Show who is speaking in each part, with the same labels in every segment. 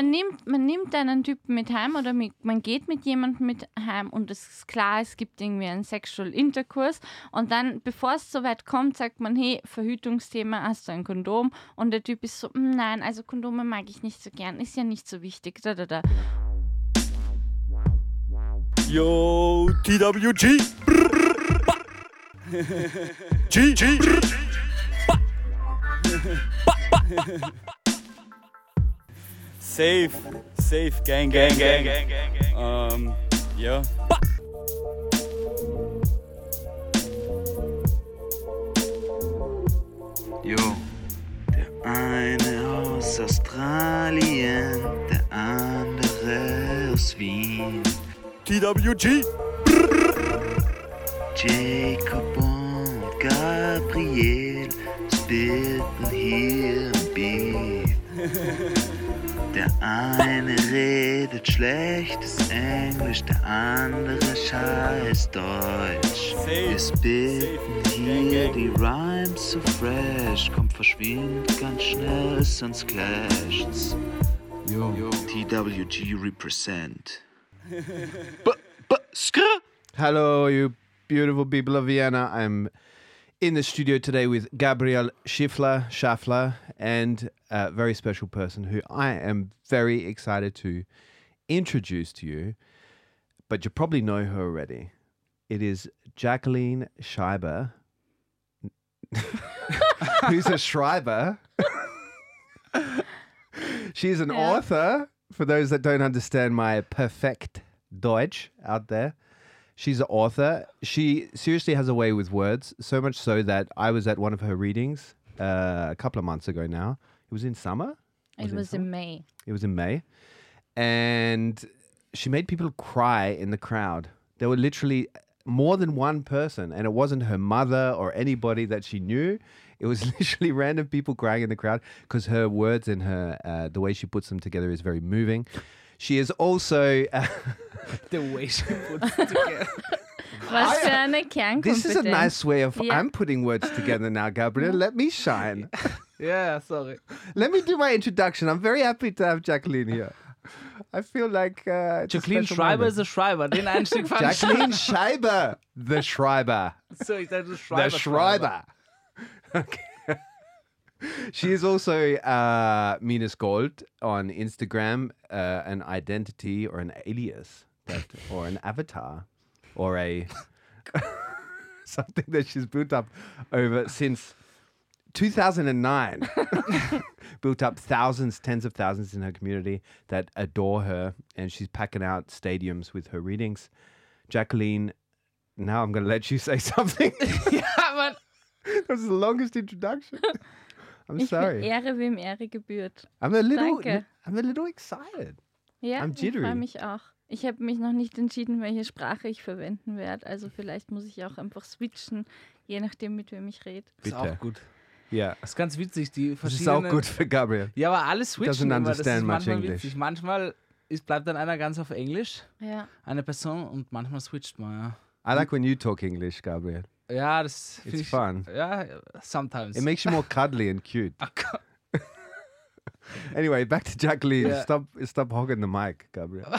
Speaker 1: man nimmt, man nimmt einen Typen mit heim oder mit, man geht mit jemandem mit heim und es ist klar, es gibt irgendwie einen Sexual Intercourse und dann, bevor es soweit kommt, sagt man, hey, Verhütungsthema, hast du ein Kondom? Und der Typ ist so, "Mm, nein, also Kondome mag ich nicht so gern, ist ja nicht so wichtig. Da, da, da.
Speaker 2: Yo, TWG. Brr, ba. G, G. Ba. Ba, ba. Safe, safe, gang, gang, gang, gang, gang, gang. Um. Ba.
Speaker 3: Jo, der eine aus Australien, der andere aus Wien.
Speaker 2: TWG.
Speaker 3: Jacob und Gabriel spitten hier im Beat. Der eine redet schlechtes Englisch, der andere scheiß Deutsch. Wir spitten hier die Rhymes so fresh, kommt verschwind ganz schnell, sonst clasht's.
Speaker 4: Yo.
Speaker 3: TWG represent. B -b skr
Speaker 4: Hello, you beautiful people of Vienna. I'm in the studio today with Gabriel Schiffler, Schaffler, and a very special person who I am very excited to introduce to you. But you probably know her already. It is Jacqueline Schreiber, who's a Schreiber. She's an
Speaker 1: Yeah.
Speaker 4: author. For those that don't understand my perfect Deutsch out there, she's an author. She seriously has a way with words, so much so that I was at one of her readings uh, a couple of months ago now. It was in summer.
Speaker 1: It
Speaker 4: it
Speaker 1: was
Speaker 4: summer?
Speaker 1: in May.
Speaker 4: It was in May. And she made people cry in the crowd. There were literally more than one person, and it wasn't her mother or anybody that she knew. It was literally random people crying in the crowd because her words and her uh, the way she puts them together is very moving. She is also uh,
Speaker 5: The way she puts it together.
Speaker 1: Was für eine Kernkompetenz.
Speaker 4: this is a nice way of
Speaker 1: Yeah.
Speaker 4: I'm putting words together now, Gabriel. Let me shine.
Speaker 5: Yeah, sorry.
Speaker 4: Let me do my introduction. I'm very happy to have Jacqueline here. I feel like uh,
Speaker 5: Jacqueline Schreiber
Speaker 4: moment.
Speaker 5: ist ein Schreiber. Den Einstieg fand
Speaker 4: Jacqueline Schreiber, the Schreiber,
Speaker 5: So, ich dachte, Schreiber.
Speaker 4: the Schreiber. Okay. She is also uh, Minas Gold on Instagram, uh, an identity or an alias, that, or an avatar, or a something that she's built up over since 2009. built up thousands, tens of thousands in her community that adore her, and she's packing out stadiums with her readings. Jacqueline, now I'm going to let you say something.
Speaker 5: ja, Mann.
Speaker 4: that was the longest introduction. I'm
Speaker 1: Ich
Speaker 4: sorry.
Speaker 1: Ehre, wem Ehre gebührt.
Speaker 4: I'm a little,
Speaker 1: Danke.
Speaker 4: I'm a little excited.
Speaker 1: Ja,
Speaker 4: I'm
Speaker 1: ich
Speaker 4: jittery.
Speaker 1: freue mich auch. Ich habe mich noch nicht entschieden, welche Sprache ich verwenden werde. Also vielleicht muss ich auch einfach switchen, je nachdem, mit wem ich rede.
Speaker 5: Ist
Speaker 4: Bitte.
Speaker 5: auch gut.
Speaker 4: Yeah,
Speaker 5: Das ist ganz witzig, die
Speaker 4: this is auch
Speaker 5: verschiedenen...
Speaker 4: good for Gabriel.
Speaker 5: Ja, aber alles switchen
Speaker 4: Doesn't
Speaker 5: immer. Das ist manchmal
Speaker 4: English.
Speaker 5: witzig. Manchmal ist, bleibt dann einer ganz auf Englisch,
Speaker 1: Ja.
Speaker 5: eine Person, und manchmal switcht man,
Speaker 4: I like when you talk English, Gabriel.
Speaker 5: ja. Ja, das finde
Speaker 4: It's
Speaker 5: ich...
Speaker 4: fun.
Speaker 5: Ja, sometimes.
Speaker 4: It makes you more cuddly and cute.
Speaker 5: Gott.
Speaker 4: Anyway, back to Jacqueline.
Speaker 5: Yeah.
Speaker 4: Stop, stop hogging the mic, Gabriel.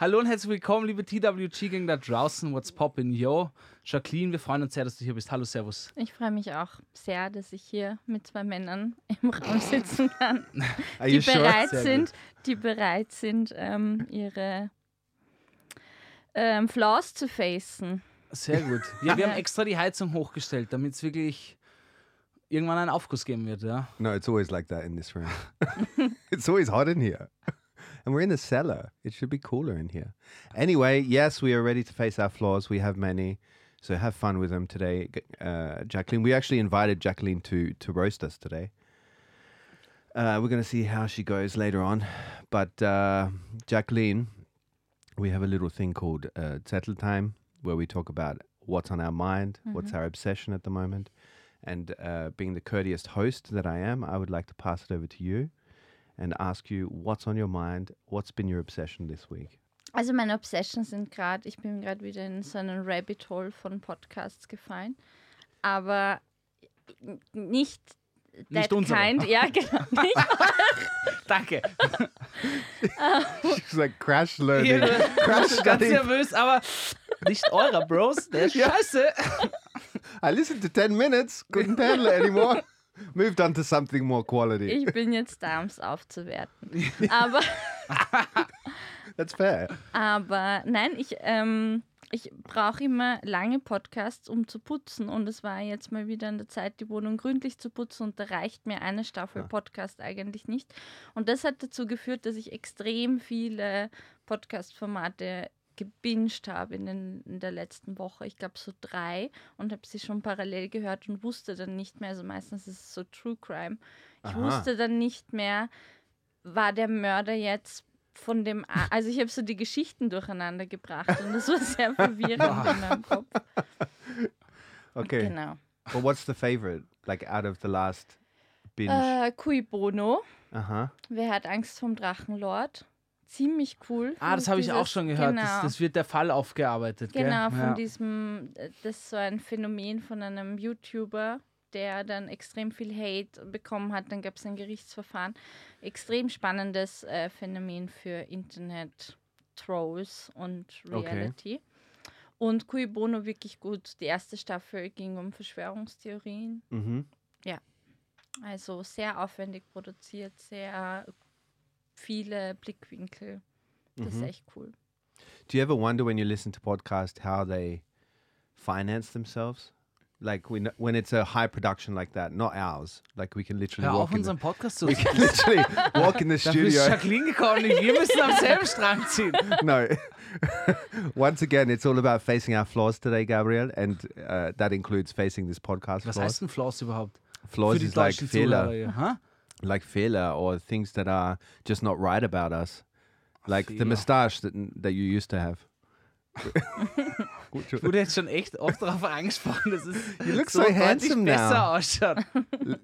Speaker 5: Hallo und herzlich willkommen, liebe TWG-Gang da draußen. What's poppin', yo? Jacqueline, wir freuen uns sehr, dass du hier bist. Hallo, servus.
Speaker 1: Ich freue mich auch sehr, dass ich hier mit zwei Männern im Raum sitzen kann, die
Speaker 4: sure?
Speaker 1: bereit sind, die bereit sind, ähm, ihre ähm, Flaws zu facen.
Speaker 5: Sehr gut. Ja, wir haben extra die Heizung hochgestellt, damit es wirklich irgendwann einen Aufguss geben wird, ja.
Speaker 4: No, it's always like that in this room. it's always hot in here. And we're in the cellar. It should be cooler in here. Anyway, yes, we are ready to face our flaws. We have many. So have fun with them today, uh, Jacqueline. We actually invited Jacqueline to, to roast us today. Uh, we're going to see how she goes later on. But uh, Jacqueline, we have a little thing called uh, Zettel Time where we talk about what's on our mind, what's our obsession at the moment. And uh, being the courteous host that I am, I would like to pass it over to you and ask you what's on your mind, what's been your obsession this week.
Speaker 1: Also meine Obsessions sind gerade, ich bin gerade wieder in so einen Rabbit Hole von Podcasts gefallen, aber nicht
Speaker 5: Nicht
Speaker 1: That
Speaker 5: unsere.
Speaker 1: Kind, ja, genau. Nicht
Speaker 5: Danke.
Speaker 4: She's like crash learning. Crash
Speaker 5: ganz
Speaker 4: studying.
Speaker 5: nervös, aber nicht eurer, Bros. Der ist scheiße.
Speaker 4: I listened to 10 minutes, couldn't handle it anymore. Moved on to something more quality.
Speaker 1: Ich bin jetzt da, um es aufzuwerten. Aber,
Speaker 4: That's fair.
Speaker 1: aber nein, ich, ähm, ich brauche immer lange Podcasts, um zu putzen. Und es war jetzt mal wieder an der Zeit, die Wohnung gründlich zu putzen. Und da reicht mir eine Staffel Podcast eigentlich nicht. Und das hat dazu geführt, dass ich extrem viele Podcast-Formate gebinged habe in, den, in der letzten Woche. Ich glaube so drei und habe sie schon parallel gehört und wusste dann nicht mehr, also meistens ist es so True Crime. Ich
Speaker 4: Aha.
Speaker 1: wusste dann nicht mehr, war der Mörder jetzt von dem, A also ich habe so die Geschichten durcheinander gebracht und das war sehr verwirrend in meinem Kopf.
Speaker 4: Okay.
Speaker 1: Genau.
Speaker 4: But what's the favorite? Like out of the last binge?
Speaker 1: Äh, Cui Bono,
Speaker 4: Uh huh.
Speaker 1: Wer hat Angst vom Drachenlord? Ziemlich cool.
Speaker 5: Ah, das habe ich auch schon gehört.
Speaker 1: Genau.
Speaker 5: Das, das wird der Fall aufgearbeitet, gell?
Speaker 1: Genau, von
Speaker 5: ja.
Speaker 1: diesem, äh, das ist so ein Phänomen von einem YouTuber, der dann extrem viel Hate bekommen hat. Dann gab es ein Gerichtsverfahren. Extrem spannendes äh, Phänomen für Internet-Trolls und
Speaker 4: Okay.
Speaker 1: Reality. Und Cui Bono wirklich gut. Die erste Staffel ging um Verschwörungstheorien.
Speaker 4: Mm-hmm.
Speaker 1: Also sehr aufwendig produziert, sehr viele Blickwinkel. Das ist echt cool.
Speaker 4: Do you ever wonder when you listen to podcasts how they finance themselves? Like when when it's a high production like that, not ours. Like we can literally
Speaker 5: Hör
Speaker 4: walk in the,
Speaker 5: unseren Podcast zu
Speaker 4: we can literally walk in the
Speaker 5: Dafür ist
Speaker 4: studio.
Speaker 5: Jacqueline gekommen und wir müssen am selben Strang ziehen.
Speaker 4: no. Once again, it's all about facing our flaws today, Gabriel, and uh, that includes facing this podcast
Speaker 5: Was
Speaker 4: flaws.
Speaker 5: heißt denn Flaws überhaupt?
Speaker 4: Flaws
Speaker 5: Für die
Speaker 4: is like
Speaker 5: deutschen
Speaker 4: Fehler,
Speaker 5: Zuhörer hier.
Speaker 4: Like Fehler, or things that are just not right about us, like the
Speaker 5: Fehler.
Speaker 4: moustache that that you used to have.
Speaker 5: Ich wurde jetzt schon echt oft darauf angesprochen, dass es
Speaker 4: You look
Speaker 5: so
Speaker 4: so handsome
Speaker 5: besser
Speaker 4: now.
Speaker 5: ausschaut.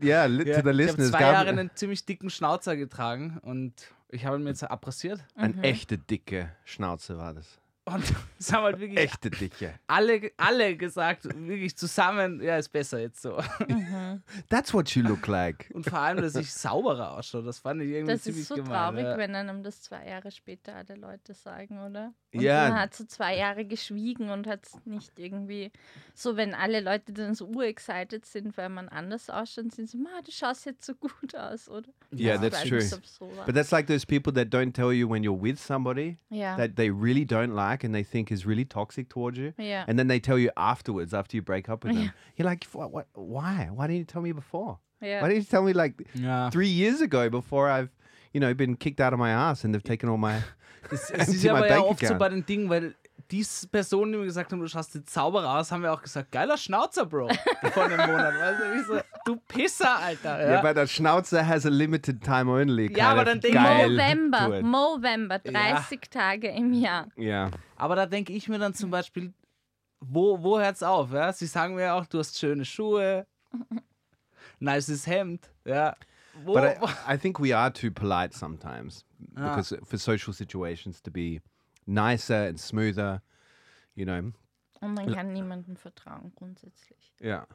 Speaker 4: yeah, li-
Speaker 5: Ja,
Speaker 4: to the
Speaker 5: ich habe
Speaker 4: listeners,
Speaker 5: zwei Jahre einen ziemlich dicken Schnauzer getragen und ich habe ihn mir jetzt abrasiert.
Speaker 4: ein echte dicke Schnauze war das.
Speaker 5: Und es haben halt wirklich
Speaker 4: Echte dicke.
Speaker 5: alle, alle gesagt, wirklich zusammen, ja, ist besser jetzt so.
Speaker 4: That's what you look like.
Speaker 5: Und vor allem, dass ich sauberer ausschaue, das fand ich irgendwie
Speaker 1: Das
Speaker 5: ziemlich
Speaker 1: ist so
Speaker 5: gemein.
Speaker 1: traurig,
Speaker 5: ja.
Speaker 1: wenn einem das zwei Jahre später alle Leute sagen, oder? Und
Speaker 4: Ja.
Speaker 1: man hat so zwei Jahre geschwiegen und hat nicht irgendwie so, wenn alle Leute dann so urexcited sind, weil man anders ausschaut, sind so, Ma, du schaust jetzt so gut aus, oder?
Speaker 4: Yeah,
Speaker 1: Das
Speaker 4: that's true.
Speaker 1: absurd.
Speaker 4: But that's like those people that don't tell you when you're with somebody
Speaker 1: Ja.
Speaker 4: that they really don't like and they think is really toxic towards you.
Speaker 1: Yeah.
Speaker 4: And then they tell you afterwards, after you break up with them.
Speaker 1: Yeah.
Speaker 4: You're like, what, what, why? Why didn't you tell me before?
Speaker 1: Ja.
Speaker 4: Why didn't you tell me like
Speaker 5: Ja.
Speaker 4: three years ago before I've, you know, been kicked out of my ass and they've taken all my.
Speaker 5: Es, es ist ja
Speaker 4: my
Speaker 5: aber ja
Speaker 4: bank
Speaker 5: oft so
Speaker 4: account.
Speaker 5: bei den Dingen, weil diese Personen, die mir gesagt haben, du schaust jetzt sauber aus, haben wir auch gesagt, geiler Schnauzer, Bro, vor einem Monat. Weißt du, ich so, du Pisser, Alter. Ja,
Speaker 4: Yeah, but a Schnauzer has a limited time only.
Speaker 5: Ja, aber dann denk ich-
Speaker 1: November. November, 30 Tage im Jahr.
Speaker 4: Yeah.
Speaker 5: aber da denke ich mir dann zum Beispiel, wo, wo hört's auf? Ja? Sie sagen mir auch, du hast schöne Schuhe, nices Hemd. Ja. Wo,
Speaker 4: But I, I think we are too polite sometimes
Speaker 5: Ah.
Speaker 4: because for social situations to be nicer and smoother, you know.
Speaker 1: Und man kann niemandem vertrauen, grundsätzlich.
Speaker 4: Yeah.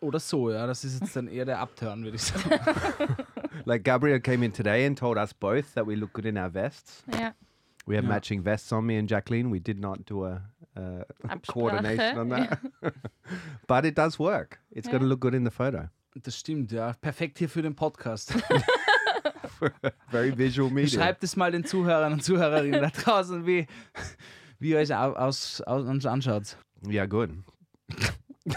Speaker 5: oder so, ja. Das ist jetzt dann eher der Abturn, würde ich sagen.
Speaker 4: Like Gabriel came in today and told us both that we look good in our vests.
Speaker 1: Ja.
Speaker 4: We have
Speaker 5: Yeah.
Speaker 4: matching vests on me and Jacqueline. We did not do a, a coordination on that. but it does work. It's got to
Speaker 1: Yeah.
Speaker 4: look good in the photo.
Speaker 5: Das stimmt, ja. Perfekt hier für den Podcast.
Speaker 4: Very visual media.
Speaker 5: Schreibt es mal den Zuhörern und Zuhörerinnen da draußen, wie, wie ihr euch au- aus, aus, uns anschaut.
Speaker 4: Yeah, good.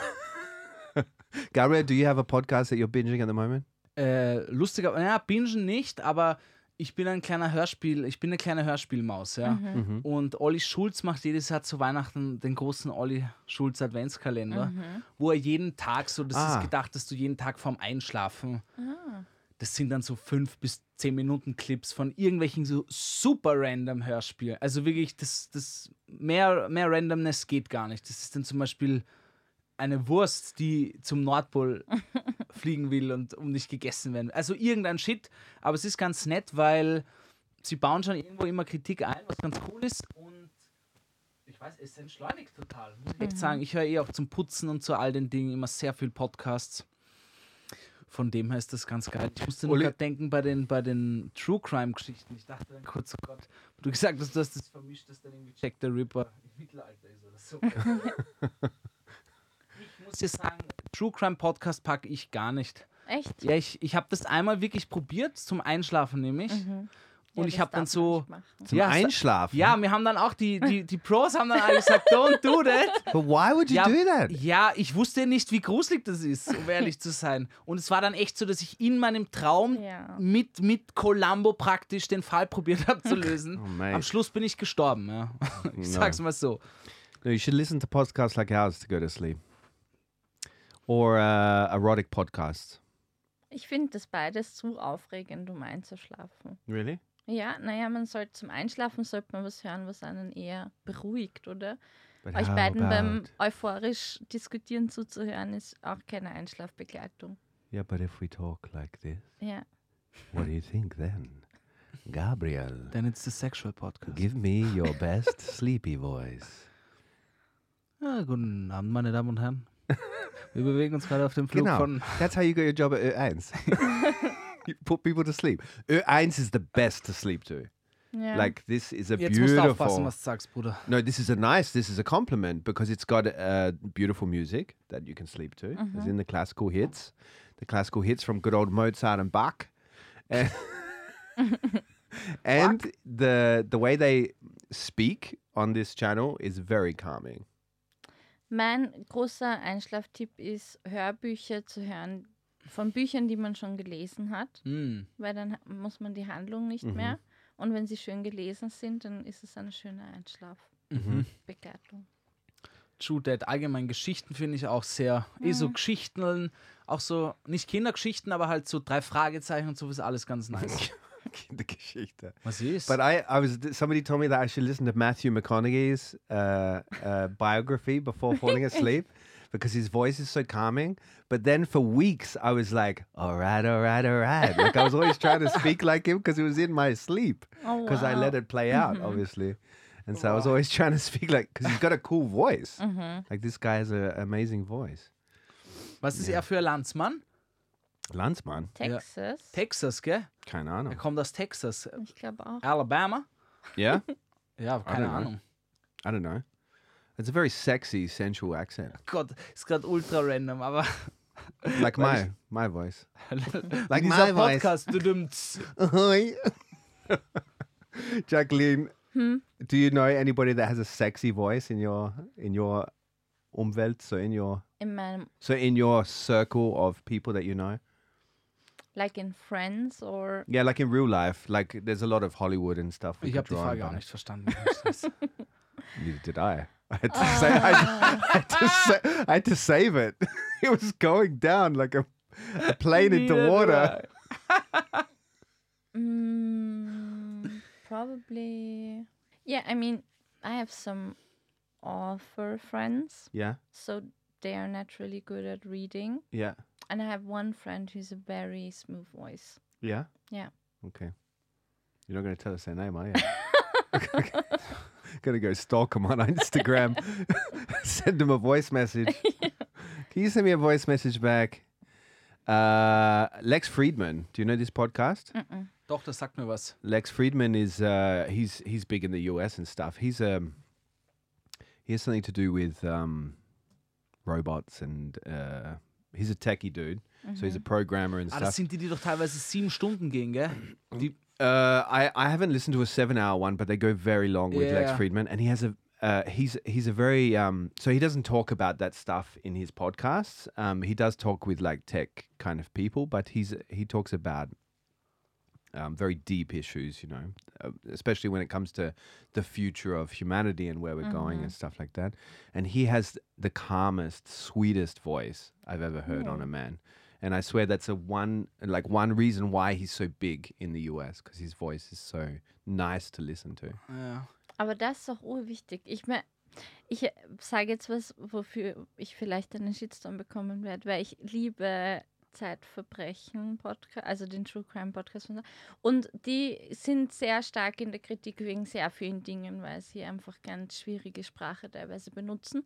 Speaker 4: Gabriel, do you have a podcast that you're binging at the moment?
Speaker 5: Äh, lustiger, naja, bingen nicht, aber ich bin ein kleiner Hörspiel, ich bin eine kleine Hörspielmaus, ja.
Speaker 4: Mhm.
Speaker 5: Und Olli Schulz macht jedes Jahr zu Weihnachten den großen Olli Schulz Adventskalender, wo er jeden Tag so, das
Speaker 4: Ah.
Speaker 5: ist gedacht, dass du jeden Tag vorm Einschlafen, das sind dann so fünf bis zehn Minuten Clips von irgendwelchen so super random Hörspielen. Also wirklich, das, das mehr, mehr Randomness geht gar nicht. Das ist dann zum Beispiel eine Wurst, die zum Nordpol fliegen will und um nicht gegessen werden. Also irgendein Shit, aber es ist ganz nett, weil sie bauen schon irgendwo immer Kritik ein, was ganz cool ist und ich weiß, es entschleunigt total. Muss ich echt sagen, ich höre eh auch zum Putzen und zu all den Dingen immer sehr viel Podcasts. Von dem her ist das ganz geil. Ich musste nur gerade denken bei den, bei den True Crime Geschichten. Ich dachte dann kurz, oh Gott, wo du gesagt hast, du hast das vermischt, dass dann irgendwie Jack the Ripper im Mittelalter ist oder so. ich muss dir sagen, True Crime Podcast packe ich gar nicht.
Speaker 1: Echt?
Speaker 5: Ja, ich, ich habe das einmal wirklich probiert, zum Einschlafen nämlich. Und
Speaker 1: Ja,
Speaker 5: ich habe dann so.
Speaker 4: Zum
Speaker 5: Ja,
Speaker 4: Einschlafen.
Speaker 5: Ja, wir haben dann auch die, die, die Pros haben dann alle gesagt, don't do that.
Speaker 4: But why would you
Speaker 5: Ja,
Speaker 4: do that?
Speaker 5: ja, ich wusste nicht, wie gruselig das ist, um ehrlich zu sein. Und es war dann echt so, dass ich in meinem Traum
Speaker 1: Ja.
Speaker 5: mit, mit Columbo praktisch den Fall probiert habe zu lösen.
Speaker 4: Oh.
Speaker 5: Am Schluss bin ich gestorben, ja. Ich sag's mal so.
Speaker 4: No, you should listen to podcasts like ours to go to sleep. Or uh, erotic podcasts.
Speaker 1: Ich finde das beides zu aufregend, um einzuschlafen.
Speaker 4: Really?
Speaker 1: Ja, naja, man sollte zum Einschlafen sollte man was hören, was einen eher beruhigt, oder?
Speaker 4: But
Speaker 1: Euch beiden beim euphorisch diskutieren zuzuhören, ist auch keine Einschlafbegleitung.
Speaker 4: Yeah, but if we talk like this,
Speaker 1: Ja.
Speaker 4: what do you think then? Gabriel,
Speaker 5: Then it's the sexual podcast.
Speaker 4: give me your best sleepy voice.
Speaker 5: Ja, guten Abend, meine Damen und Herren. Wir bewegen uns gerade auf dem Flug
Speaker 4: Genau.
Speaker 5: von.
Speaker 4: That's how you got your job at Ö1. you put people to sleep. Ö1 is the best to sleep to.
Speaker 1: ja.
Speaker 4: Like, this is a
Speaker 5: Jetzt musst du aufpassen,
Speaker 4: beautiful.
Speaker 5: was du sagst, Bruder.
Speaker 4: No, this is a nice, this is a compliment because it's got uh, beautiful music that you can sleep to, as in the classical hits, the classical hits from good old Mozart and Bach. And, and the, the way they speak on this channel is very calming.
Speaker 1: Mein großer Einschlaftipp ist, Hörbücher zu hören von Büchern, die man schon gelesen hat,
Speaker 5: Mm.
Speaker 1: weil dann muss man die Handlung nicht
Speaker 4: Mhm.
Speaker 1: mehr. Und wenn sie schön gelesen sind, dann ist es eine schöne Einschlafbegleitung.
Speaker 5: True Dead. Allgemein Geschichten finde ich auch sehr. Eh so Geschichten, auch so, nicht Kindergeschichten, aber halt so drei Fragezeichen und so ist alles ganz nice.
Speaker 4: Kindergeschichte.
Speaker 5: Was ist?
Speaker 4: But I, I was somebody told me that I should listen to Matthew McConaughey's uh, uh, biography before falling asleep because his voice is so calming. But then for weeks I was like, all right, all right, all right. Like I was always trying to speak like him because it was in my sleep
Speaker 1: Oh,
Speaker 4: because I let it play out, obviously. And so I was always trying to speak like because he's got a cool voice. Like this guy has an amazing voice.
Speaker 5: Was ist er für ein Landsmann?
Speaker 4: Landsman,
Speaker 1: Texas?
Speaker 5: Texas, gell?
Speaker 4: keine Ahnung.
Speaker 5: Er
Speaker 4: Ahnung.
Speaker 5: kommt aus Texas.
Speaker 1: Ich glaube auch.
Speaker 5: Alabama?
Speaker 4: Yeah,
Speaker 5: Ja, keine
Speaker 4: don't know.
Speaker 5: Ahnung.
Speaker 4: I don't know. It's a very sexy, sensual accent,
Speaker 5: Gott, ist gerade ultra random, aber
Speaker 4: like my my voice. Like my voice.
Speaker 5: Podcast, du dümmst.
Speaker 4: Hi. Jacqueline, hmm? do you know anybody that has a sexy voice in your in your umwelt, so in your
Speaker 1: In meinem,
Speaker 4: so in your circle of people that you know?
Speaker 1: like in Friends or
Speaker 4: Yeah, like in real life, like there's a lot of Hollywood and stuff.
Speaker 5: Ich habe die Frage
Speaker 4: but
Speaker 5: auch nicht verstanden.
Speaker 4: Neither did I. I had to say, I, I had to sa- I had to save it. It was going down like a, a plane into water.
Speaker 1: Mm, probably. Yeah, I mean, I have some author friends,
Speaker 4: Yeah,
Speaker 1: so they are naturally good at reading.
Speaker 4: yeah,
Speaker 1: And I have one friend who's a very smooth voice.
Speaker 4: yeah.
Speaker 1: Yeah.
Speaker 4: Okay. You're not going to tell us their name, are you? Gonna go stalk him on Instagram. send him a voice message. Can you send me a voice message back? Uh, Lex Friedman. Do you know this podcast?
Speaker 5: Doch, das sagt mir was.
Speaker 4: Lex Friedman is uh, he's he's big in the US and stuff. He's um he has something to do with um robots and uh, he's a techie dude. So he's a programmer and
Speaker 5: Ah,
Speaker 4: stuff.
Speaker 5: das sind die, die doch teilweise sieben Stunden gehen, gell? Die,
Speaker 4: Uh, I, I haven't listened to a seven hour one, but they go very long with Lex
Speaker 5: Yeah.
Speaker 4: Friedman, and he has a uh, he's he's a very um so he doesn't talk about that stuff in his podcasts. Um, he does talk with like tech kind of people, but he's he talks about um, very deep issues, you know, uh, especially when it comes to the future of humanity and where we're going and stuff like that. And he has the calmest, sweetest voice I've ever heard on a man. And I swear that's a one like one reason why he's so big in the US because his voice is so nice to listen to.
Speaker 5: ja.
Speaker 1: Aber das ist doch urwichtig. Ich meine, ich sage jetzt was, wofür ich vielleicht einen Shitstorm bekommen werde, weil ich liebe Zeitverbrechen Podcast, also den True Crime Podcast. Und die sind sehr stark in der Kritik wegen sehr vielen Dingen, weil sie einfach ganz schwierige Sprache teilweise benutzen.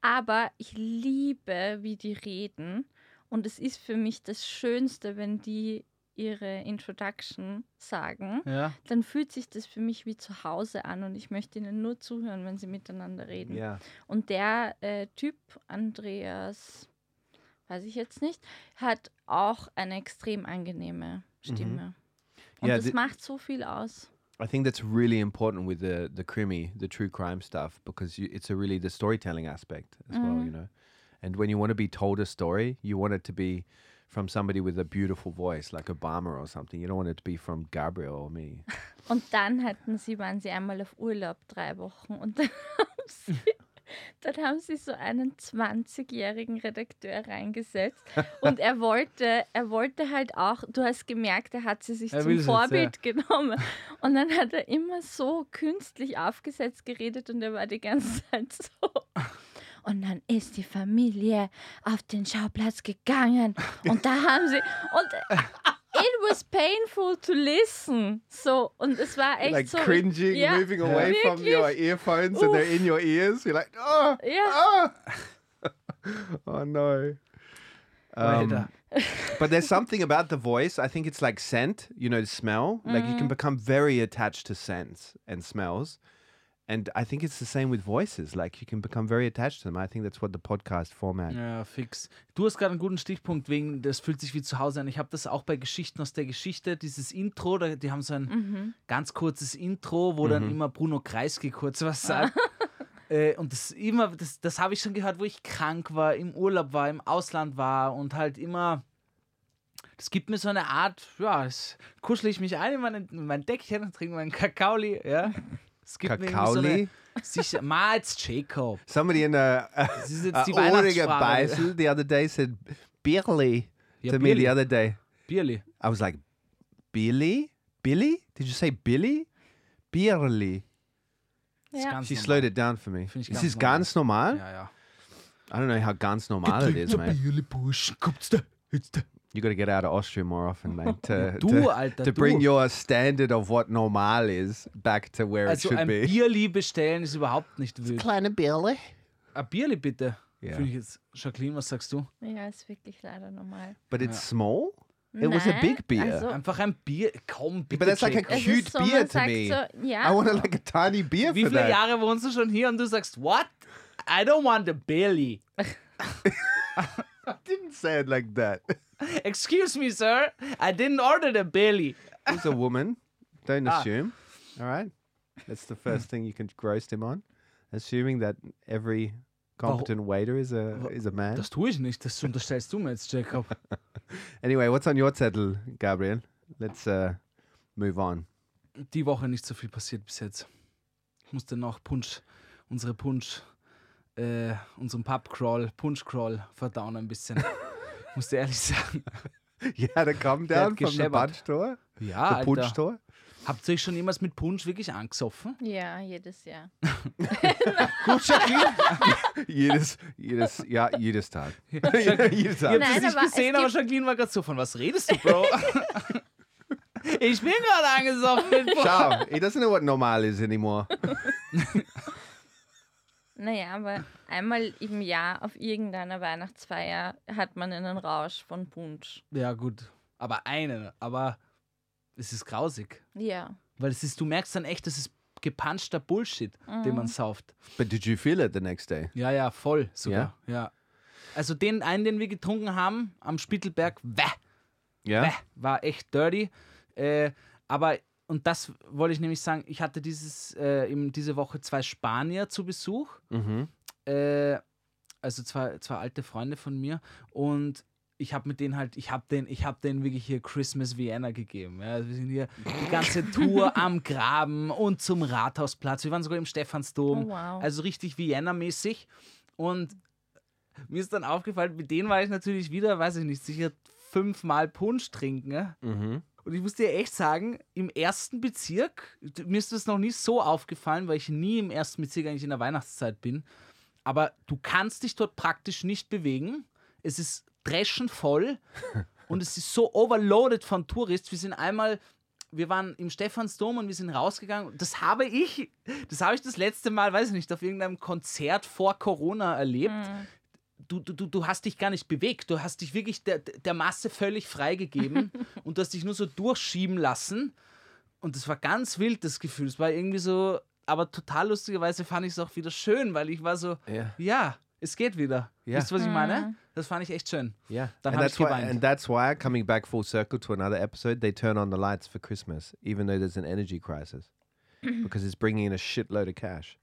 Speaker 1: Aber ich liebe, wie die reden. Und es ist für mich das Schönste, wenn die ihre Introduction sagen,
Speaker 5: Ja.
Speaker 1: dann fühlt sich das für mich wie zu Hause an und ich möchte ihnen nur zuhören, wenn sie miteinander reden.
Speaker 4: Yeah.
Speaker 1: Und der äh, Typ, Andreas, weiß ich jetzt nicht, hat auch eine extrem angenehme Stimme. Und
Speaker 4: Ja,
Speaker 1: das macht so viel aus.
Speaker 4: I think that's really important with the the crimi, the true crime stuff, because you, it's a really the storytelling aspect as well, you know. And when you want to be told a story, you want it to be from somebody with a beautiful voice, like Obama or something. You don't want it to be from Gabriel or me.
Speaker 1: Und dann hatten sie, waren sie einmal auf Urlaub drei Wochen und dann haben sie, dann haben sie so einen 20-jährigen Redakteur reingesetzt und er wollte, er wollte halt auch, du hast gemerkt, er hat sie sich
Speaker 5: Er
Speaker 1: zum
Speaker 5: jetzt, ja.
Speaker 1: Vorbild genommen und dann hat er immer so künstlich aufgesetzt geredet und er war die ganze Zeit so. Und dann ist die Familie auf den Schauplatz gegangen und da haben sie und it was painful to listen. So und es war echt
Speaker 4: like
Speaker 1: so
Speaker 4: cringing,
Speaker 1: ja,
Speaker 4: moving away from your
Speaker 1: wirklich.
Speaker 4: earphones, and they're in your ears. You're like, oh,
Speaker 1: Ja.
Speaker 4: oh, oh no. Um,
Speaker 5: Weiter.
Speaker 4: but there's something about the voice. I think it's like scent, you know, the smell. Like you can become very attached to scents and smells. And I think it's the same with voices. Like you can become very attached to them. I think that's what the podcast format.
Speaker 5: Ja, fix. Du hast gerade einen guten Stichpunkt wegen, das fühlt sich wie zu Hause an. Ich habe das auch bei Geschichten aus der Geschichte, dieses Intro, da, die haben so ein ganz kurzes Intro, wo dann immer Bruno Kreisky kurz was sagt. äh, und das immer, das, das habe ich schon gehört, wo ich krank war, im Urlaub war, im Ausland war und halt immer. Das gibt mir so eine Art, ja, das kuschel ich mich ein in, meine, in mein Deckchen und trinke meinen Kakaoli, ja. Es gibt mir irgendwie so eine,
Speaker 4: Kakaoli?
Speaker 5: sicher, Jacob.
Speaker 4: Somebody in a, a,
Speaker 5: Das ist jetzt
Speaker 4: a
Speaker 5: die
Speaker 4: Beisel the other day said Birli
Speaker 5: Ja,
Speaker 4: to me the other day.
Speaker 5: Bierli.
Speaker 4: I was like, Billy? Billy? Did you say Billy? Birli.
Speaker 1: Ja.
Speaker 5: Ganz
Speaker 4: She
Speaker 5: normal.
Speaker 4: slowed it down for me.
Speaker 5: Finde ich
Speaker 4: This
Speaker 5: ganz
Speaker 4: is
Speaker 5: normal.
Speaker 4: ganz normal.
Speaker 5: Ja, ja.
Speaker 4: I don't know how ganz normal it is, mate.
Speaker 5: Bierli Busch, kommt's da, jetzt da.
Speaker 4: You got to get out of Austria more often, mate, to,
Speaker 5: Du,
Speaker 4: to,
Speaker 5: Alter,
Speaker 4: to
Speaker 5: du.
Speaker 4: bring your standard of what normal is back to where
Speaker 5: Also
Speaker 4: it should
Speaker 5: ein
Speaker 4: be.
Speaker 5: Bierli bestellen ist überhaupt nicht wild.
Speaker 4: Kleine Birli.
Speaker 5: Ein Bierli bitte.
Speaker 4: Ja.
Speaker 5: Finde ich jetzt. Jacqueline, was sagst du?
Speaker 1: ja, ist wirklich leider normal.
Speaker 4: But it's small. It was a
Speaker 1: Nein,
Speaker 4: big beer.
Speaker 1: Also,
Speaker 5: Einfach ein Bier. Komm, bitte.
Speaker 4: But that's like a cute
Speaker 1: so,
Speaker 4: beer
Speaker 1: man
Speaker 4: to me.
Speaker 1: So, ja,
Speaker 4: I want like a tiny beer
Speaker 5: Wie
Speaker 4: for
Speaker 5: viele
Speaker 4: that.
Speaker 5: Jahre wohnst du schon hier und du sagst, what? I don't want a Bierli.
Speaker 4: I didn't say it like that.
Speaker 5: Excuse me, sir. I didn't order the Bierli.
Speaker 4: He's a woman. Don't
Speaker 5: Ah.
Speaker 4: assume. All right. That's the first thing you can roast him on. Assuming that every competent waiter is a is a man.
Speaker 5: Das tue ich nicht. Das unterstellst du mir jetzt, Jacob.
Speaker 4: Anyway, what's on your zettel, Gabriel? Let's uh, move on.
Speaker 5: Die Woche nicht so viel passiert bis jetzt. Ich musste noch Punsch, unsere Punsch, äh, unseren Pub-Crawl, Punsch-Crawl verdauen ein bisschen. musste ehrlich sagen.
Speaker 4: You had a come
Speaker 5: Der hat
Speaker 4: down from the
Speaker 5: gescheppert.
Speaker 4: punch store,
Speaker 5: Ja,
Speaker 4: store.
Speaker 5: Habt ihr euch schon jemals mit Punsch wirklich angesoffen?
Speaker 1: ja, jedes Jahr.
Speaker 5: Gut, Jacqueline?
Speaker 4: jedes, jedes, ja, jedes Tag. jedes
Speaker 5: Ich
Speaker 4: Tag.
Speaker 5: hab
Speaker 1: Nein,
Speaker 5: das nicht
Speaker 1: aber es
Speaker 5: gesehen, aber Jacqueline war gerade so, von was redest du, Bro? ich bin gerade angesoffen mit Punsch.
Speaker 4: Schau, he doesn't know what normal is anymore.
Speaker 1: Naja, aber einmal im Jahr auf irgendeiner Weihnachtsfeier hat man einen Rausch von Punsch.
Speaker 5: Ja, gut. Aber einen. Aber es ist grausig.
Speaker 1: Ja.
Speaker 5: Weil es ist, du merkst dann echt, das ist gepanschter Bullshit, den man sauft.
Speaker 4: But did you feel it the next day?
Speaker 5: Ja, ja, voll sogar. Ja. Also den einen, den wir getrunken haben am Spittelberg, wäh,
Speaker 4: Yeah.
Speaker 5: wäh, war echt dirty. Äh, aber, und das wollte ich nämlich sagen, ich hatte dieses, äh, eben diese Woche zwei Spanier zu Besuch.
Speaker 4: Mhm.
Speaker 5: Äh, also zwei, zwei alte Freunde von mir. Und ich habe mit denen halt, ich habe den, ich habe denen wirklich hier Christmas Vienna gegeben. Ja. Also wir sind hier die ganze Tour am Graben und zum Rathausplatz. Wir waren sogar im Stephansdom.
Speaker 1: Oh, wow.
Speaker 5: Also richtig Vienna-mäßig. Und mir ist dann aufgefallen, mit denen war ich natürlich wieder, weiß ich nicht, sicher fünfmal Punsch trinken. Ja.
Speaker 4: Mhm.
Speaker 5: Und ich muss dir echt sagen, im ersten Bezirk, mir ist das noch nicht so aufgefallen, weil ich nie im ersten Bezirk eigentlich in der Weihnachtszeit bin. Aber du kannst dich dort praktisch nicht bewegen. Es ist dreschen voll und es ist so overloaded von Touristen. Wir sind einmal, wir waren im Stephansdom und wir sind rausgegangen. Das habe ich, das habe ich das letzte Mal, weiß ich nicht, auf irgendeinem Konzert vor Corona erlebt. du, du, du- du hast dich gar nicht bewegt. Du hast dich wirklich der, der Masse völlig freigegeben und du hast dich nur so durchschieben lassen. Und das war ganz wild, das Gefühl. Es war irgendwie so, aber total lustigerweise fand ich es auch wieder schön, weil ich war so,
Speaker 4: Yeah.
Speaker 5: ja, es geht wieder.
Speaker 4: Ja.
Speaker 5: Wisst ihr, was ich meine? Das fand ich echt schön.
Speaker 4: Yeah.
Speaker 5: Dann
Speaker 4: and that's
Speaker 5: ich
Speaker 4: why
Speaker 5: geweint.
Speaker 4: and that's why coming back full circle to another episode, they turn on the lights for Christmas, even though there's an energy crisis. because it's bringing in a shitload of cash.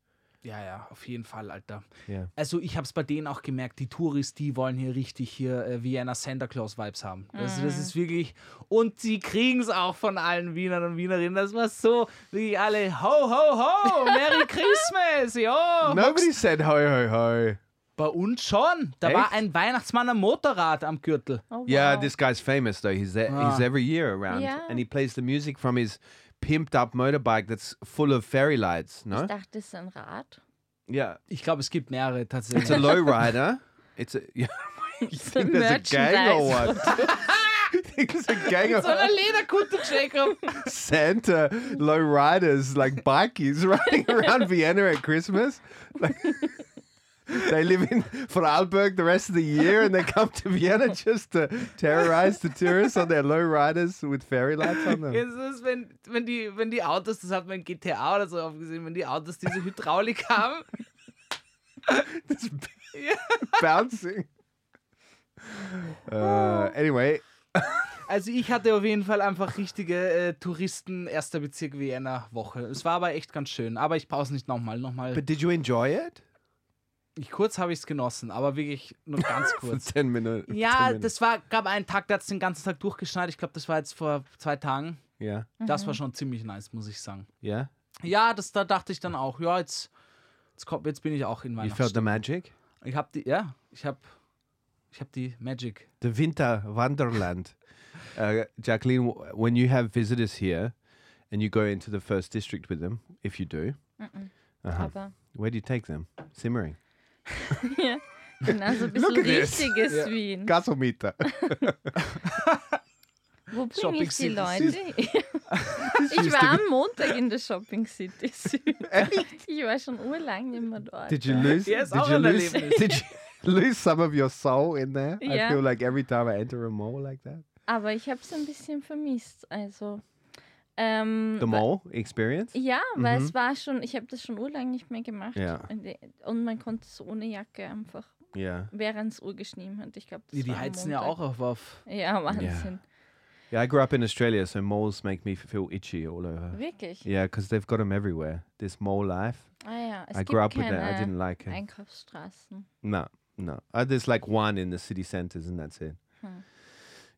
Speaker 5: Ja, ja, auf jeden Fall, Alter.
Speaker 4: Yeah.
Speaker 5: Also ich habe es bei denen auch gemerkt, die Touris, die wollen hier richtig hier äh, Vienna Santa Claus Vibes haben. Also das ist wirklich und sie kriegen es auch von allen Wienern und Wienerinnen. Das war so wie alle ho ho ho, Merry Christmas, ja.
Speaker 4: Nobody said ho ho ho.
Speaker 5: Bei uns schon. Da war
Speaker 4: Echt?
Speaker 5: ein Weihnachtsmann am Motorrad am Gürtel.
Speaker 1: Oh,
Speaker 4: Yeah,
Speaker 1: wow.
Speaker 4: this guy's famous though. He's there,
Speaker 5: Ah.
Speaker 4: he's every year around,
Speaker 1: Yeah.
Speaker 4: and he plays the music from his pimped up motorbike that's full of fairy lights. No,
Speaker 1: Ich dachte, das ist ein Rad.
Speaker 4: yeah,
Speaker 5: Ich glaube, es gibt mehrere
Speaker 4: it's a
Speaker 5: tatsächlich.
Speaker 4: lowrider. It's a yeah. you think there's a gang or what? You think there's a gang of
Speaker 5: so eine Lederkutte, Jacob.
Speaker 4: Santa lowriders like bikies riding around Vienna at Christmas? Like, they live in Vorarlberg the rest of the year and they come to Vienna just to terrorize the tourists on their lowriders with fairy lights on them.
Speaker 5: Jetzt ist, wenn, wenn, die, wenn die Autos, das hat man in GTA oder so aufgesehen, wenn die Autos diese Hydraulik haben.
Speaker 4: Bouncing. Uh, anyway,
Speaker 5: Also ich hatte auf jeden Fall einfach richtige äh, Touristen erster Bezirk Vienna Woche. Es war aber echt ganz schön. Aber ich pause nicht nochmal. Nochmal.
Speaker 4: but did you enjoy it?
Speaker 5: Ich, kurz habe ich es genossen, aber wirklich nur ganz kurz.
Speaker 4: 10 minutes. 10
Speaker 5: Ja,
Speaker 4: minutes.
Speaker 5: das war, gab einen Tag, der hat es den ganzen Tag durchgeschneit. Ich glaube, das war jetzt vor zwei Tagen.
Speaker 4: Yeah,
Speaker 5: Das war schon ziemlich nice, muss ich sagen.
Speaker 4: yeah.
Speaker 5: Ja, das, da dachte ich dann auch, ja, jetzt, jetzt, kommt, jetzt bin ich auch in
Speaker 4: You felt the magic?
Speaker 5: Ich habe die, ja, ich habe ich hab die Magic.
Speaker 4: The Winter Wonderland. Uh, Jacqueline, w- when you have visitors here and you go into the first district with them, if you do, uh-huh,
Speaker 1: Aber
Speaker 4: where do you take them? Simmering.
Speaker 1: Ja, genau so ein bisschen richtiges
Speaker 5: Ja.
Speaker 1: Wien.
Speaker 4: Gasometer.
Speaker 1: Wo bringe
Speaker 5: Shopping
Speaker 1: ich die
Speaker 5: City.
Speaker 1: Leute? ich war am Montag in der Shopping City Süd. Ich war schon urlang nicht mehr dort.
Speaker 4: Did you lose?
Speaker 5: Ist
Speaker 4: did you lose? Did you lose some of your soul in there? I
Speaker 1: Ja.
Speaker 4: feel like every time I enter a mall like that.
Speaker 1: Aber ich habe es ein bisschen vermisst. Also, ähm,
Speaker 4: The mall experience.
Speaker 1: Ja, weil
Speaker 4: Mhm.
Speaker 1: es war schon, ich habe das schon urlang nicht mehr gemacht.
Speaker 4: Ja.
Speaker 1: Und man konnte es ohne Jacke einfach,
Speaker 4: Yeah.
Speaker 1: während es urgeschnien hat. Ich glaube, das
Speaker 5: Die, die heizen ja auch auf. auf.
Speaker 1: Ja, Wahnsinn.
Speaker 4: Yeah, I grew up in Australia, so malls make me feel itchy all over.
Speaker 1: Wirklich?
Speaker 4: Yeah, because they've got them everywhere. This mall life.
Speaker 1: Ah ja, es
Speaker 4: I
Speaker 1: gibt
Speaker 4: grew up with
Speaker 1: keine
Speaker 4: that. I didn't like it.
Speaker 1: Einkaufsstraßen.
Speaker 4: No, no. Uh, there's like one in the city centers, and that's it.
Speaker 1: Hmm.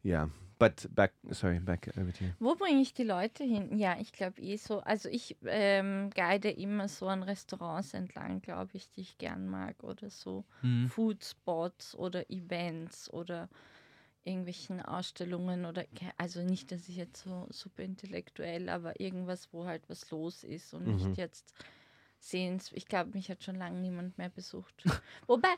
Speaker 4: Yeah, but back. Sorry, back over to you.
Speaker 1: Wo bringe ich die Leute hin? Ja, ich glaube eh so. Also ich ähm, guide immer so an Restaurants entlang, glaube ich, die ich gern mag oder so
Speaker 5: Mhm.
Speaker 1: Food Spots oder Events oder irgendwelchen Ausstellungen oder also nicht, dass ich jetzt so super intellektuell, aber irgendwas, wo halt was los ist und
Speaker 4: Mhm.
Speaker 1: nicht jetzt sehens. Ich glaube, mich hat schon lange niemand mehr besucht. Wobei,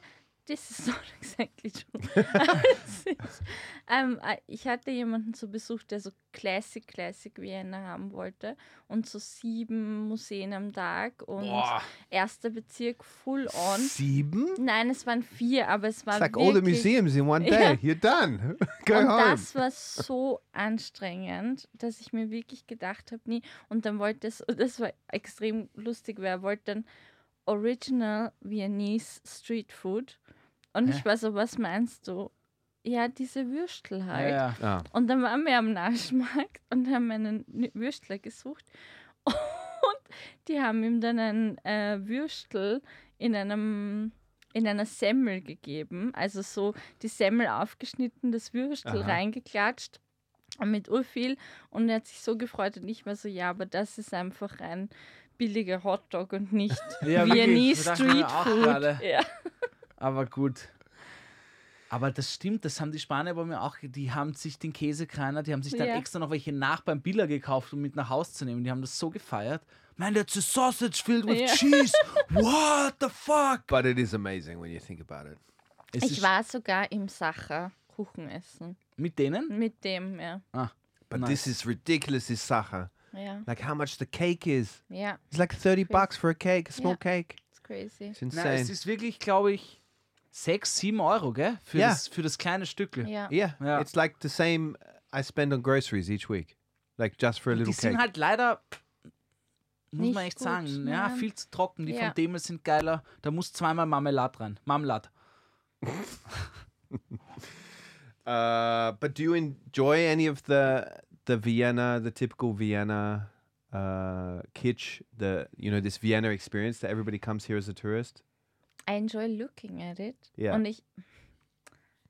Speaker 1: das ist not exactly true. Ist, ähm, äh, ich hatte jemanden zu Besuch, der so Classic, Classic Vienna haben wollte und so sieben Museen am Tag und
Speaker 5: Boah.
Speaker 1: erster Bezirk full on.
Speaker 4: Sieben?
Speaker 1: Nein, es waren vier, aber es war
Speaker 4: It's like all the museums in one
Speaker 1: Ja.
Speaker 4: day. You're done. Go
Speaker 1: und
Speaker 4: home.
Speaker 1: das war so anstrengend, dass ich mir wirklich gedacht habe, nie. Und dann wollte es, das war extrem lustig, weil er wollte dann Original Viennese Street Food. Und
Speaker 5: Hä?
Speaker 1: ich war so, was meinst du? Ja, diese Würstel halt.
Speaker 5: Ja, ja.
Speaker 4: Ah,
Speaker 1: Und dann waren wir am Naschmarkt und haben einen Würstler gesucht. Und die haben ihm dann ein äh, Würstel in einem in einer Semmel gegeben. Also so die Semmel aufgeschnitten, das Würstel
Speaker 4: Aha.
Speaker 1: reingeklatscht mit urviel. Und er hat sich so gefreut und ich war so, ja, aber das ist einfach ein billiger Hotdog und nicht
Speaker 5: Ja,
Speaker 1: Viennese Street Food.
Speaker 5: gerade.
Speaker 1: Ja.
Speaker 5: Aber gut. Aber das stimmt, das haben die Spanier bei mir auch. Die haben sich den Käsekreiner, die haben sich dann
Speaker 1: Ja.
Speaker 5: extra noch welche nach beim Biller gekauft, um mit nach Hause zu nehmen. Die haben das so gefeiert. Man, that's a sausage filled with
Speaker 1: Ja.
Speaker 5: cheese. What the fuck?
Speaker 4: but it is amazing when you think about it.
Speaker 5: Es
Speaker 1: Ich war sogar im Sacher Kuchen essen.
Speaker 5: mit denen?
Speaker 1: Mit dem, ja.
Speaker 5: Ah,
Speaker 4: But
Speaker 5: nice.
Speaker 4: this is ridiculous, this Sacha.
Speaker 1: Ja,
Speaker 4: Like how much the cake is.
Speaker 1: ja,
Speaker 4: It's like 30 bucks for a cake, a small
Speaker 1: Yeah.
Speaker 4: cake.
Speaker 1: it's crazy.
Speaker 4: It's
Speaker 5: Na,
Speaker 4: insane.
Speaker 5: es ist wirklich, glaube ich, Sechs, sieben Euro, gell? Für,
Speaker 4: Ja.
Speaker 5: das, für das kleine Stückel.
Speaker 1: Ja.
Speaker 4: Yeah,
Speaker 5: Yeah.
Speaker 4: it's like the same I spend on groceries each week, like just for a
Speaker 5: Die
Speaker 4: little
Speaker 5: sind
Speaker 4: cake.
Speaker 5: halt leider, muss
Speaker 1: Nicht
Speaker 5: man echt
Speaker 1: gut,
Speaker 5: sagen, ja,
Speaker 1: nein.
Speaker 5: viel zu trocken. Die
Speaker 1: Ja.
Speaker 5: von Demel sind geiler. Da muss zweimal Marmelade rein. Marmelade.
Speaker 4: Uh, but do you enjoy any of the the Vienna, the typical Vienna uh, kitsch, the you know this Vienna experience that everybody comes here as a tourist?
Speaker 1: I enjoy looking at it.
Speaker 4: Ja.
Speaker 1: Und ich,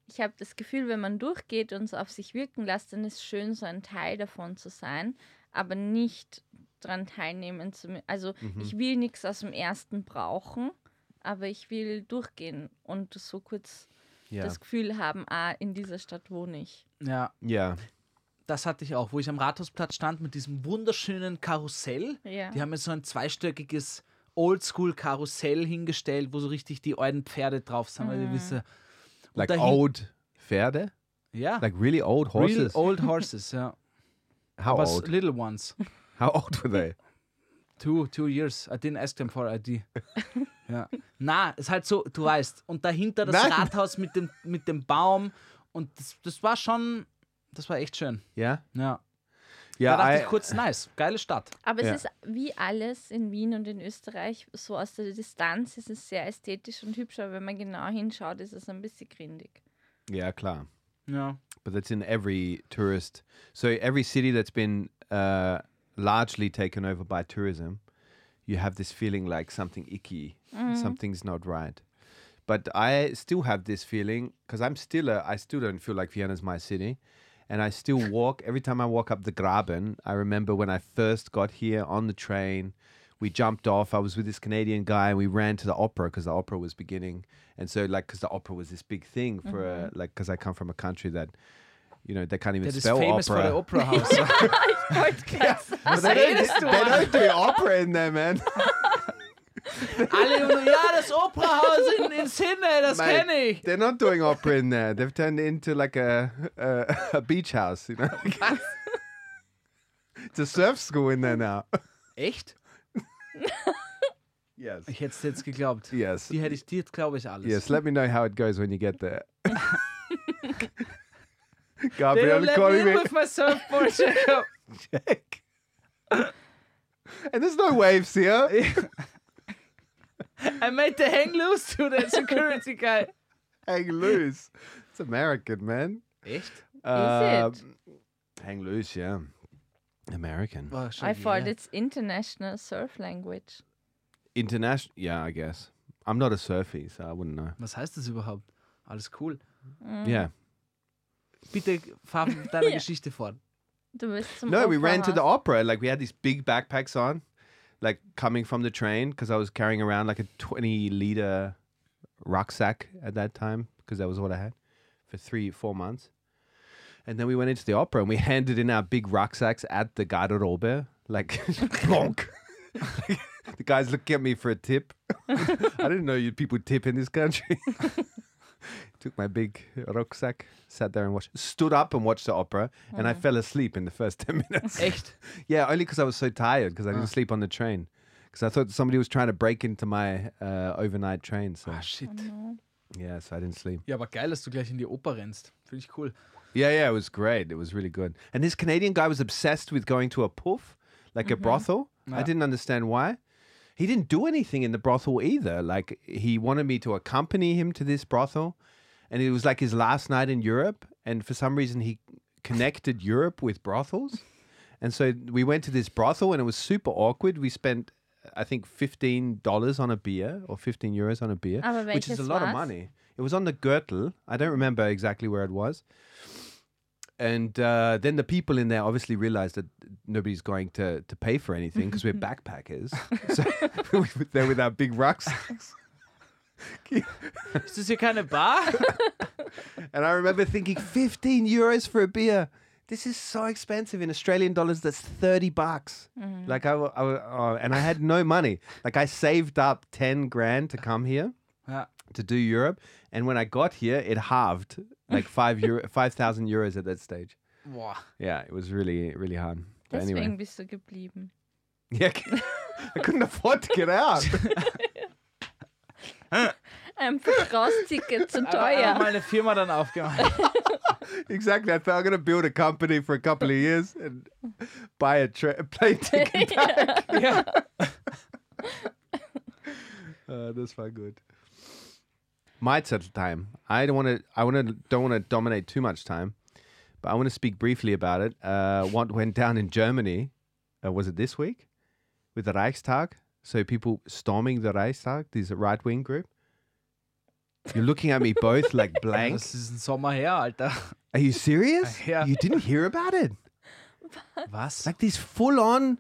Speaker 1: ich habe das Gefühl, wenn man durchgeht und es auf sich wirken lässt, dann ist es schön, so ein Teil davon zu sein, aber nicht daran teilnehmen zu müssen. Also
Speaker 4: Mhm.
Speaker 1: ich will nichts aus dem ersten brauchen, aber ich will durchgehen und so kurz
Speaker 4: Yeah,
Speaker 1: das Gefühl haben, ah, in dieser Stadt wohne ich.
Speaker 5: Ja,
Speaker 4: yeah,
Speaker 5: das hatte ich auch, wo ich am Rathausplatz stand mit diesem wunderschönen Karussell.
Speaker 1: Ja.
Speaker 5: Die haben mir so ein zweistöckiges Oldschool-Karussell hingestellt, wo so richtig die alten Pferde drauf sind, weil wir wissen.
Speaker 4: like old Pferde,
Speaker 5: Ja,
Speaker 4: like really old
Speaker 5: real
Speaker 4: horses.
Speaker 5: old horses, ja.
Speaker 4: How
Speaker 5: Aber
Speaker 4: old?
Speaker 5: little ones.
Speaker 4: How old were they?
Speaker 5: Two, two years. I didn't ask them for ID. ja. Na, ist halt so, du weißt. Und dahinter das
Speaker 4: Nein.
Speaker 5: Rathaus mit dem, mit dem Baum. Und das, das war schon, das war echt schön.
Speaker 4: Yeah,
Speaker 5: Ja.
Speaker 4: Yeah.
Speaker 5: da dachte ich kurz, nice, geile Stadt.
Speaker 1: Aber
Speaker 4: Ja.
Speaker 1: es ist wie alles in Wien und in Österreich, so aus der Distanz ist es sehr ästhetisch und hübsch, aber wenn man genau hinschaut, ist es ein bisschen grindig.
Speaker 4: yeah, klar.
Speaker 5: Ja.
Speaker 4: But that's in every tourist. So every city that's been uh, largely taken over by tourism, you have this feeling like something icky, something's not right. But I still have this feeling because I'm still a, I still don't feel like Vienna's my city, and I still walk every time I walk up the Graben. I remember when I first got here on the train. We jumped off. I was with this Canadian guy, and we ran to the opera because the opera was beginning. And so, like, because the opera was this big thing for, uh, like, because I come from a country that, you know, they can't even
Speaker 5: Das ist
Speaker 4: spell
Speaker 5: famous
Speaker 4: opera.
Speaker 5: for the Opera House.
Speaker 1: Ich wollte gerade sagen.
Speaker 4: But they, don't, they don't do opera in there, man.
Speaker 5: Alle nur, ja, das Operahaus in, in Sydney, das
Speaker 4: Mate,
Speaker 5: kenne ich.
Speaker 4: They're not doing opera in there. They've turned it into like a a, a beach house, you know. it's a surf school in there now.
Speaker 5: Echt?
Speaker 4: Yes.
Speaker 5: Ich hätte es jetzt geglaubt.
Speaker 4: Yes.
Speaker 5: Die hätte ich, die glaube ich alles.
Speaker 4: Yes. Let me know how it goes when you get there. Gabriel
Speaker 5: don't me in with my surfboard, Jacob.
Speaker 4: Check. And there's no waves here.
Speaker 5: I made the hang loose to the security guy.
Speaker 4: Hang loose. It's American, man.
Speaker 5: Echt?
Speaker 4: Um, Hang loose, yeah. American.
Speaker 5: Schon
Speaker 1: I thought
Speaker 5: yeah.
Speaker 1: it's international surf language.
Speaker 4: International. Yeah, I guess. I'm not a surfie, so I wouldn't know.
Speaker 5: Was heißt das überhaupt? Alles cool.
Speaker 4: Yeah.
Speaker 5: Bitte fahr mit deiner. Geschichte fort.
Speaker 1: Du bist zum
Speaker 4: No, we ran to the opera. Like we had these big backpacks on, like coming from the train because I was carrying around like a 20 liter rucksack at that time because that was what I had for three, four months. And then we went into the opera and we handed in our big rucksacks at the Garderobe, like plonk. the guys looking at me for a tip. I didn't know you people tip in this country. Took my big rucksack, sat there and watched, stood up and watched the opera, and I fell asleep in the first 10 minutes.
Speaker 5: Echt?
Speaker 4: Yeah, only because I was so tired because I didn't sleep on the train. Because I thought somebody was trying to break into my uh, overnight train. So
Speaker 5: Ah, shit.
Speaker 4: yeah, so I didn't sleep.
Speaker 5: Ja, aber geil, dass du gleich in die Oper rennst. Finde ich cool.
Speaker 4: Yeah, yeah, it was great. It was really good. And this Canadian guy was obsessed with going to a puff, like a brothel. I didn't understand why. He didn't do anything in the brothel either. Like he wanted me to accompany him to this brothel, and it was like his last night in Europe. And for some reason, he connected Europe with brothels. And so we went to this brothel, and it was super awkward. We spent, I think, fifteen dollars on a beer or fifteen euros on a beer,
Speaker 1: Aber
Speaker 4: which is a lot of money. It was on the Gürtel. I don't remember exactly where it was. And uh, then the people in there obviously realized that nobody's going to, to pay for anything because we're backpackers. so we're there with our big rucksacks.
Speaker 5: Ist das kind of Bar?
Speaker 4: And I remember thinking, 15 euros for a beer. This is so expensive in Australian dollars. That's 30 bucks. Mm-hmm. Like I, wa- I oh, and I had no money. Like I saved up 10 grand to come here
Speaker 5: Ja.
Speaker 4: to do Europe. And when I got here, it halved like five euro, 5,000 euros at that stage.
Speaker 5: Boah.
Speaker 4: Yeah, it was really, really hard. But
Speaker 1: Deswegen
Speaker 4: anyway.
Speaker 1: bist du geblieben.
Speaker 4: Yeah, I couldn't afford to get out.
Speaker 1: Einfach Rausticket zu
Speaker 5: Aber
Speaker 1: teuer.
Speaker 5: mal eine Firma dann aufgemacht.
Speaker 4: Exactly. I thought I'm going to build a company for a couple of years and buy a, tra- a plane ticket.
Speaker 5: ja.
Speaker 4: Uh, that's fine. Good. My settle time. I don't want to. I want to. Don't want to dominate too much time, but I want to speak briefly about it. Uh, what went down in Germany? Uh, was it this week with the Reichstag? So people storming the Reichstag, this right wing group. You're looking at me both like blank.
Speaker 5: Das ist ein Sommer her, Alter.
Speaker 4: Are you serious?
Speaker 5: Yeah.
Speaker 4: You didn't hear about it?
Speaker 5: Was?
Speaker 4: Like this full on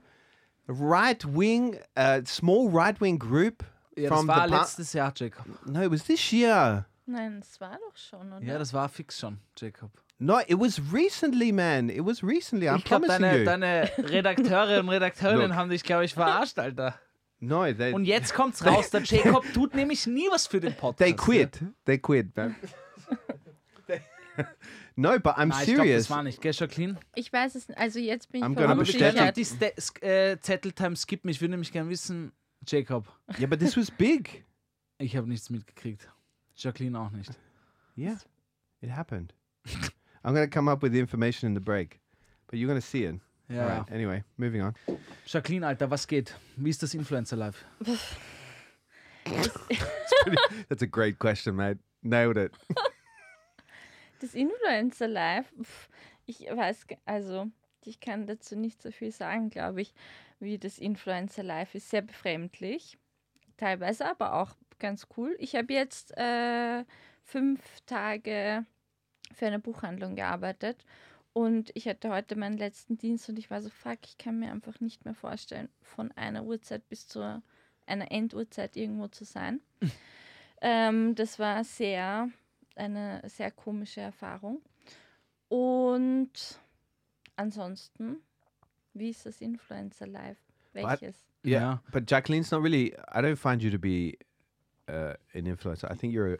Speaker 4: right wing, uh, small right wing group
Speaker 5: Ja, das
Speaker 4: from
Speaker 5: war
Speaker 4: the.
Speaker 5: letztes Jahr, Jacob.
Speaker 4: no, it was this year.
Speaker 1: Nein, es war doch schon, oder?
Speaker 5: Ja, das war fix schon, Jacob.
Speaker 4: No, it was recently, man. It was recently. I'm
Speaker 5: Ich glaube,
Speaker 4: promising
Speaker 5: deine,
Speaker 4: you.
Speaker 5: deine Redakteure und Redakteurinnen haben dich, glaube ich, verarscht, Alter.
Speaker 4: No, they
Speaker 5: Und jetzt kommt's raus, der Jacob tut nämlich nie was für den Podcast.
Speaker 4: they quit. They quit, man. No, but I'm
Speaker 5: Nein, ich glaube,
Speaker 4: serious.
Speaker 5: das war nicht, gell, Jacqueline?
Speaker 1: Ich weiß es nicht. Also jetzt bin ich
Speaker 4: I'm gonna
Speaker 5: Aber wir können die Ste äh, Zetteltime skippen. Ich würde nämlich gerne wissen, Jacob,
Speaker 4: yeah, but this was big.
Speaker 5: ich habe nichts mitgekriegt. Jacqueline auch nicht.
Speaker 4: Yeah, it happened. I'm gonna come up with the information in the break, but you're gonna see it.
Speaker 5: Ja,
Speaker 4: All
Speaker 5: ja.
Speaker 4: right. Anyway, moving on.
Speaker 5: Jacqueline, Alter, was geht? Wie ist das Influencer Live?
Speaker 4: That's a great question, mate. Nailed it.
Speaker 1: Das Influencer Live, pf, ich weiß, also ich kann dazu nicht so viel sagen, glaube ich, wie das Influencer Live ist. Sehr befremdlich, teilweise aber auch ganz cool. Ich habe jetzt äh, fünf Tage für eine Buchhandlung gearbeitet und ich hatte heute meinen letzten Dienst und ich war so, fuck, ich kann mir einfach nicht mehr vorstellen, von einer Uhrzeit bis zu einer Enduhrzeit irgendwo zu sein. ähm, das war sehr eine sehr komische Erfahrung. Und ansonsten, wie ist das Influencer Live? Welches?
Speaker 4: Yeah,
Speaker 5: Ja.
Speaker 4: but Jacqueline's not really. I don't find you to be uh, an influencer. I think you're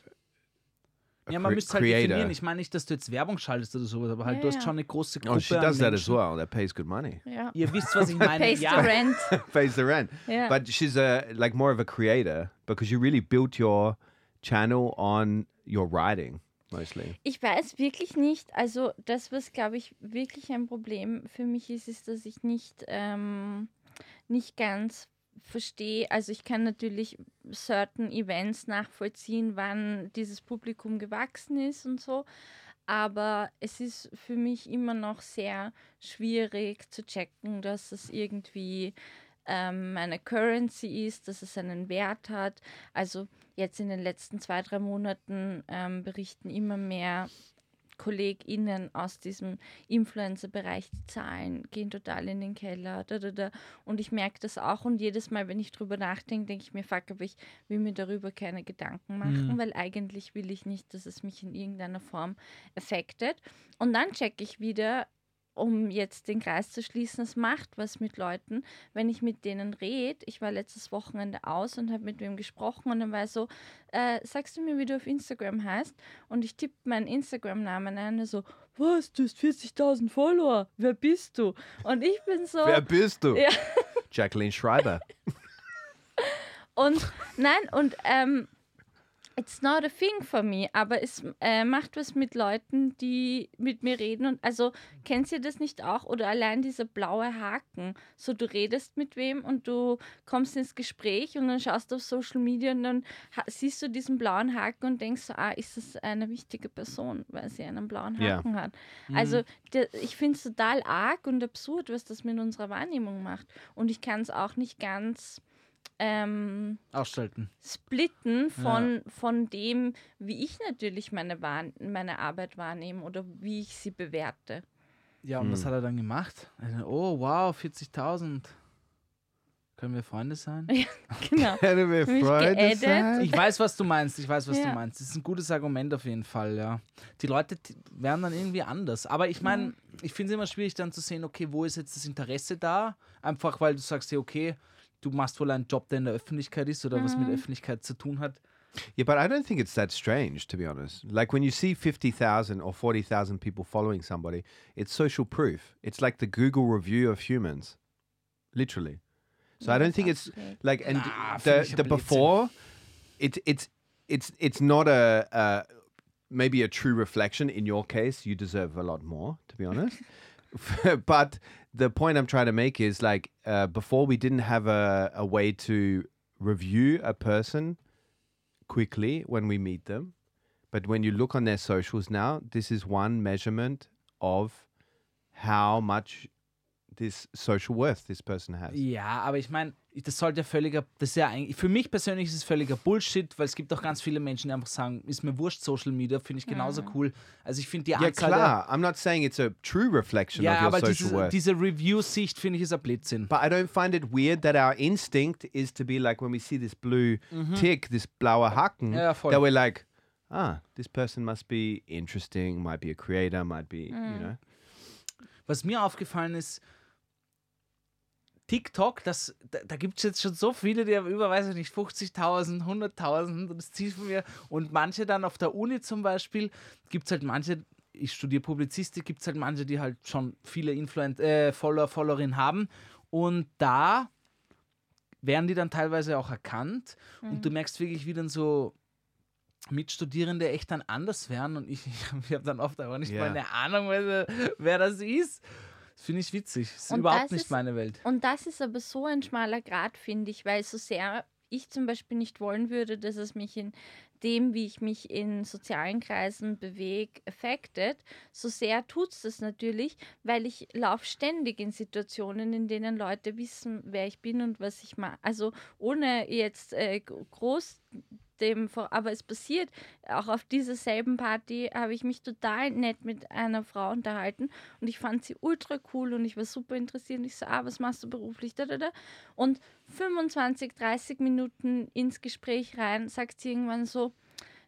Speaker 5: Ja, man müsste halt definieren. Ich meine nicht, dass du jetzt Werbung schaltest oder sowas, aber halt,
Speaker 1: Ja,
Speaker 5: du hast schon eine große Gruppe
Speaker 4: Oh, she
Speaker 5: an
Speaker 4: does that as well. That pays good money.
Speaker 1: Ja.
Speaker 5: Ihr wisst, was ich meine.
Speaker 1: Pays
Speaker 5: ja,
Speaker 1: the rent.
Speaker 4: pays the rent.
Speaker 1: Ja.
Speaker 4: But she's a like more of a creator because you really built your channel on your writing mostly.
Speaker 1: Ich weiß wirklich nicht, also das, was glaube ich wirklich ein Problem für mich ist, ist, dass ich nicht, ähm, nicht ganz verstehe. Also ich kann natürlich certain Events nachvollziehen, wann dieses Publikum gewachsen ist und so. Aber es ist für mich immer noch sehr schwierig zu checken, dass es irgendwie ähm, eine Currency ist, dass es einen Wert hat. Also jetzt in den letzten zwei, drei Monaten ähm, berichten immer mehr KollegInnen aus diesem Influencer-Bereich, die Zahlen gehen total in den Keller. Da, da, da. Und ich merke das auch. Und jedes Mal, wenn ich drüber nachdenke, denke ich mir, fuck, aber ich will mir darüber keine Gedanken machen, weil eigentlich will ich nicht, dass es mich in irgendeiner Form affectet. Und dann checke ich wieder, um jetzt den Kreis zu schließen, es macht was mit Leuten, wenn ich mit denen rede. Ich war letztes Wochenende aus und habe mit wem gesprochen und dann war so, äh, sagst du mir, wie du auf Instagram heißt? Und ich tippe meinen Instagram-Namen ein und so, was, du hast 40.000 Follower, wer bist du? Und ich bin so,
Speaker 4: Wer bist du?
Speaker 1: Ja.
Speaker 4: Jacqueline Schreiber.
Speaker 1: Und nein, und ähm, it's not a thing for me, aber es äh, macht was mit Leuten, die mit mir reden. Und also, kennst ihr das nicht auch? Oder allein dieser blaue Haken. So, du redest mit wem und du kommst ins Gespräch und dann schaust du auf Social Media und dann siehst du diesen blauen Haken und denkst so, ah, ist das eine wichtige Person, weil sie einen blauen. Haken hat. Also, der, ich finde es total arg und absurd, was das mit unserer Wahrnehmung macht. Und ich kann es auch nicht ganz. Ähm,
Speaker 5: Ausschalten.
Speaker 1: splitten von, von dem, wie ich natürlich meine, meine Arbeit wahrnehme oder wie ich sie bewerte.
Speaker 5: Ja, und was hat er dann gemacht? Oh, wow, 40.000. Können wir Freunde sein?
Speaker 1: Genau.
Speaker 4: Hätte mir
Speaker 1: Mich
Speaker 4: Freude
Speaker 1: geaddet.
Speaker 4: sein.
Speaker 5: Ich weiß, was du meinst. Ich weiß, was
Speaker 1: Ja.
Speaker 5: du meinst. Das ist ein gutes Argument auf jeden Fall, ja. Die Leute die werden dann irgendwie anders. Aber ich meine, ich finde es immer schwierig dann zu sehen, okay, wo ist jetzt das Interesse da? Einfach weil du sagst, ja, okay, du machst wohl einen Job, der in der Öffentlichkeit ist oder was mit Öffentlichkeit zu tun hat.
Speaker 4: Yeah, but I don't think it's that strange, to be honest. Like when you see 50,000 or 40,000 people following somebody, it's social proof. It's like the Google review of humans, literally. So I don't think it's like, and
Speaker 5: Nah,
Speaker 4: the, the before, it, it's, it's it's not a uh, maybe a true reflection. In your case, you deserve a lot more, to be honest. but the point I'm trying to make is like uh, before we didn't have a, a way to review a person quickly when we meet them. But when you look on their socials now, this is one measurement of how much this social worth this person has.
Speaker 5: Ja, aber ich meine, das sollte ja völliger, das ist ja eigentlich, für mich persönlich ist es völliger Bullshit, weil es gibt auch ganz viele Menschen, die einfach sagen, ist mir wurscht, Social Media, finde ich genauso cool. Also ich finde die Anzahl der,
Speaker 4: klar. I'm not saying it's a true reflection
Speaker 5: ja,
Speaker 4: of your
Speaker 5: aber
Speaker 4: social
Speaker 5: diese,
Speaker 4: worth.
Speaker 5: diese Review-Sicht finde ich ist ein Blödsinn.
Speaker 4: But I don't find it weird that our instinct is to be like when we see this blue tick, this blaue Haken,
Speaker 5: Ja,
Speaker 4: that we're like, ah, this person must be interesting, might be a creator, might be, you know.
Speaker 5: Was mir aufgefallen ist, TikTok, das, da, da gibt es jetzt schon so viele, die haben über, weiß ich nicht, 50.000, 100.000 das Ziel von mir. Und manche dann auf der Uni zum Beispiel, gibt es halt manche, ich studiere Publizistik, gibt es halt manche, die halt schon viele Influen äh, Follower, Followerinnen haben. Und da werden die dann teilweise auch erkannt. Und du merkst wirklich, wie dann so Mitstudierende echt dann anders werden. Und ich, ich habe dann oft aber nicht
Speaker 4: Ja.
Speaker 5: mal eine Ahnung, wer, wer das ist. Das finde ich witzig. Das ist
Speaker 1: Und
Speaker 5: überhaupt
Speaker 1: das
Speaker 5: nicht
Speaker 1: ist-
Speaker 5: meine Welt.
Speaker 1: Und das ist aber so ein schmaler Grad, finde ich, weil so sehr ich zum Beispiel nicht wollen würde, dass es mich in dem, wie ich mich in sozialen Kreisen bewege, affected, so sehr tut es das natürlich, weil ich laufe ständig in Situationen, in denen Leute wissen, wer ich bin und was ich mache. Also ohne jetzt äh, groß dem, aber es passiert, auch auf dieser selben Party habe ich mich total nett mit einer Frau unterhalten und ich fand sie ultra cool und ich war super interessiert. Und ich so, ah, was machst du beruflich, da, da, da. Und 25, 30 Minuten ins Gespräch rein sagt sie irgendwann so,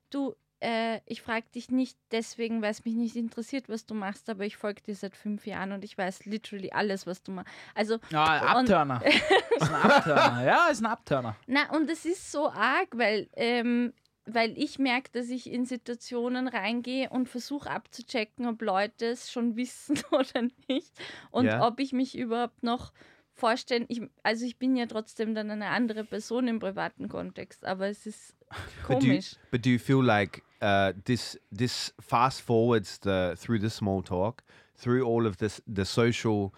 Speaker 1: du, äh, ich frage dich nicht deswegen, weil es mich nicht interessiert, was du machst, aber ich folge dir seit fünf Jahren und ich weiß literally alles, was du machst. Also,
Speaker 5: Ja, Abturner. ist ein Abturner. Ja, ist ein Abturner.
Speaker 1: na, und es ist so arg, weil, ähm, weil ich merke, dass ich in Situationen reingehe und versuche abzuchecken, ob Leute es schon wissen oder nicht und
Speaker 4: Ja.
Speaker 1: ob ich mich überhaupt noch vorstellen. Ich, also ich bin ja trotzdem dann eine andere Person im privaten Kontext, aber es ist
Speaker 4: But do, you,
Speaker 1: komisch.
Speaker 4: but do you feel like uh, this this fast forwards the through the small talk, through all of this the social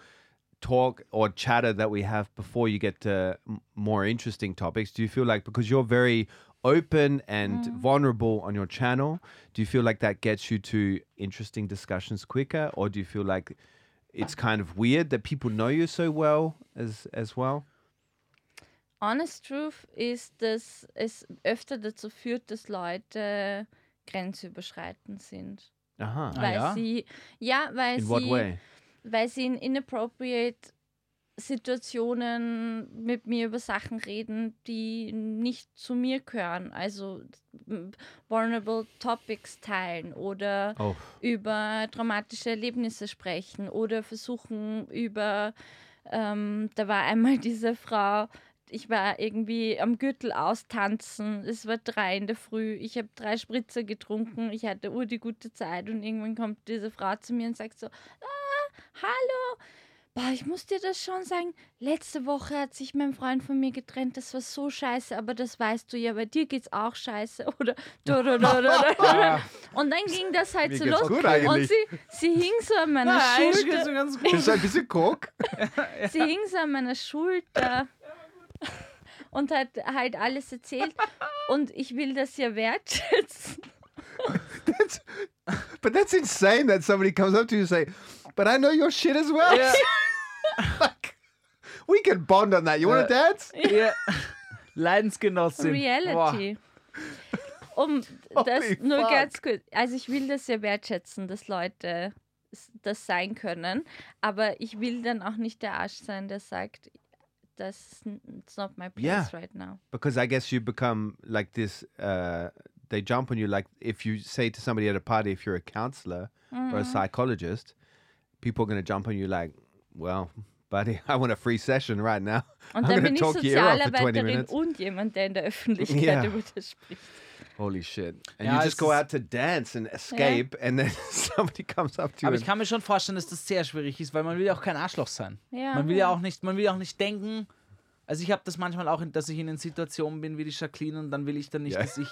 Speaker 4: talk or chatter that we have before you get to more interesting topics? Do you feel like because you're very open and vulnerable on your channel, do you feel like that gets you to interesting discussions quicker, or do you feel like it's kind of weird that people know you so well as as well?
Speaker 1: Honest Truth ist, dass es öfter dazu führt, dass Leute grenzüberschreitend sind.
Speaker 4: Aha.
Speaker 5: Ah,
Speaker 1: weil
Speaker 5: ja?
Speaker 1: sie, ja, weil
Speaker 4: In
Speaker 1: sie,
Speaker 4: what way?
Speaker 1: weil sie in inappropriate Situationen mit mir über Sachen reden, die nicht zu mir gehören. Also vulnerable Topics teilen oder
Speaker 4: Oh,
Speaker 1: über traumatische Erlebnisse sprechen oder versuchen über, ähm, da war einmal diese Frau, ich war irgendwie am Gürtel austanzen, es war drei in der Früh, ich habe drei Spritzer getrunken, ich hatte ur die gute Zeit und irgendwann kommt diese Frau zu mir und sagt so, ah, hallo, Boah, ich muss dir das schon sagen. Letzte Woche hat sich mein Freund von mir getrennt. Das war so scheiße, aber das weißt du ja. Bei dir geht's auch scheiße. Oder. Und dann ging das halt
Speaker 4: Mir
Speaker 1: so los.
Speaker 4: gut
Speaker 1: Und sie, sie hing so an meiner
Speaker 5: eigentlich
Speaker 1: Schulter.
Speaker 5: ganz gut.
Speaker 4: ist ein bisschen Coke.
Speaker 1: Sie hing so an meiner Schulter und hat halt alles erzählt. Und ich will das ja wertschätzen.
Speaker 4: That's, but that's insane that somebody comes up to you and say, "But I know your shit as well."
Speaker 5: Ja.
Speaker 4: like, we can bond on that. You want to
Speaker 5: Uh,
Speaker 4: dance?
Speaker 5: Ja. Leidensgenossin. Boah.
Speaker 1: Reality. Um das
Speaker 4: Holy
Speaker 1: nur
Speaker 4: fuck.
Speaker 1: ganz kurz. Also ich will das ja wertschätzen, dass Leute das sein können, aber ich will dann auch nicht der Arsch sein, der sagt, das it's not my place
Speaker 4: Yeah.
Speaker 1: right now.
Speaker 4: Because I guess you become like this. Uh, they jump on you like if you say to somebody at a party, if you're a counselor or a psychologist, people are going to jump on you like, "Well, buddy, I want a free session right now.
Speaker 1: Und
Speaker 4: I'm
Speaker 1: dann
Speaker 4: gonna
Speaker 1: bin ich
Speaker 4: talk your ear off for 20
Speaker 1: Sozialarbeiterin und jemand, der in der Öffentlichkeit
Speaker 4: Yeah.
Speaker 1: über das spricht.
Speaker 4: Holy shit! And
Speaker 5: Ja,
Speaker 4: you just go out to dance and escape, and then somebody comes up to you.
Speaker 5: Aber ich kann mir schon vorstellen, dass das sehr schwierig ist, weil man will ja auch kein Arschloch sein.
Speaker 1: Ja.
Speaker 5: Man will ja auch nicht, man will ja auch nicht denken. Also ich habe das manchmal auch, dass ich in den Situationen bin wie die Jacqueline und dann will ich dann nicht,
Speaker 4: Ja.
Speaker 5: dass ich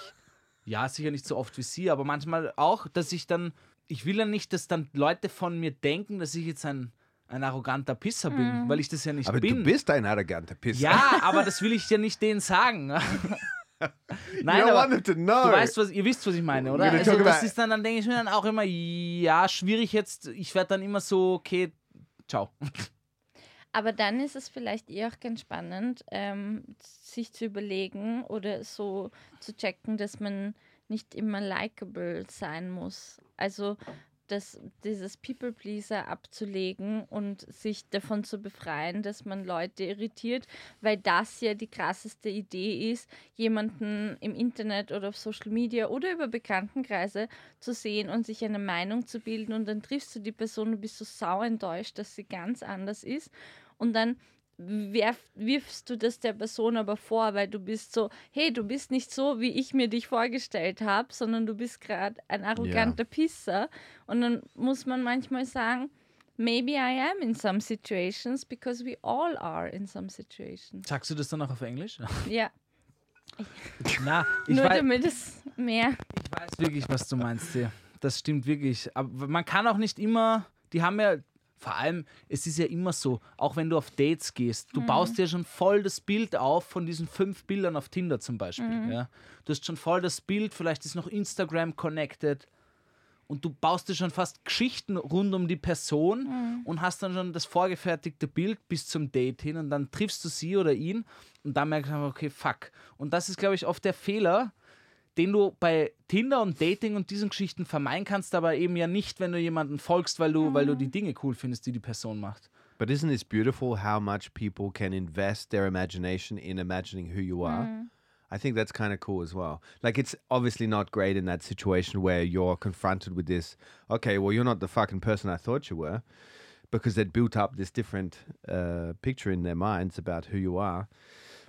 Speaker 5: Ja, sicher nicht so oft wie sie, aber manchmal auch, dass ich dann, ich will ja nicht, dass dann Leute von mir denken, dass ich jetzt ein, ein arroganter Pisser bin, weil ich das ja nicht
Speaker 4: Aber
Speaker 5: bin.
Speaker 4: du bist ein arroganter Pisser.
Speaker 5: ja, aber das will ich ja nicht denen sagen. Nein,
Speaker 4: you
Speaker 5: aber
Speaker 4: wanted to know.
Speaker 5: du weißt, was, ihr wisst, was ich meine, oder? Also das ist dann, dann denke ich mir dann auch immer, ja, schwierig jetzt, ich werde dann immer so, okay, ciao.
Speaker 1: Aber dann ist es vielleicht eher auch ganz spannend, ähm, sich zu überlegen oder so zu checken, dass man nicht immer likable sein muss. Also das, dieses People-Pleaser abzulegen und sich davon zu befreien, dass man Leute irritiert, weil das ja die krasseste Idee ist, jemanden im Internet oder auf Social Media oder über Bekanntenkreise zu sehen und sich eine Meinung zu bilden. Und dann triffst du die Person und bist so sau enttäuscht, dass sie ganz anders ist. Und dann werf, wirfst du das der Person aber vor, weil du bist so, hey, du bist nicht so, wie ich mir dich vorgestellt habe, sondern du bist gerade ein arroganter Pisser. Und dann muss man manchmal sagen, maybe I am in some situations because we all are in some situations.
Speaker 5: Sagst du das dann auch auf Englisch?
Speaker 1: Ja,
Speaker 5: Na, ich
Speaker 1: nur
Speaker 5: weiß,
Speaker 1: damit es mehr.
Speaker 5: ich weiß wirklich, was du meinst, ja. Das stimmt wirklich. Aber man kann auch nicht immer, die haben ja, vor allem, es ist ja immer so, auch wenn du auf Dates gehst, du baust ja schon voll das Bild auf von diesen fünf Bildern auf Tinder zum Beispiel. Ja. Du hast schon voll das Bild, vielleicht ist noch Instagram connected und du baust dir schon fast Geschichten rund um die Person und hast dann schon das vorgefertigte Bild bis zum Date hin und dann triffst du sie oder ihn und dann merkst du, okay, fuck. Und das ist, glaube ich, oft der Fehler, den du bei Tinder und Dating und diesen Geschichten vermeiden kannst, aber eben ja nicht, wenn du jemanden folgst, weil du, weil du die Dinge cool findest, die die Person macht.
Speaker 4: But isn't it beautiful how much people can invest their imagination in imagining who you are? I think that's kind of cool as well. Like, it's obviously not great in that situation where you're confronted with this, okay, well, you're not the fucking person I thought you were, because they'd built up this different uh, picture in their minds about who you are.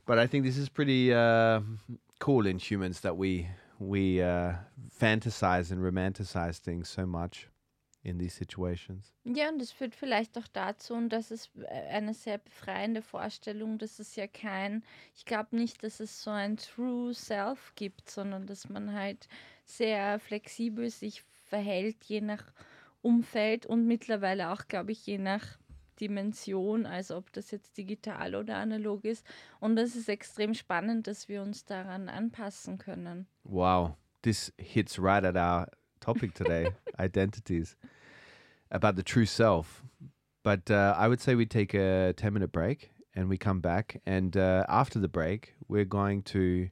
Speaker 4: But I think this is pretty uh, cool in humans that we we uh, fantasize and romanticize things so much in these situations.
Speaker 1: Ja, und es führt vielleicht auch dazu, und das ist äh, eine sehr befreiende Vorstellung, dass es ja kein, ich glaube nicht, dass es so ein True Self gibt, sondern dass man halt sehr flexibel sich verhält, je nach Umfeld und mittlerweile auch, glaube ich, je nach Dimension, also ob das jetzt digital oder analog ist. Und das ist extrem spannend, dass wir uns daran anpassen können.
Speaker 4: Wow, this hits right at our topic today identities about the true self. But uh, I would say we take a 10 minute break and we come back. And uh, after the break, we're going to,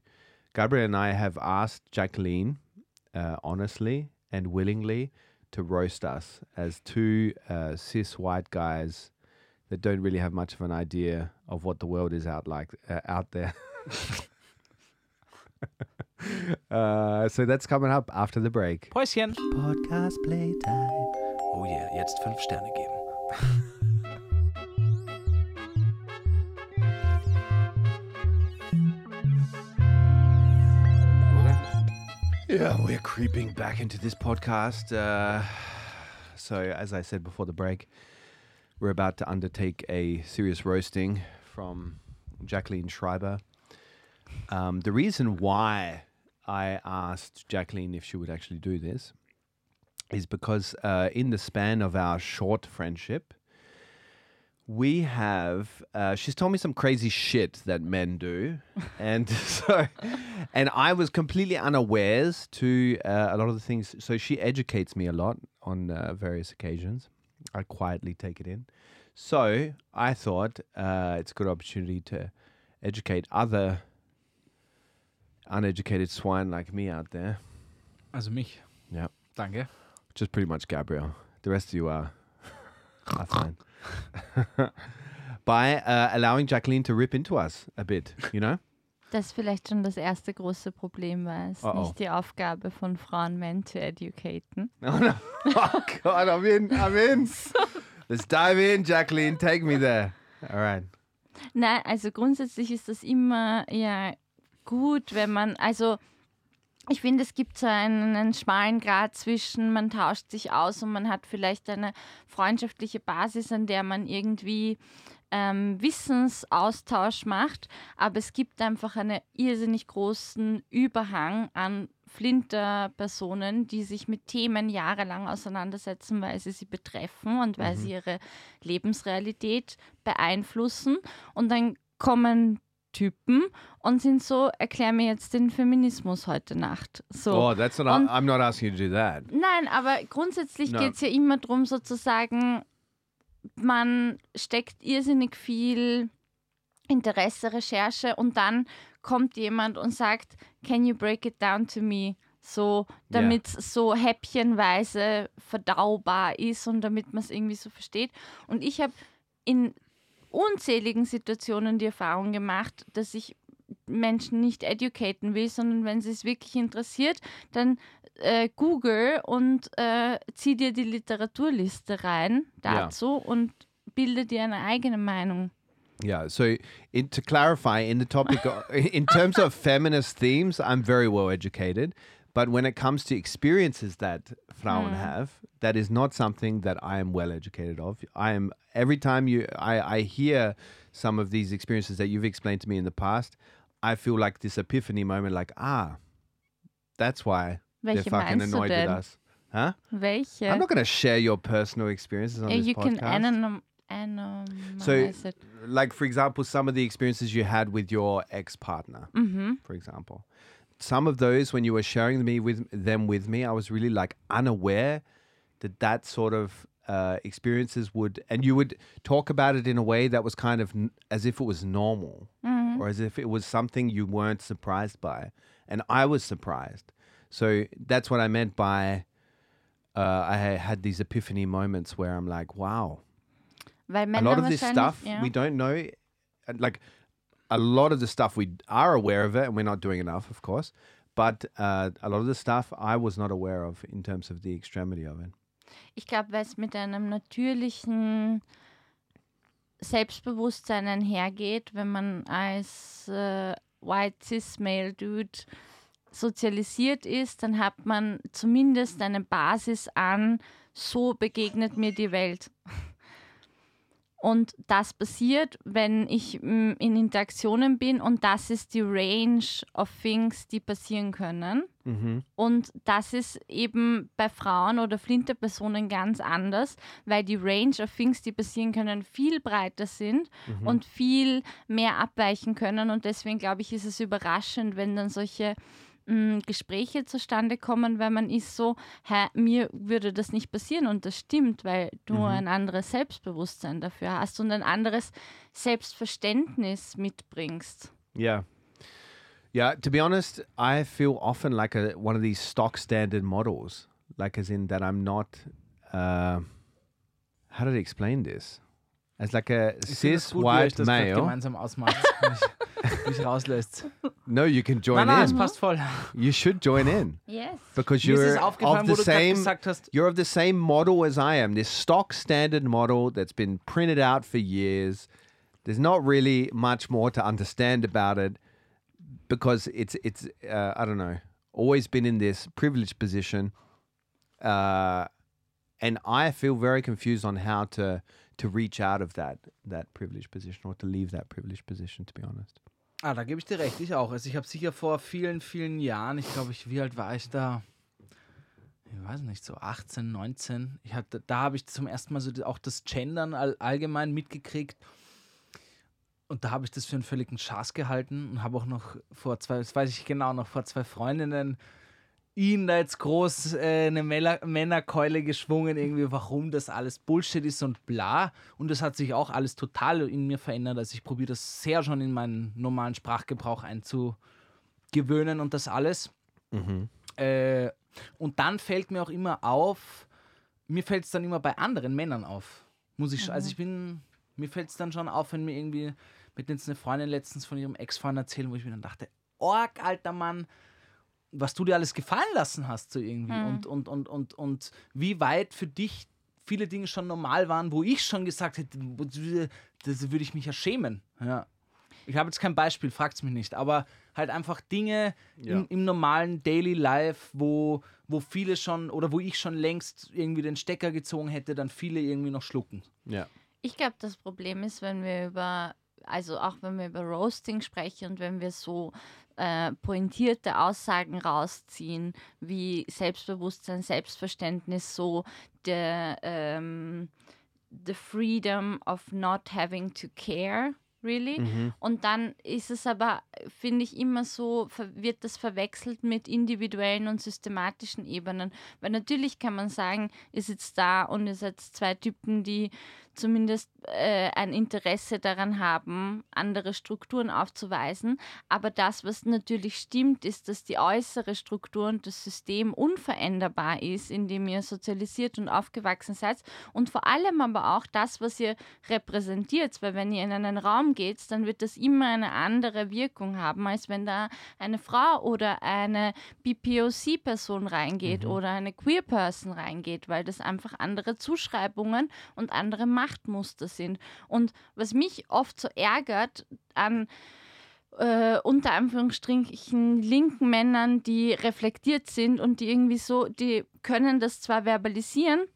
Speaker 4: Gabriel and I have asked Jacqueline uh, honestly and willingly to roast us as two uh, cis white guys that don't really have much of an idea of what the world is out like uh, out there. Uh, so that's coming up after the break.
Speaker 5: Päuschen.
Speaker 4: Podcast playtime.
Speaker 5: Oh yeah, jetzt fünf Sterne geben.
Speaker 4: Yeah, we're creeping back into this podcast. Uh, so, as I said before the break, we're about to undertake a serious roasting from Jacqueline Schreiber. Um, the reason why I asked Jacqueline if she would actually do this is because uh, in the span of our short friendship, we have uh, she's told me some crazy shit that men do. And so and i was completely unawares to uh, a lot of the things. So she educates me a lot on uh, various occasions. I quietly take it in. So i thought uh, it's a good opportunity to educate other uneducated swine like me out there.
Speaker 5: Also mich.
Speaker 4: yeah.
Speaker 5: Danke.
Speaker 4: just pretty much gabriel the rest of you are, are fine by uh, allowing jacqueline to rip into us a bit you know
Speaker 1: Das vielleicht schon das erste große Problem war. Es ist
Speaker 4: Oh, oh.
Speaker 1: nicht die Aufgabe von Frauen, Men zu educaten.
Speaker 4: Oh no! Oh God, I'm in. I'm in. Let's dive in, Jacqueline. Take me there. All right.
Speaker 1: Nein, also grundsätzlich ist das immer ja gut, wenn man, also ich finde, es gibt so einen, einen schmalen Grad zwischen, man tauscht sich aus und man hat vielleicht eine freundschaftliche Basis, an der man irgendwie ähm, Wissensaustausch macht, aber es gibt einfach einen irrsinnig großen Überhang an Flinter-Personen, die sich mit Themen jahrelang auseinandersetzen, weil sie sie betreffen und weil sie ihre Lebensrealität beeinflussen. Und dann kommen Typen und sind so, erklär mir jetzt den Feminismus heute Nacht. So.
Speaker 4: Oh, that's not.
Speaker 1: Und-
Speaker 4: I'm not asking you to do that.
Speaker 1: Nein, aber grundsätzlich
Speaker 4: No.
Speaker 1: geht es ja immer darum, sozusagen, man steckt irrsinnig viel Interesse, Recherche und dann kommt jemand und sagt, can you break it down to me? So, damit es so häppchenweise verdaubar ist und damit man es irgendwie so versteht. Und ich habe in unzähligen Situationen die Erfahrung gemacht, dass ich Menschen nicht educaten will, sondern wenn sie es wirklich interessiert, dann äh, Google und äh, zieh dir die Literaturliste rein
Speaker 4: Ja.
Speaker 1: dazu und bilde dir eine eigene Meinung.
Speaker 4: Yeah. So, in, to clarify, in the topic, in terms of feminist themes, I'm very well educated. But when it comes to experiences that Frauen have, that is not something that I am well educated of. I am every time you, I, I hear some of these experiences that you've explained to me in the past, I feel like this epiphany moment, like ah, that's why
Speaker 1: Welche
Speaker 4: they're fucking annoyed with us, huh?
Speaker 1: Welche?
Speaker 4: I'm not going to share your personal experiences on
Speaker 1: Uh,
Speaker 4: this
Speaker 1: you can
Speaker 4: podcast.
Speaker 1: anom- anonymize
Speaker 4: So,
Speaker 1: it.
Speaker 4: like for example, some of the experiences you had with your ex-partner, for example, some of those when you were sharing me with them with me, I was really like unaware that that sort of uh, experiences would, and you would talk about it in a way that was kind of n- as if it was normal, or as if it was something you weren't surprised by, and I was surprised. So that's what I meant by. Uh, I had these epiphany moments where I'm like, wow, a lot of this stuff
Speaker 1: ja.
Speaker 4: we don't know like a lot of the stuff we are aware of it and we're not doing enough of course but uh, a lot of the stuff i was not aware of in terms of the extremity of it
Speaker 1: Ich glaube, weil es mit einem natürlichen Selbstbewusstsein einhergeht, wenn man als äh, White Cis Male Dude sozialisiert ist, dann hat man zumindest eine Basis an, so begegnet mir die Welt. Und das passiert, wenn ich mm, in Interaktionen bin und das ist die Range of things, die passieren können. Und das ist eben bei Frauen oder Flinterpersonen ganz anders, weil die Range of Things, die passieren können, viel breiter sind und viel mehr abweichen können. Und deswegen glaube ich, ist es überraschend, wenn dann solche mh, Gespräche zustande kommen, weil man ist so, hä, mir würde das nicht passieren. Und das stimmt, weil du ein anderes Selbstbewusstsein dafür hast und ein anderes Selbstverständnis mitbringst.
Speaker 4: yeah yeah to be honest i feel often like a one of these stock standard models like as in that i'm not uh, how did i explain this as like a
Speaker 5: Ich
Speaker 4: cis
Speaker 5: gut, wie euch
Speaker 4: white
Speaker 5: das
Speaker 4: male
Speaker 5: gemeinsam ausmacht, mich, mich rauslässt.
Speaker 4: no you can join
Speaker 5: Nein, nein, es
Speaker 4: in
Speaker 5: passt voll.
Speaker 4: you should join in
Speaker 1: Yes.
Speaker 4: because
Speaker 5: Mir ist es
Speaker 4: you're of the same
Speaker 5: hast,
Speaker 4: you're of the same model as I am. This stock standard model that's been printed out for years. There's not really much more to understand about it because it's it's uh, I don't know always been in this privileged position, uh, and I feel very confused on how to to reach out of that that privileged position or to leave that privileged position. To be honest.
Speaker 5: Ah, da gebe ich dir recht, ich auch. Also ich habe sicher vor vielen, vielen Jahren, ich glaube, ich, wie alt war ich da? Ich weiß nicht, so 18, 19. Ich hatte, da habe ich zum ersten Mal so auch das Gendern all, allgemein mitgekriegt. Und da habe ich das für einen völligen Schaß gehalten und habe auch noch vor zwei, das weiß ich genau, noch vor zwei Freundinnen ihn da jetzt groß äh, eine Männer Männerkeule geschwungen, irgendwie, warum das alles Bullshit ist und bla. Und das hat sich auch alles total in mir verändert. Also ich probiere das sehr schon in meinen normalen Sprachgebrauch einzugewöhnen und das alles. Äh, und dann fällt mir auch immer auf, mir fällt es dann immer bei anderen Männern auf. Muss ich, sch- also ich bin, mir fällt es dann schon auf, wenn mir irgendwie mit jetzt eine Freundin letztens von ihrem Ex-Freund erzählen, wo ich mir dann dachte, Org, alter Mann, was du dir alles gefallen lassen hast, so irgendwie. Und, und, und, und, und wie weit für dich viele Dinge schon normal waren, wo ich schon gesagt hätte, das würde ich mich ja schämen. Ja. Ich habe jetzt kein Beispiel, fragt mich nicht, aber halt einfach Dinge im, im normalen Daily Life, wo, wo viele schon oder wo ich schon längst irgendwie den Stecker gezogen hätte, dann viele irgendwie noch schlucken.
Speaker 4: Yeah.
Speaker 1: Ich glaube, das Problem ist, wenn wir über also auch wenn wir über Roasting sprechen und wenn wir so äh, pointierte Aussagen rausziehen, wie Selbstbewusstsein, Selbstverständnis, so der ähm, the freedom of not having to care, really. Und dann ist es aber, finde ich, immer so, wird das verwechselt mit individuellen und systematischen Ebenen. Weil natürlich kann man sagen, ihr sitzt da und ihr seid zwei Typen, die zumindest äh, ein Interesse daran haben, andere Strukturen aufzuweisen. Aber das, was natürlich stimmt, ist, dass die äußere Struktur und das System unveränderbar ist, in dem ihr sozialisiert und aufgewachsen seid. Und vor allem aber auch das, was ihr repräsentiert. Weil wenn ihr in einen Raum geht, dann wird das immer eine andere Wirkung haben, als wenn da eine Frau oder eine BPOC-Person reingeht oder eine Queer-Person reingeht, weil das einfach andere Zuschreibungen und andere Machtmuster sind. Und was mich oft so ärgert an äh, unter Anführungsstrichen linken Männern, die reflektiert sind und die irgendwie so, die können das zwar verbalisieren,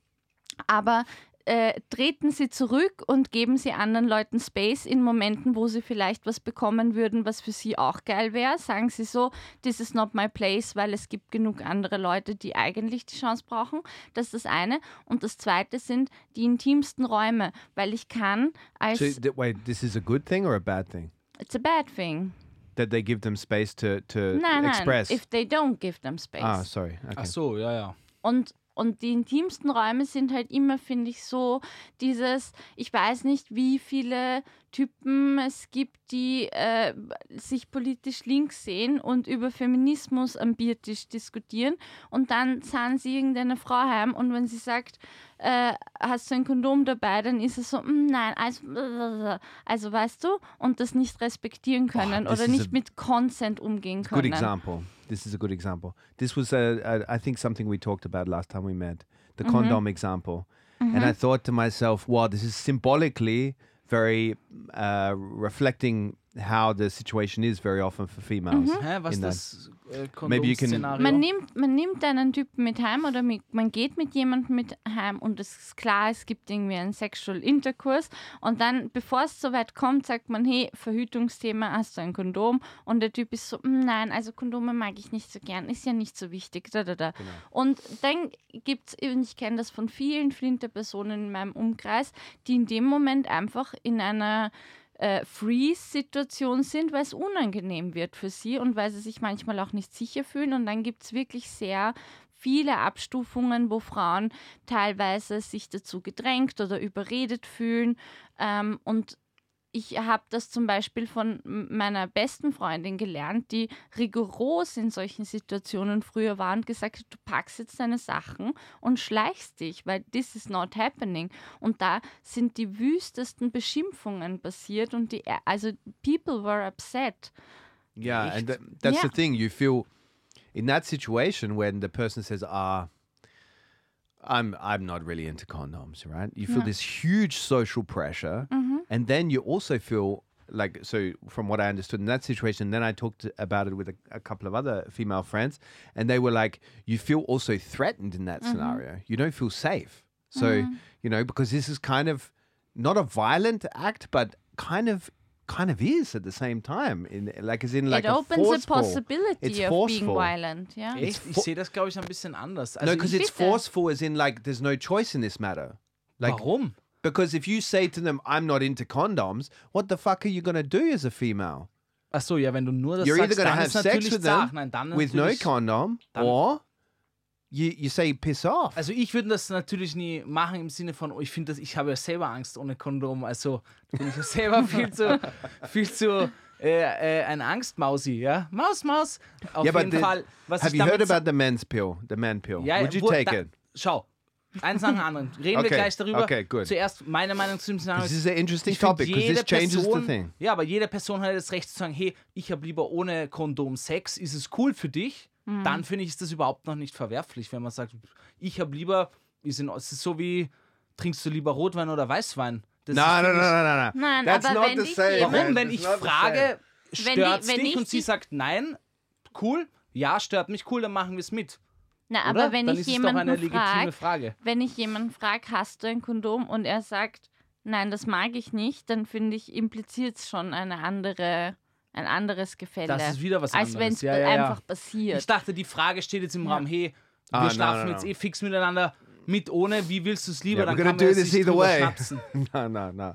Speaker 1: aber äh, treten sie zurück und geben sie anderen Leuten Space in Momenten, wo sie vielleicht was bekommen würden, was für sie auch geil wäre. Sagen sie so, this is not my place, weil es gibt genug andere Leute, die eigentlich die Chance brauchen. Das ist das eine. Und das zweite sind die intimsten Räume, weil ich kann als...
Speaker 4: So, th- wait, this is a good thing or a bad thing?
Speaker 1: it's a bad thing.
Speaker 4: That they give them space to, to
Speaker 1: Nein,
Speaker 4: express?
Speaker 1: nein, if they don't give them space.
Speaker 4: ah, sorry. Okay.
Speaker 5: Ach so, ja, ja.
Speaker 1: Und, und die intimsten Räume sind halt immer, finde ich, so dieses, ich weiß nicht, wie viele Typen es gibt, die äh, sich politisch links sehen und über Feminismus am Biertisch diskutieren. Und dann zahlen sie irgendeine Frau heim und wenn sie sagt, äh, hast du ein Kondom dabei, dann ist es so, "Mm, nein, also, also weißt du, und das nicht respektieren können
Speaker 4: this
Speaker 1: oder nicht
Speaker 4: a
Speaker 1: mit Consent umgehen können.
Speaker 4: Good example. This is a good example. This was, uh, uh, I think, something we talked about last time we met the condom example. And I thought to myself, wow, this is symbolically very uh, reflecting how the situation is very often for females.
Speaker 5: Hä, was
Speaker 4: in
Speaker 5: das äh,
Speaker 4: Maybe you can-
Speaker 5: Kondomszenario?
Speaker 1: Man nimmt, man nimmt einen Typen mit heim oder mit, man geht mit jemandem mit heim und es ist klar, es gibt irgendwie einen Sexual Intercourse und dann, bevor es soweit kommt, sagt man, hey, Verhütungsthema, hast du ein Kondom? Und der Typ ist so, "Mm, nein, also Kondome mag ich nicht so gern, ist ja nicht so wichtig. Da, da, da. Und dann gibt es, ich kenne das von vielen Flinterpersonen in meinem Umkreis, die in dem Moment einfach in einer äh, Freeze-Situation sind, weil es unangenehm wird für sie und weil sie sich manchmal auch nicht sicher fühlen. Und dann gibt es wirklich sehr viele Abstufungen, wo Frauen teilweise sich dazu gedrängt oder überredet fühlen. Ähm, und ich habe das zum Beispiel von meiner besten Freundin gelernt, die rigoros in solchen Situationen früher war und gesagt hat, du packst jetzt deine Sachen und schleichst dich, weil this is not happening. Und da sind die wüstesten Beschimpfungen passiert und die, also people were upset.
Speaker 4: Yeah, and
Speaker 5: Echt?
Speaker 4: th- that's the
Speaker 1: Yeah.
Speaker 4: thing. You feel in that situation when the person says, "Ah, I'm I'm not really into condoms," right? You feel this huge social pressure, mm-hmm. and then you also feel like so. From what I understood in that situation, then I talked about it with a, a couple of other female friends, and they were like, "You feel also threatened in that mm-hmm. scenario. You don't feel safe." So mm-hmm. you know because this is kind of not a violent act, but kind of kind of is at the same time. In like as in like
Speaker 1: it
Speaker 4: a
Speaker 1: opens a
Speaker 4: forceful.
Speaker 1: possibility
Speaker 4: It's
Speaker 1: of being violent. Yeah.
Speaker 5: Echt? Ich sehe das, glaube ich, ein bisschen anders. Also
Speaker 4: no, because it's forceful as in like there's no choice in this matter. Like
Speaker 5: warum?
Speaker 4: because if you say to them, "I'm not into condoms," what the fuck are you gonna do as a female?
Speaker 5: Ach so, ja, wenn du nur das
Speaker 4: You're either gonna
Speaker 5: dann
Speaker 4: have sex with them
Speaker 5: Nein,
Speaker 4: with no condom,
Speaker 5: dann-
Speaker 4: or you you say piss off.
Speaker 5: Also ich würde das natürlich nie machen im Sinne von, oh, ich finde das, ich habe ja selber Angst ohne Kondom, also bin ich ja selber viel zu, viel zu äh, äh, ein Angstmausi, ja? Maus, Maus. Auf
Speaker 4: yeah,
Speaker 5: jeden
Speaker 4: the-
Speaker 5: Fall. Was
Speaker 4: have
Speaker 5: ich
Speaker 4: you heard about the men's pill? The man pill.
Speaker 5: Ja,
Speaker 4: Would you take
Speaker 5: da,
Speaker 4: it?
Speaker 5: Schau, eins nach dem anderen. Reden
Speaker 4: Okay,
Speaker 5: wir gleich darüber.
Speaker 4: okay, good.
Speaker 5: Zuerst meine Meinung zu dem Szenario.
Speaker 4: This is an interesting topic because this changes
Speaker 5: Person,
Speaker 4: the thing.
Speaker 5: Ja, aber jede Person hat das Recht zu sagen, hey, ich habe lieber ohne Kondom Sex, ist es cool für dich?
Speaker 1: Mhm.
Speaker 5: Dann finde ich ist das überhaupt noch nicht verwerflich, wenn man sagt, ich habe lieber, ist in, es ist so wie, trinkst du lieber Rotwein oder Weißwein? Das
Speaker 4: no, no,
Speaker 5: mich-
Speaker 4: no, no.
Speaker 1: Nein,
Speaker 4: That's
Speaker 1: aber
Speaker 4: not
Speaker 1: wenn
Speaker 4: the same.
Speaker 5: Warum, wenn ich frage, stört's
Speaker 1: wenn
Speaker 5: dich
Speaker 1: ich
Speaker 5: und sie sagt nein, cool, ja, stört mich, cool, dann machen wir es mit.
Speaker 1: Na,
Speaker 5: Oder?
Speaker 1: aber wenn
Speaker 5: dann
Speaker 1: ich
Speaker 5: ist es doch eine
Speaker 1: jemanden
Speaker 5: legitime
Speaker 1: frage,
Speaker 5: Frage.
Speaker 1: wenn ich jemanden frage, hast du ein Kondom und er sagt, nein, das mag ich nicht, dann finde ich, impliziert es schon eine andere, ein anderes Gefälle.
Speaker 5: Das ist wieder was
Speaker 1: als wenn
Speaker 5: anderes.
Speaker 1: es
Speaker 5: Ja, ja, ja.
Speaker 1: einfach passiert.
Speaker 5: Ich dachte, die Frage steht jetzt im Raum, hey, wir
Speaker 4: Ah, no,
Speaker 5: schlafen
Speaker 4: no,
Speaker 5: jetzt
Speaker 4: no.
Speaker 5: eh fix miteinander, mit, ohne, wie willst du es lieber?
Speaker 4: Yeah,
Speaker 5: Dann kann man sich
Speaker 4: either
Speaker 5: drüber
Speaker 4: way.
Speaker 5: schnapsen.
Speaker 4: no, no, no.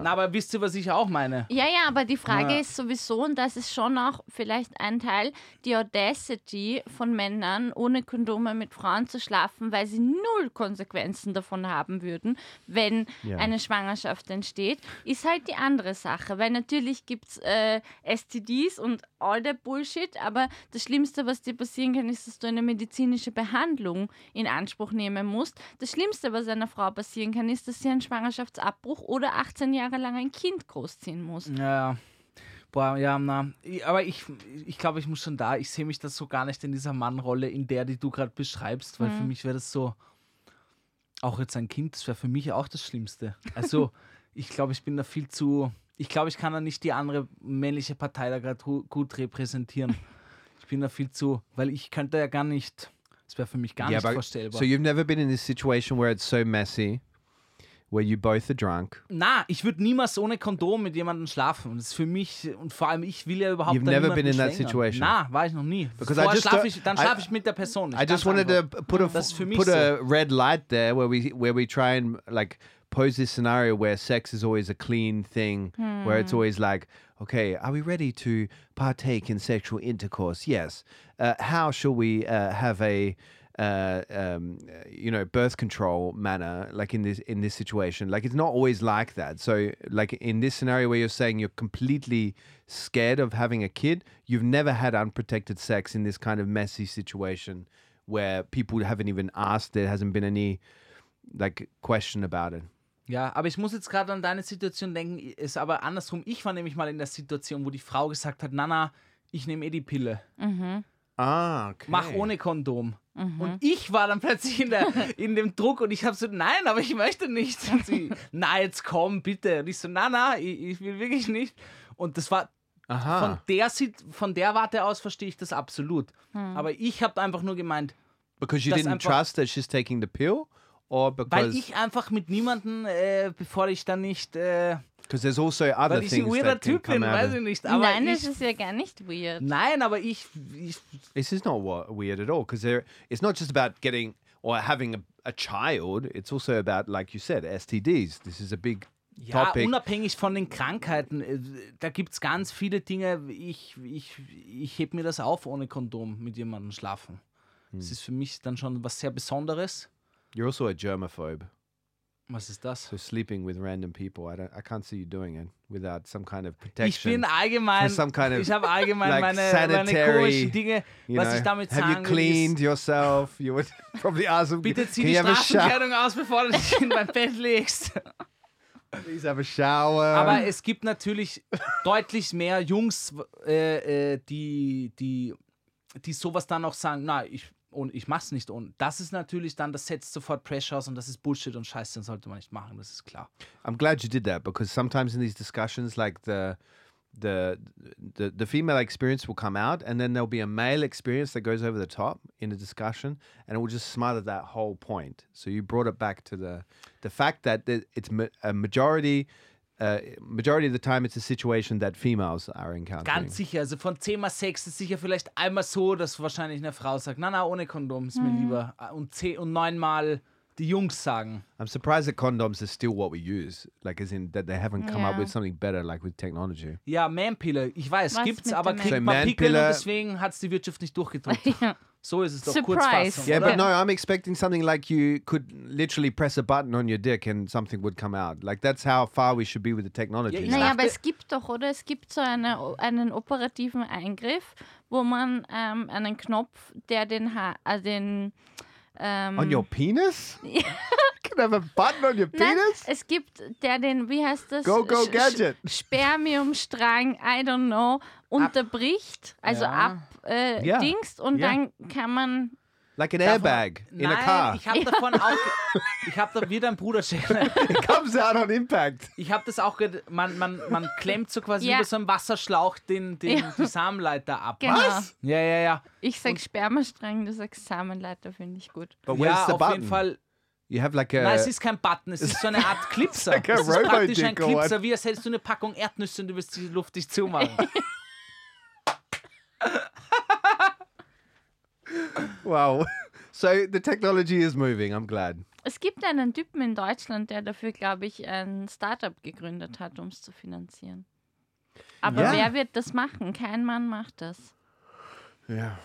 Speaker 5: Na, aber wisst ihr, was ich auch meine?
Speaker 1: Ja, ja, aber die Frage
Speaker 5: Ja.
Speaker 1: ist sowieso, und das ist schon auch vielleicht ein Teil, die Audacity von Männern, ohne Kondome mit Frauen zu schlafen, weil sie null Konsequenzen davon haben würden, wenn
Speaker 4: Ja.
Speaker 1: eine Schwangerschaft entsteht, ist halt die andere Sache. Weil natürlich gibt es äh, STDs und all der Bullshit, aber das Schlimmste, was dir passieren kann, ist, dass du eine medizinische Behandlung in Anspruch nehmen musst. Das Schlimmste, was einer Frau passieren kann, ist, dass sie einen Schwangerschaftsabbruch oder 18 Jahre lang ein Kind großziehen muss.
Speaker 5: Ja, boah, ja, na. Aber ich, ich glaube, ich muss schon da, ich sehe mich das so gar nicht in dieser Mannrolle, in der, die du gerade beschreibst, weil für mich wäre das so, auch jetzt ein Kind, das wäre für mich auch das Schlimmste. Also, ich glaube, ich bin da viel zu, ich glaube, ich kann da nicht die andere männliche Partei da gerade gut repräsentieren. Ich bin da viel zu, weil ich könnte ja gar nicht, das wäre für mich gar
Speaker 4: yeah,
Speaker 5: nicht
Speaker 4: but
Speaker 5: vorstellbar.
Speaker 4: so you've never been in this situation where it's so messy, where you both are drunk.
Speaker 5: Na, ich würde niemals ohne Kondom mit jemandem schlafen. Und das ist für mich, und vor allem ich will ja überhaupt
Speaker 4: You've never been in that situation?
Speaker 5: Na, war ich noch nie.
Speaker 4: Because I just
Speaker 5: schlaf ich, dann
Speaker 4: I-
Speaker 5: schlafe ich mit der Person. nicht.
Speaker 4: I just wanted to
Speaker 5: einfach.
Speaker 4: p- put a
Speaker 5: Das ist für mich
Speaker 4: put
Speaker 5: so.
Speaker 4: red light there where we where we try and like pose this scenario where sex is always a clean thing, where it's always like, okay, are we ready to partake in sexual intercourse? Yes. Uh, how shall we uh, have a uh, um, you know birth control manner like in this in this situation like it's not always like that so like in this scenario where you're saying you're completely scared of having a kid you've never had unprotected sex in this kind of messy situation where people haven't even asked there hasn't been any like question about it
Speaker 5: Ja, aber ich muss jetzt gerade an deine Situation denken. Ist aber andersrum. Ich war nämlich mal in der Situation, wo die Frau gesagt hat: Nana, ich nehme eh die Pille.
Speaker 4: Ah okay
Speaker 5: Mach ohne Kondom. Und ich war dann plötzlich in, der, in dem Druck und ich habe so, nein, aber ich möchte nicht. Und sie, na, jetzt komm, bitte. Und ich so, na, na, ich, ich will wirklich nicht. Und das war
Speaker 4: aha
Speaker 5: von der, Sit- von der Warte aus verstehe ich das absolut. Aber ich habe einfach nur gemeint,
Speaker 4: because you didn't
Speaker 5: einfach-
Speaker 4: trust that she's taking the pill or
Speaker 5: weil
Speaker 4: because
Speaker 5: ich einfach mit niemandem, äh, bevor ich dann nicht, äh,
Speaker 4: because there's also other
Speaker 5: weil ich ein
Speaker 4: things
Speaker 5: weirder
Speaker 4: that can
Speaker 5: Typ bin,
Speaker 4: come out
Speaker 5: weiß
Speaker 4: of-
Speaker 5: ich nicht. Aber
Speaker 1: Nein,
Speaker 5: ich,
Speaker 1: das ist ja gar nicht weird.
Speaker 5: nein, aber ich, ich
Speaker 4: This is not weird at all because there it's not just about getting or having a, a child. It's also about, like you said, STDs. This is a big
Speaker 5: Ja,
Speaker 4: topic.
Speaker 5: unabhängig von den Krankheiten, äh, da gibt es ganz viele Dinge. Ich, ich, ich heb mir das auf, ohne Kondom mit jemandem schlafen. Das
Speaker 4: Hm.
Speaker 5: ist für mich dann schon was sehr Besonderes.
Speaker 4: You're also a germaphobe,
Speaker 5: Was ist das?
Speaker 4: so sleeping with random people. I don't. I can't see you doing it without some kind of
Speaker 5: Ich
Speaker 4: protection.
Speaker 5: bin allgemein,
Speaker 4: kind of,
Speaker 5: ich habe allgemein
Speaker 4: like,
Speaker 5: meine, meine
Speaker 4: sanitary,
Speaker 5: komischen Dinge,
Speaker 4: you
Speaker 5: was
Speaker 4: know,
Speaker 5: ich damit
Speaker 4: have
Speaker 5: sagen
Speaker 4: you cleaned
Speaker 5: will.
Speaker 4: yourself? You would probably ask them.
Speaker 5: Bitte zieh die
Speaker 4: have?
Speaker 5: Straßenkleidung aus, bevor du dich in mein Bett legst.
Speaker 4: Please have a shower.
Speaker 5: Aber es gibt natürlich deutlich mehr Jungs, äh, äh, die, die, die sowas dann auch sagen, na, ich, und ich mach's nicht. Und das ist natürlich dann, das setzt sofort Pressure aus und das ist Bullshit und Scheiße, das sollte man nicht machen, das ist klar.
Speaker 4: I'm glad you did that because sometimes in these discussions, like the the the the female experience will come out, and then there'll be a male experience that goes over the top in a discussion, and it will just smother that whole point. So you brought it back to the the fact that the- it's a majority. Uh, majority of the time, it's a situation that females are encountering.
Speaker 5: Ganz sicher, also von 10 mal 6 ist sicher vielleicht einmal so, dass wahrscheinlich eine Frau sagt, na, na, ohne Kondom ist mir lieber. Und, 10, und 9 mal die Jungs sagen.
Speaker 4: I'm surprised that condoms are still what we use, like as in that they haven't come up
Speaker 1: Yeah.
Speaker 4: with something better, like with technology.
Speaker 5: Ja, Manpille, ich weiß,
Speaker 1: Was
Speaker 5: gibt's, aber kriegt
Speaker 4: So,
Speaker 5: man Pickel und deswegen hat es die Wirtschaft nicht durchgedrückt.
Speaker 1: Ja.
Speaker 5: So ist es doch
Speaker 1: Surprise.
Speaker 5: Kurzfassung.
Speaker 4: Yeah,
Speaker 5: oder?
Speaker 4: but no, I'm expecting something like you could literally press a button on your dick and something would come out. Like that's how far we should be with the technology.
Speaker 5: Yeah,
Speaker 4: now.
Speaker 1: Naja, aber es gibt doch, oder? Es gibt so eine, einen operativen Eingriff, wo man ähm, einen Knopf, der den, ha äh, den ähm,
Speaker 4: on your penis? can have a button on your
Speaker 1: Nein,
Speaker 4: penis?
Speaker 1: es gibt der den, wie heißt das?
Speaker 4: Go, go,
Speaker 1: Sch- Sch-
Speaker 4: Gadget.
Speaker 1: Spermiumstrang, I don't know, unterbricht, also
Speaker 5: Ja.
Speaker 1: ab äh,
Speaker 4: Ja.
Speaker 1: Dingst und
Speaker 4: Ja.
Speaker 1: dann kann man
Speaker 4: Like an
Speaker 5: Davon-
Speaker 4: airbag in
Speaker 5: Nein,
Speaker 4: a car.
Speaker 5: ich habe davon auch, ge- ich habe da wieder ein Bruderschäler.
Speaker 4: it comes out on impact.
Speaker 5: Ich habe das auch, ge- man, man, man klemmt so quasi
Speaker 1: Ja.
Speaker 5: über so einen Wasserschlauch den, den,
Speaker 1: Ja.
Speaker 5: die Samenleiter ab.
Speaker 1: Genau.
Speaker 4: Was?
Speaker 5: Ja, ja, ja.
Speaker 1: Ich sag Spermastrang, du sagst Samenleiter, finde ich gut.
Speaker 4: But where's
Speaker 5: ja,
Speaker 4: the
Speaker 5: auf
Speaker 4: button?
Speaker 5: jeden Fall.
Speaker 4: You have like a.
Speaker 5: Nein, es ist kein Button, es ist so eine Art Clipser.
Speaker 4: like a
Speaker 5: es ist praktisch ein? Clipser, wie als hättest du eine Packung Erdnüsse und du wirst die Luft dich zumachen.
Speaker 4: wow. So the technology is moving. I'm glad.
Speaker 1: Es gibt einen Typen in Deutschland, der dafür, glaube ich, ein Startup gegründet hat, um es zu finanzieren. Aber
Speaker 4: Ja.
Speaker 1: wer wird das machen? Kein Mann macht das.
Speaker 4: Yeah.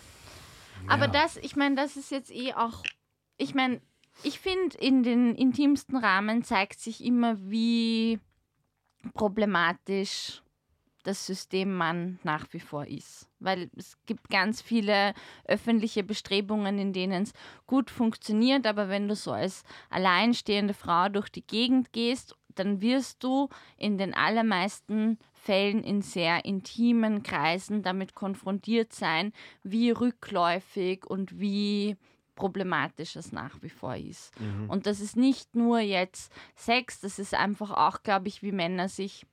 Speaker 1: Aber das, ich meine, das ist jetzt eh auch, ich meine, ich finde, in den intimsten Rahmen zeigt sich immer, wie problematisch das System Mann nach wie vor ist. Weil es gibt ganz viele öffentliche Bestrebungen, in denen es gut funktioniert, aber wenn du so als alleinstehende Frau durch die Gegend gehst, dann wirst du in den allermeisten Fällen in sehr intimen Kreisen damit konfrontiert sein, wie rückläufig und wie problematisch es nach wie vor ist. Und das ist nicht nur jetzt Sex, das ist einfach auch, glaube ich, wie Männer sich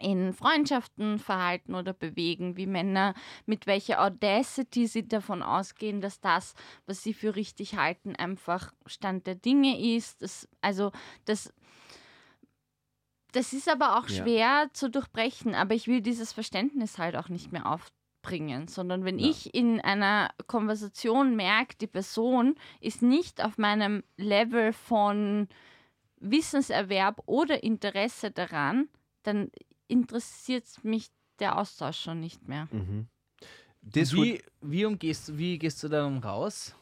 Speaker 1: in Freundschaften verhalten oder bewegen, wie Männer, mit welcher Audacity sie davon ausgehen, dass das, was sie für richtig halten, einfach Stand der Dinge ist. Das, also das, das ist aber auch
Speaker 4: Ja.
Speaker 1: schwer zu durchbrechen, aber ich will dieses Verständnis halt auch nicht mehr aufbringen, sondern wenn
Speaker 4: Ja.
Speaker 1: ich in einer Konversation merke, die Person ist nicht auf meinem Level von Wissenserwerb oder Interesse daran, dann interessiert mich der Austausch schon nicht mehr.
Speaker 4: Would,
Speaker 5: Wie, wie, umgehst, wie gehst du dann raus?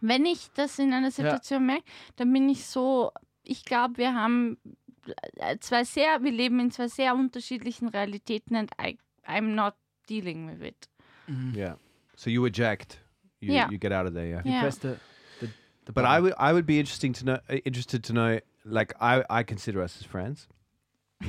Speaker 1: Wenn ich das in einer Situation merke, dann bin ich so, ich glaube, wir haben äh, zwei sehr, wir leben in zwei sehr unterschiedlichen Realitäten and I, I'm not dealing with it.
Speaker 4: yeah. So you eject. You,
Speaker 1: Yeah.
Speaker 4: you get out of there. Yeah.
Speaker 5: You
Speaker 1: Ja.
Speaker 5: press the, the, the
Speaker 4: But
Speaker 5: button.
Speaker 4: I would I would be interesting to know uh, interested to know like I I consider us as friends.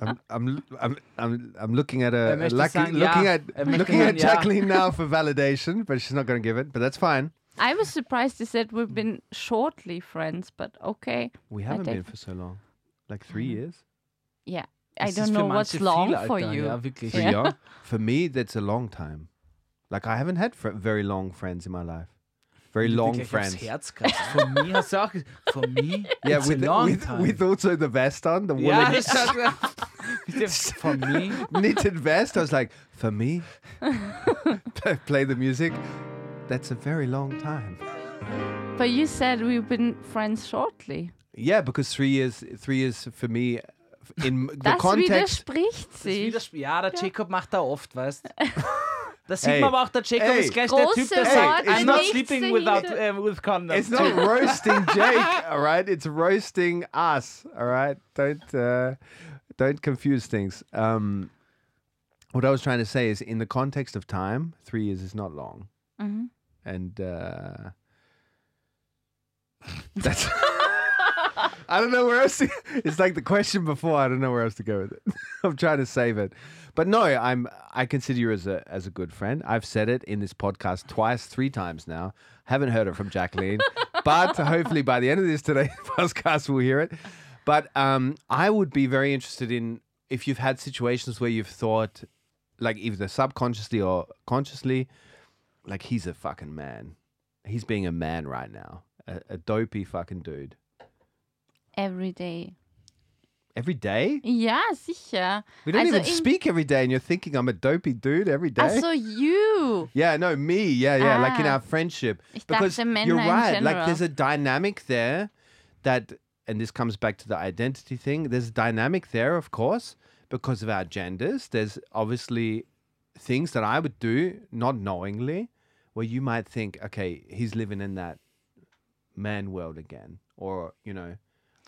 Speaker 4: I'm, I'm I'm I'm I'm looking at
Speaker 5: Er
Speaker 4: a lucky,
Speaker 5: sagen,
Speaker 4: looking
Speaker 5: ja.
Speaker 4: at looking at
Speaker 5: ja.
Speaker 4: Jacqueline now for validation, but she's not going to give it. But that's fine.
Speaker 1: I was surprised you said we've been shortly friends, but okay.
Speaker 4: We haven't been for so long, like three years.
Speaker 1: Yeah. I don't know what's long
Speaker 5: viel,
Speaker 1: for you.
Speaker 5: Ja, wirklich.
Speaker 4: Three
Speaker 1: Yeah.
Speaker 4: young. For me, that's a long time. Like I haven't had fr- very long friends in my life. Very
Speaker 5: Wie du dir
Speaker 4: long friends.
Speaker 5: Aufs Herz kratzt. Von mir hast du auch gesagt, von mir?
Speaker 4: Yeah,
Speaker 5: It's a
Speaker 4: with,
Speaker 5: long
Speaker 4: with,
Speaker 5: time.
Speaker 4: with also the vest on, the
Speaker 5: ja,
Speaker 4: woolen
Speaker 5: das hat Bitte, von mir?
Speaker 4: knitted vest. I was like, for me, play the music. That's a very long time.
Speaker 1: But you said we've been friends shortly.
Speaker 4: Yeah, because three years, three years for me, in the
Speaker 1: Das
Speaker 4: context.
Speaker 1: widerspricht
Speaker 5: Das
Speaker 1: sich.
Speaker 5: widers- ja, der Jacob macht da oft, weißt Das sieht man aber auch, der Jacob
Speaker 4: Ey.
Speaker 5: ist gleich der Typ, der sagt, I'm not sleeping without, uh, with condoms.
Speaker 4: It's not roasting Jake, all right. It's roasting us, all right. Don't uh, don't confuse things. Um, what I was trying to say is, in the context of time, three years is not long,
Speaker 1: Mhm.
Speaker 4: and uh, that's. I don't know where else. To, it's like the question before. I don't know where else to go with it. I'm trying to save it, but no, I'm. I consider you as a as a good friend. I've said it in this podcast twice, three times now. Haven't heard it from Jacqueline, but hopefully by the end of this today's podcast we'll hear it. But um, I would be very interested in if you've had situations where you've thought, like either subconsciously or consciously, like he's a fucking man. He's being a man right now, a, a dopey fucking dude.
Speaker 1: Every day.
Speaker 4: Every day?
Speaker 1: Ja, sicher.
Speaker 4: We don't
Speaker 1: Also
Speaker 4: even speak every day, and you're thinking I'm a dopey dude every day.
Speaker 1: Also you.
Speaker 4: yeah, no, me. Yeah, yeah, like in
Speaker 1: Ah.
Speaker 4: our friendship.
Speaker 1: Ich
Speaker 4: Because you're right. Like there's a dynamic there that, and this comes back to the identity thing. There's a dynamic there, of course, because of our genders. There's obviously things that I would do not knowingly, where you might think, okay, he's living in that man world again, or you know.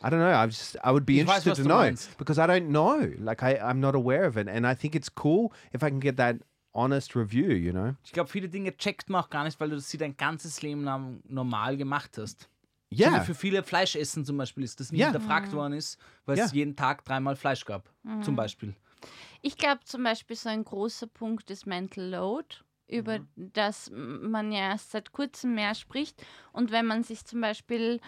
Speaker 4: I don't know. I just I would be
Speaker 5: Ich weiß,
Speaker 4: interested
Speaker 5: was
Speaker 4: to know
Speaker 5: meinst.
Speaker 4: because I don't know. Like I I'm not aware of it, and I think it's cool if I can get that honest review. You know.
Speaker 5: Ich glaube, viele Dinge checkt man auch gar nicht, weil du sie dein ganzes Leben lang normal gemacht hast. So
Speaker 4: Yeah.
Speaker 5: wie für viele Fleischessen zum Beispiel ist, das nie
Speaker 4: Ja.
Speaker 5: hinterfragt worden ist, weil
Speaker 4: Ja.
Speaker 5: es jeden Tag dreimal Fleisch gab, zum Beispiel.
Speaker 1: Ich glaube zum Beispiel so ein großer Punkt ist Mental Load, über das man ja erst seit kurzem mehr spricht. Und wenn man sich zum Beispiel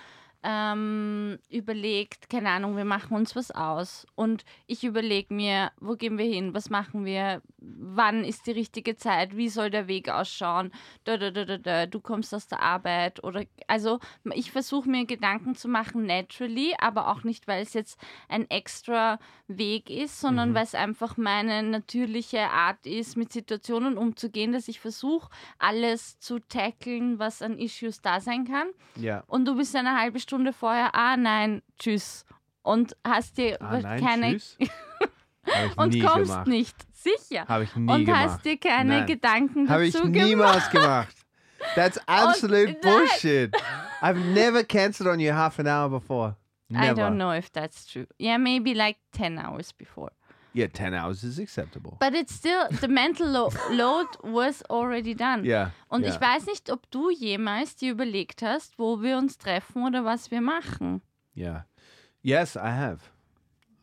Speaker 1: ähm, überlegt, keine Ahnung, wir machen uns was aus und ich überlege mir, wo gehen wir hin, was machen wir, wann ist die richtige Zeit, wie soll der Weg ausschauen, da, da, da, da, da, du kommst aus der Arbeit oder also ich versuche mir Gedanken zu machen naturally, aber auch nicht, weil es jetzt ein extra Weg ist, sondern weil es einfach meine natürliche Art ist, mit Situationen umzugehen, dass ich versuche, alles zu tackeln, was an Issues da sein kann.
Speaker 4: Yeah.
Speaker 1: Und du bist eine halbe Stunde vorher, ah nein, tschüss. Und hast dir
Speaker 4: Ah, nein,
Speaker 1: keine
Speaker 4: tschüss.
Speaker 1: Und kommst
Speaker 4: gemacht.
Speaker 1: nicht. Sicher.
Speaker 4: Habe ich nie
Speaker 1: und
Speaker 4: gemacht.
Speaker 1: hast dir keine
Speaker 4: Nein.
Speaker 1: Gedanken
Speaker 4: Habe ich
Speaker 1: dazu
Speaker 4: niemals gemacht. That's absolute
Speaker 1: nein.
Speaker 4: bullshit. I've never cancelled on you half an hour before.
Speaker 1: I
Speaker 4: Never.
Speaker 1: don't know if that's true. Yeah, maybe like 10 hours before.
Speaker 4: Yeah, 10 hours is acceptable.
Speaker 1: But it's still, the mental lo load was already done.
Speaker 4: Yeah.
Speaker 1: Und
Speaker 4: yeah.
Speaker 1: ich weiß nicht, ob du jemals dir überlegt hast, wo wir uns treffen oder was wir machen.
Speaker 4: Yeah. Yes, I have.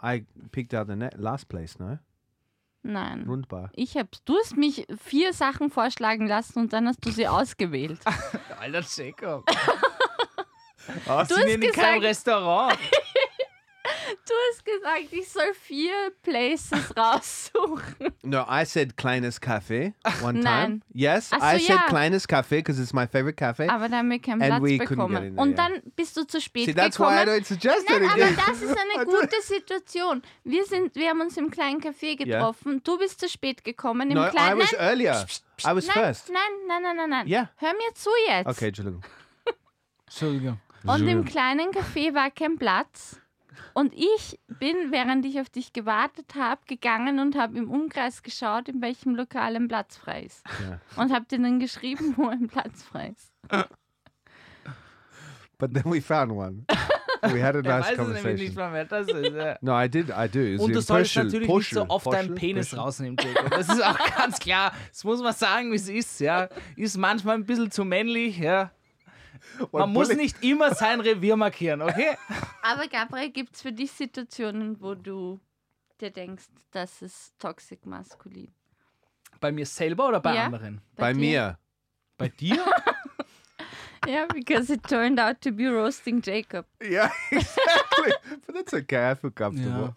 Speaker 4: I picked out the ne- last place, no?
Speaker 1: Nein.
Speaker 4: Rundbar.
Speaker 1: Ich hab's, du hast mich vier Sachen vorschlagen lassen und dann hast du sie ausgewählt.
Speaker 5: Alter Jacob.
Speaker 1: Du hast
Speaker 5: in keinem
Speaker 1: gesagt-
Speaker 5: Restaurant.
Speaker 1: Du hast gesagt, ich soll vier Places raussuchen.
Speaker 4: No, I said Kleines Cafe one time.
Speaker 1: Nein.
Speaker 4: Yes,
Speaker 1: so,
Speaker 4: I said
Speaker 1: ja.
Speaker 4: Kleines Cafe because it's my favorite cafe.
Speaker 1: Aber da haben wir keinen
Speaker 4: And
Speaker 1: Platz
Speaker 4: we couldn't get
Speaker 1: bekommen.
Speaker 4: in there,
Speaker 1: Und
Speaker 4: yeah.
Speaker 1: dann bist du zu spät
Speaker 4: See, that's why I
Speaker 1: gekommen.
Speaker 4: don't suggest
Speaker 1: Nein,
Speaker 4: it
Speaker 1: aber
Speaker 4: again.
Speaker 1: das ist eine gute Situation. Wir, sind, wir haben uns im kleinen Café getroffen. Du bist zu spät gekommen. Im
Speaker 4: no, I
Speaker 1: kleinen,
Speaker 4: was earlier. I was
Speaker 1: nein,
Speaker 4: first.
Speaker 1: nein, nein, nein, nein, nein.
Speaker 4: Ja.
Speaker 1: Hör mir zu jetzt.
Speaker 4: Okay, Entschuldigung.
Speaker 5: Entschuldigung.
Speaker 1: Und im kleinen Café war kein Platz. Und ich bin, während ich auf dich gewartet habe, gegangen und habe im Umkreis geschaut, in welchem Lokal ein Platz frei ist.
Speaker 4: Ja.
Speaker 1: Und habe dir dann geschrieben, wo ein Platz frei ist.
Speaker 4: But then we found one. We had a
Speaker 5: Der
Speaker 4: nice
Speaker 5: weiß es nämlich nicht
Speaker 4: conversation.
Speaker 5: mal, wer das ist. Ja.
Speaker 4: No, I did. I do. It's
Speaker 5: Und du
Speaker 4: in
Speaker 5: solltest
Speaker 4: Puschel,
Speaker 5: natürlich nicht so oft deinen Penis
Speaker 4: Puschel.
Speaker 5: rausnehmen, Jacob. Das ist auch ganz klar. Das muss man sagen, wie es ist. Ja. Ist manchmal ein bisschen zu männlich. Ja. Man muss nicht immer sein Revier markieren, okay?
Speaker 1: Aber Gabriel, gibt es für dich Situationen, wo du dir denkst, das ist toxic maskulin?
Speaker 5: Bei mir selber oder bei
Speaker 1: Ja.
Speaker 5: anderen?
Speaker 4: Bei
Speaker 1: dir?
Speaker 4: mir.
Speaker 5: Bei dir?
Speaker 1: Ja, because it turned out to be roasting Jacob.
Speaker 4: Yeah, exactly. but that's okay. I feel comfortable.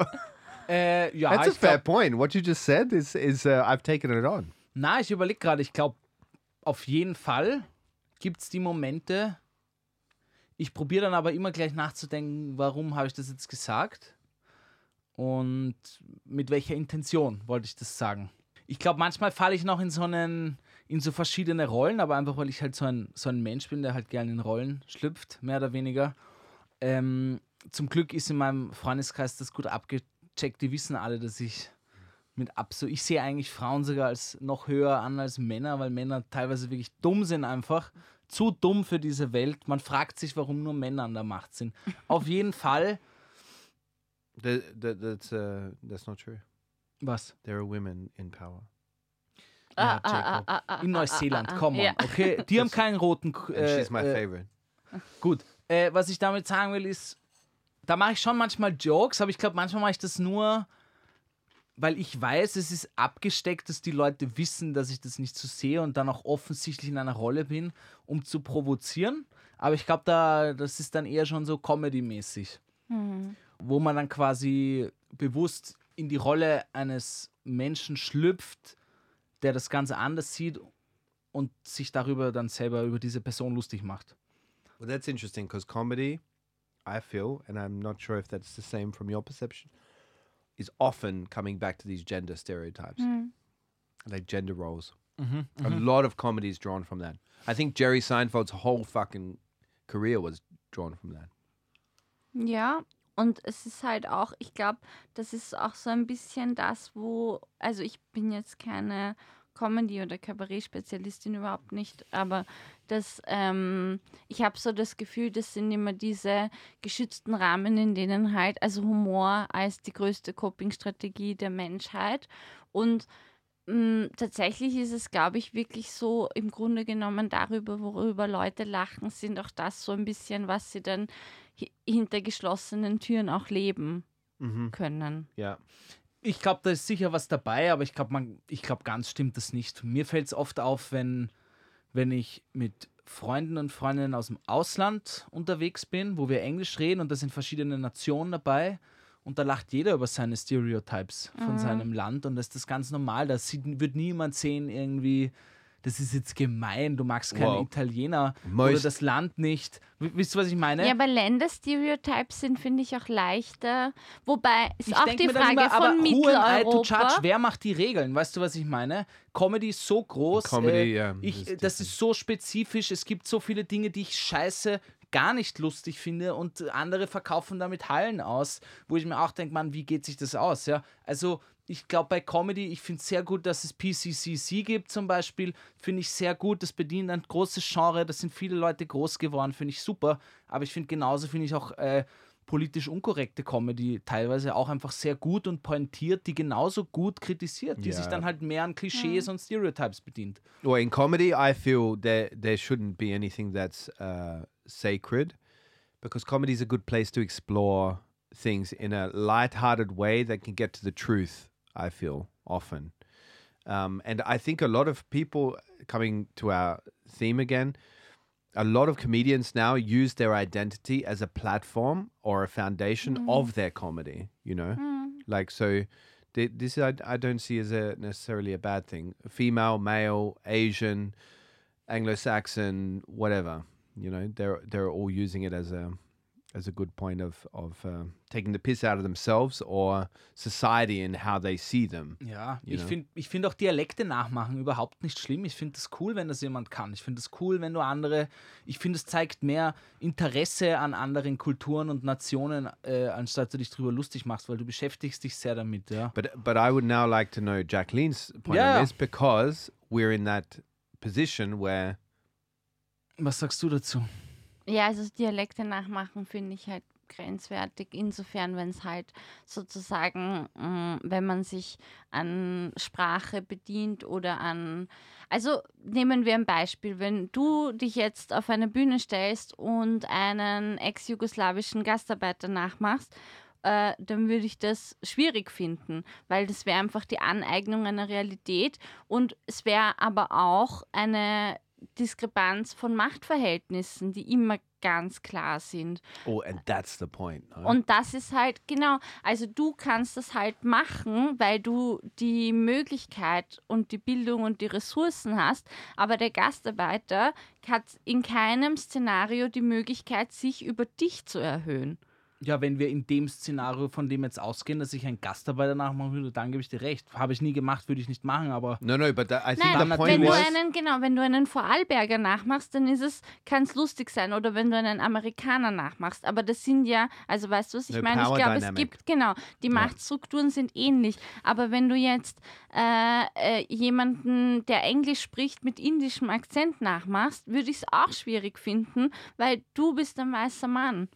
Speaker 5: äh, ja,
Speaker 4: That's a fair
Speaker 5: glaub,
Speaker 4: point. What you just said is is uh, I've taken it on.
Speaker 5: Na, ich überlege gerade, ich glaube, auf jeden Fall gibt es die Momente, ich probiere dann aber immer gleich nachzudenken, warum habe ich das jetzt gesagt und mit welcher Intention wollte ich das sagen. Ich glaube, manchmal falle ich noch in so einen, in so verschiedene Rollen, aber einfach, weil ich halt so ein, so ein Mensch bin, der halt gerne in Rollen schlüpft, mehr oder weniger. Ähm, zum Glück ist in meinem Freundeskreis das gut abgecheckt. Die wissen alle, dass ich mit absolut. Ich sehe eigentlich Frauen sogar als noch höher an als Männer, weil Männer teilweise wirklich dumm sind einfach. Zu dumm für diese Welt. Man fragt sich, warum nur Männer an der Macht sind. Auf jeden Fall.
Speaker 4: Th- th- that's uh, that's not true.
Speaker 5: Was?
Speaker 4: There are women in power.
Speaker 5: Ja,
Speaker 1: Ah,
Speaker 5: Jacob.
Speaker 1: ah, ah, ah,
Speaker 5: In
Speaker 1: ah,
Speaker 5: Neuseeland,
Speaker 1: ah, ah,
Speaker 5: komm on.
Speaker 1: ja.
Speaker 5: Okay, die haben keinen roten. Äh,
Speaker 4: she's my
Speaker 5: äh,
Speaker 4: favorite.
Speaker 5: Gut, äh, was ich damit sagen will, ist, da mache ich schon manchmal Jokes, aber ich glaube, manchmal mache ich das nur, weil ich weiß, es ist abgesteckt, dass die Leute wissen, dass ich das nicht so sehe und dann auch offensichtlich in einer Rolle bin, um zu provozieren. Aber ich glaube, da, das ist dann eher schon so Comedy-mäßig, wo man dann quasi bewusst in die Rolle eines Menschen schlüpft, der das Ganze anders sieht und sich darüber dann selber über diese Person lustig macht.
Speaker 4: Well, that's interesting because comedy, I feel, and I'm not sure if that's the same from your perception, is often coming back to these gender stereotypes, like gender roles. A lot of comedy is drawn from that. I think Jerry Seinfeld's whole fucking career was drawn from that.
Speaker 1: Ja, und es ist halt auch, ich glaube, das ist auch so ein bisschen das, wo, also ich bin jetzt keine Comedy- oder Kabarett-Spezialistin überhaupt nicht, aber das, ähm, ich habe so das Gefühl, das sind immer diese geschützten Rahmen, in denen halt, also Humor als die größte Coping-Strategie der Menschheit und mh, tatsächlich ist es, glaube ich, wirklich so im Grunde genommen darüber, worüber Leute lachen, sind auch das so ein bisschen, was sie dann hi- hinter geschlossenen Türen auch leben können.
Speaker 4: Yeah.
Speaker 5: Ich glaube, da ist sicher was dabei, aber ich glaube, man, ich glaube, ganz stimmt das nicht. Mir fällt es oft auf, wenn, wenn ich mit Freunden und Freundinnen aus dem Ausland unterwegs bin, wo wir Englisch reden und da sind verschiedene Nationen dabei und da lacht jeder über seine Stereotypes von seinem Land und das ist das ganz normal. Da sieht, wird niemand sehen, irgendwie, das ist jetzt gemein, du magst keine
Speaker 4: Wow.
Speaker 5: Italiener oder
Speaker 4: Most-
Speaker 5: das Land nicht. W- Wisst ihr, was ich meine?
Speaker 1: Ja, aber Länderstereotypes sind, finde ich, auch leichter. Wobei, ist
Speaker 5: ich
Speaker 1: auch die Frage
Speaker 5: immer, aber
Speaker 1: von
Speaker 5: who am I to judge?
Speaker 1: Mitteleuropa.
Speaker 5: Wer macht die Regeln? Weißt du, was ich meine? Comedy ist so groß.
Speaker 4: Comedy,
Speaker 5: äh,
Speaker 4: ja,
Speaker 5: ich,
Speaker 4: ist
Speaker 5: das ist so spezifisch. Es gibt so viele Dinge, die ich scheiße gar nicht lustig finde und andere verkaufen damit Hallen aus, wo ich mir auch denke, Mann, wie geht sich das aus? Ja, also ich glaube bei Comedy, ich finde es sehr gut, dass es PCCC gibt zum Beispiel, finde ich sehr gut, das bedient ein großes Genre, da sind viele Leute groß geworden, finde ich super, aber ich finde genauso, finde ich auch äh, politisch unkorrekte Comedy teilweise auch einfach sehr gut und pointiert, die genauso gut kritisiert, die
Speaker 4: Ja.
Speaker 5: sich dann halt mehr an Klischees und Stereotypes bedient.
Speaker 4: Well, in comedy, I feel there there shouldn't be anything that's uh, sacred, because comedy is a good place to explore things in a light-hearted way that can get to the truth. I feel often, um, and I think a lot of people coming to our theme again. A lot of comedians now use their identity as a platform or a foundation of their comedy. You know, like so. th- This I, I don't see as a necessarily a bad thing. Female, male, Asian, Anglo-Saxon, whatever. You know, they're they're all using it as a as a good point of of uh, taking the piss out of themselves or society and how they see them.
Speaker 5: Ja, ich finde ich find auch Dialekte nachmachen überhaupt nicht schlimm. Ich finde es cool, wenn das jemand kann. Ich finde es cool, wenn du andere. Ich finde, es zeigt mehr Interesse an anderen Kulturen und Nationen, äh, anstatt du dich drüber lustig machst, weil du beschäftigst dich sehr damit. Ja.
Speaker 4: But but I would now like to know Jacqueline's point
Speaker 5: Yeah.
Speaker 4: on this because we're in that position where
Speaker 5: Was sagst du dazu?
Speaker 1: Ja, also Dialekte nachmachen finde ich halt grenzwertig, insofern, wenn es halt sozusagen, mh, wenn man sich an Sprache bedient oder an, also nehmen wir ein Beispiel, wenn du dich jetzt auf eine Bühne stellst und einen ex-jugoslawischen Gastarbeiter nachmachst, äh, dann würde ich das schwierig finden, weil das wäre einfach die Aneignung einer Realität und es wäre aber auch eine Diskrepanz von Machtverhältnissen, die immer ganz klar sind.
Speaker 4: oh and that's the point. no?
Speaker 1: Und das ist halt, genau, also du kannst das halt machen, weil du die Möglichkeit und die Bildung und die Ressourcen hast, aber der Gastarbeiter hat in keinem Szenario die Möglichkeit, sich über dich zu erhöhen.
Speaker 5: Ja, wenn wir in dem Szenario von dem jetzt ausgehen, dass ich einen Gastarbeiter nachmachen würde, dann gebe ich dir recht. Habe ich nie gemacht, würde ich nicht machen, aber
Speaker 4: no, no, but I think
Speaker 1: Nein,
Speaker 4: the point
Speaker 1: wenn du einen, genau, wenn du einen Vorarlberger nachmachst, dann ist es, kann es lustig sein. Oder wenn du einen Amerikaner nachmachst. Aber das sind ja, also weißt du was ich
Speaker 4: Eine
Speaker 1: meine? Ich glaube, es gibt, genau, die Machtstrukturen sind ähnlich. Aber wenn du jetzt äh, äh, jemanden, der Englisch spricht, mit indischem Akzent nachmachst, würde ich es auch schwierig finden, weil du bist ein weißer Mann.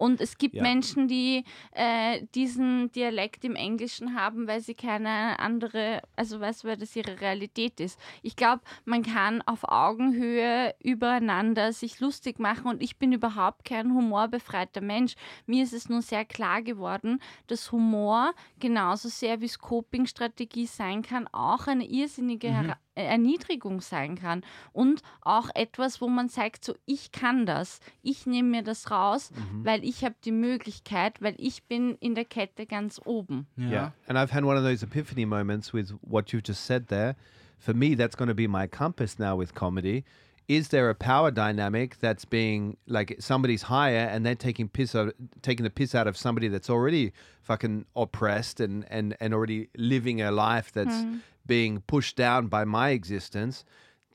Speaker 1: Und es gibt
Speaker 4: Ja.
Speaker 1: Menschen, die äh, diesen Dialekt im Englischen haben, weil sie keine andere, also weißt du, weil das ihre Realität ist. Ich glaube, man kann auf Augenhöhe übereinander sich lustig machen und ich bin überhaupt kein humorbefreiter Mensch. Mir ist es nur sehr klar geworden, dass Humor genauso sehr wie es Coping-Strategie sein kann, auch eine irrsinnige äh, Erniedrigung sein kann und auch etwas, wo man sagt, so ich kann das, ich nehme mir das raus, weil ich habe die Möglichkeit, weil ich bin in der Kette ganz oben.
Speaker 4: Yeah. And I've had one of those epiphany moments with what you've just said there. For me, that's going to be my compass now with comedy. Is there a power dynamic that's being like somebody's higher and they're taking piss out, taking the piss out of somebody that's already fucking oppressed and and and already living a life that's being pushed down by my existence?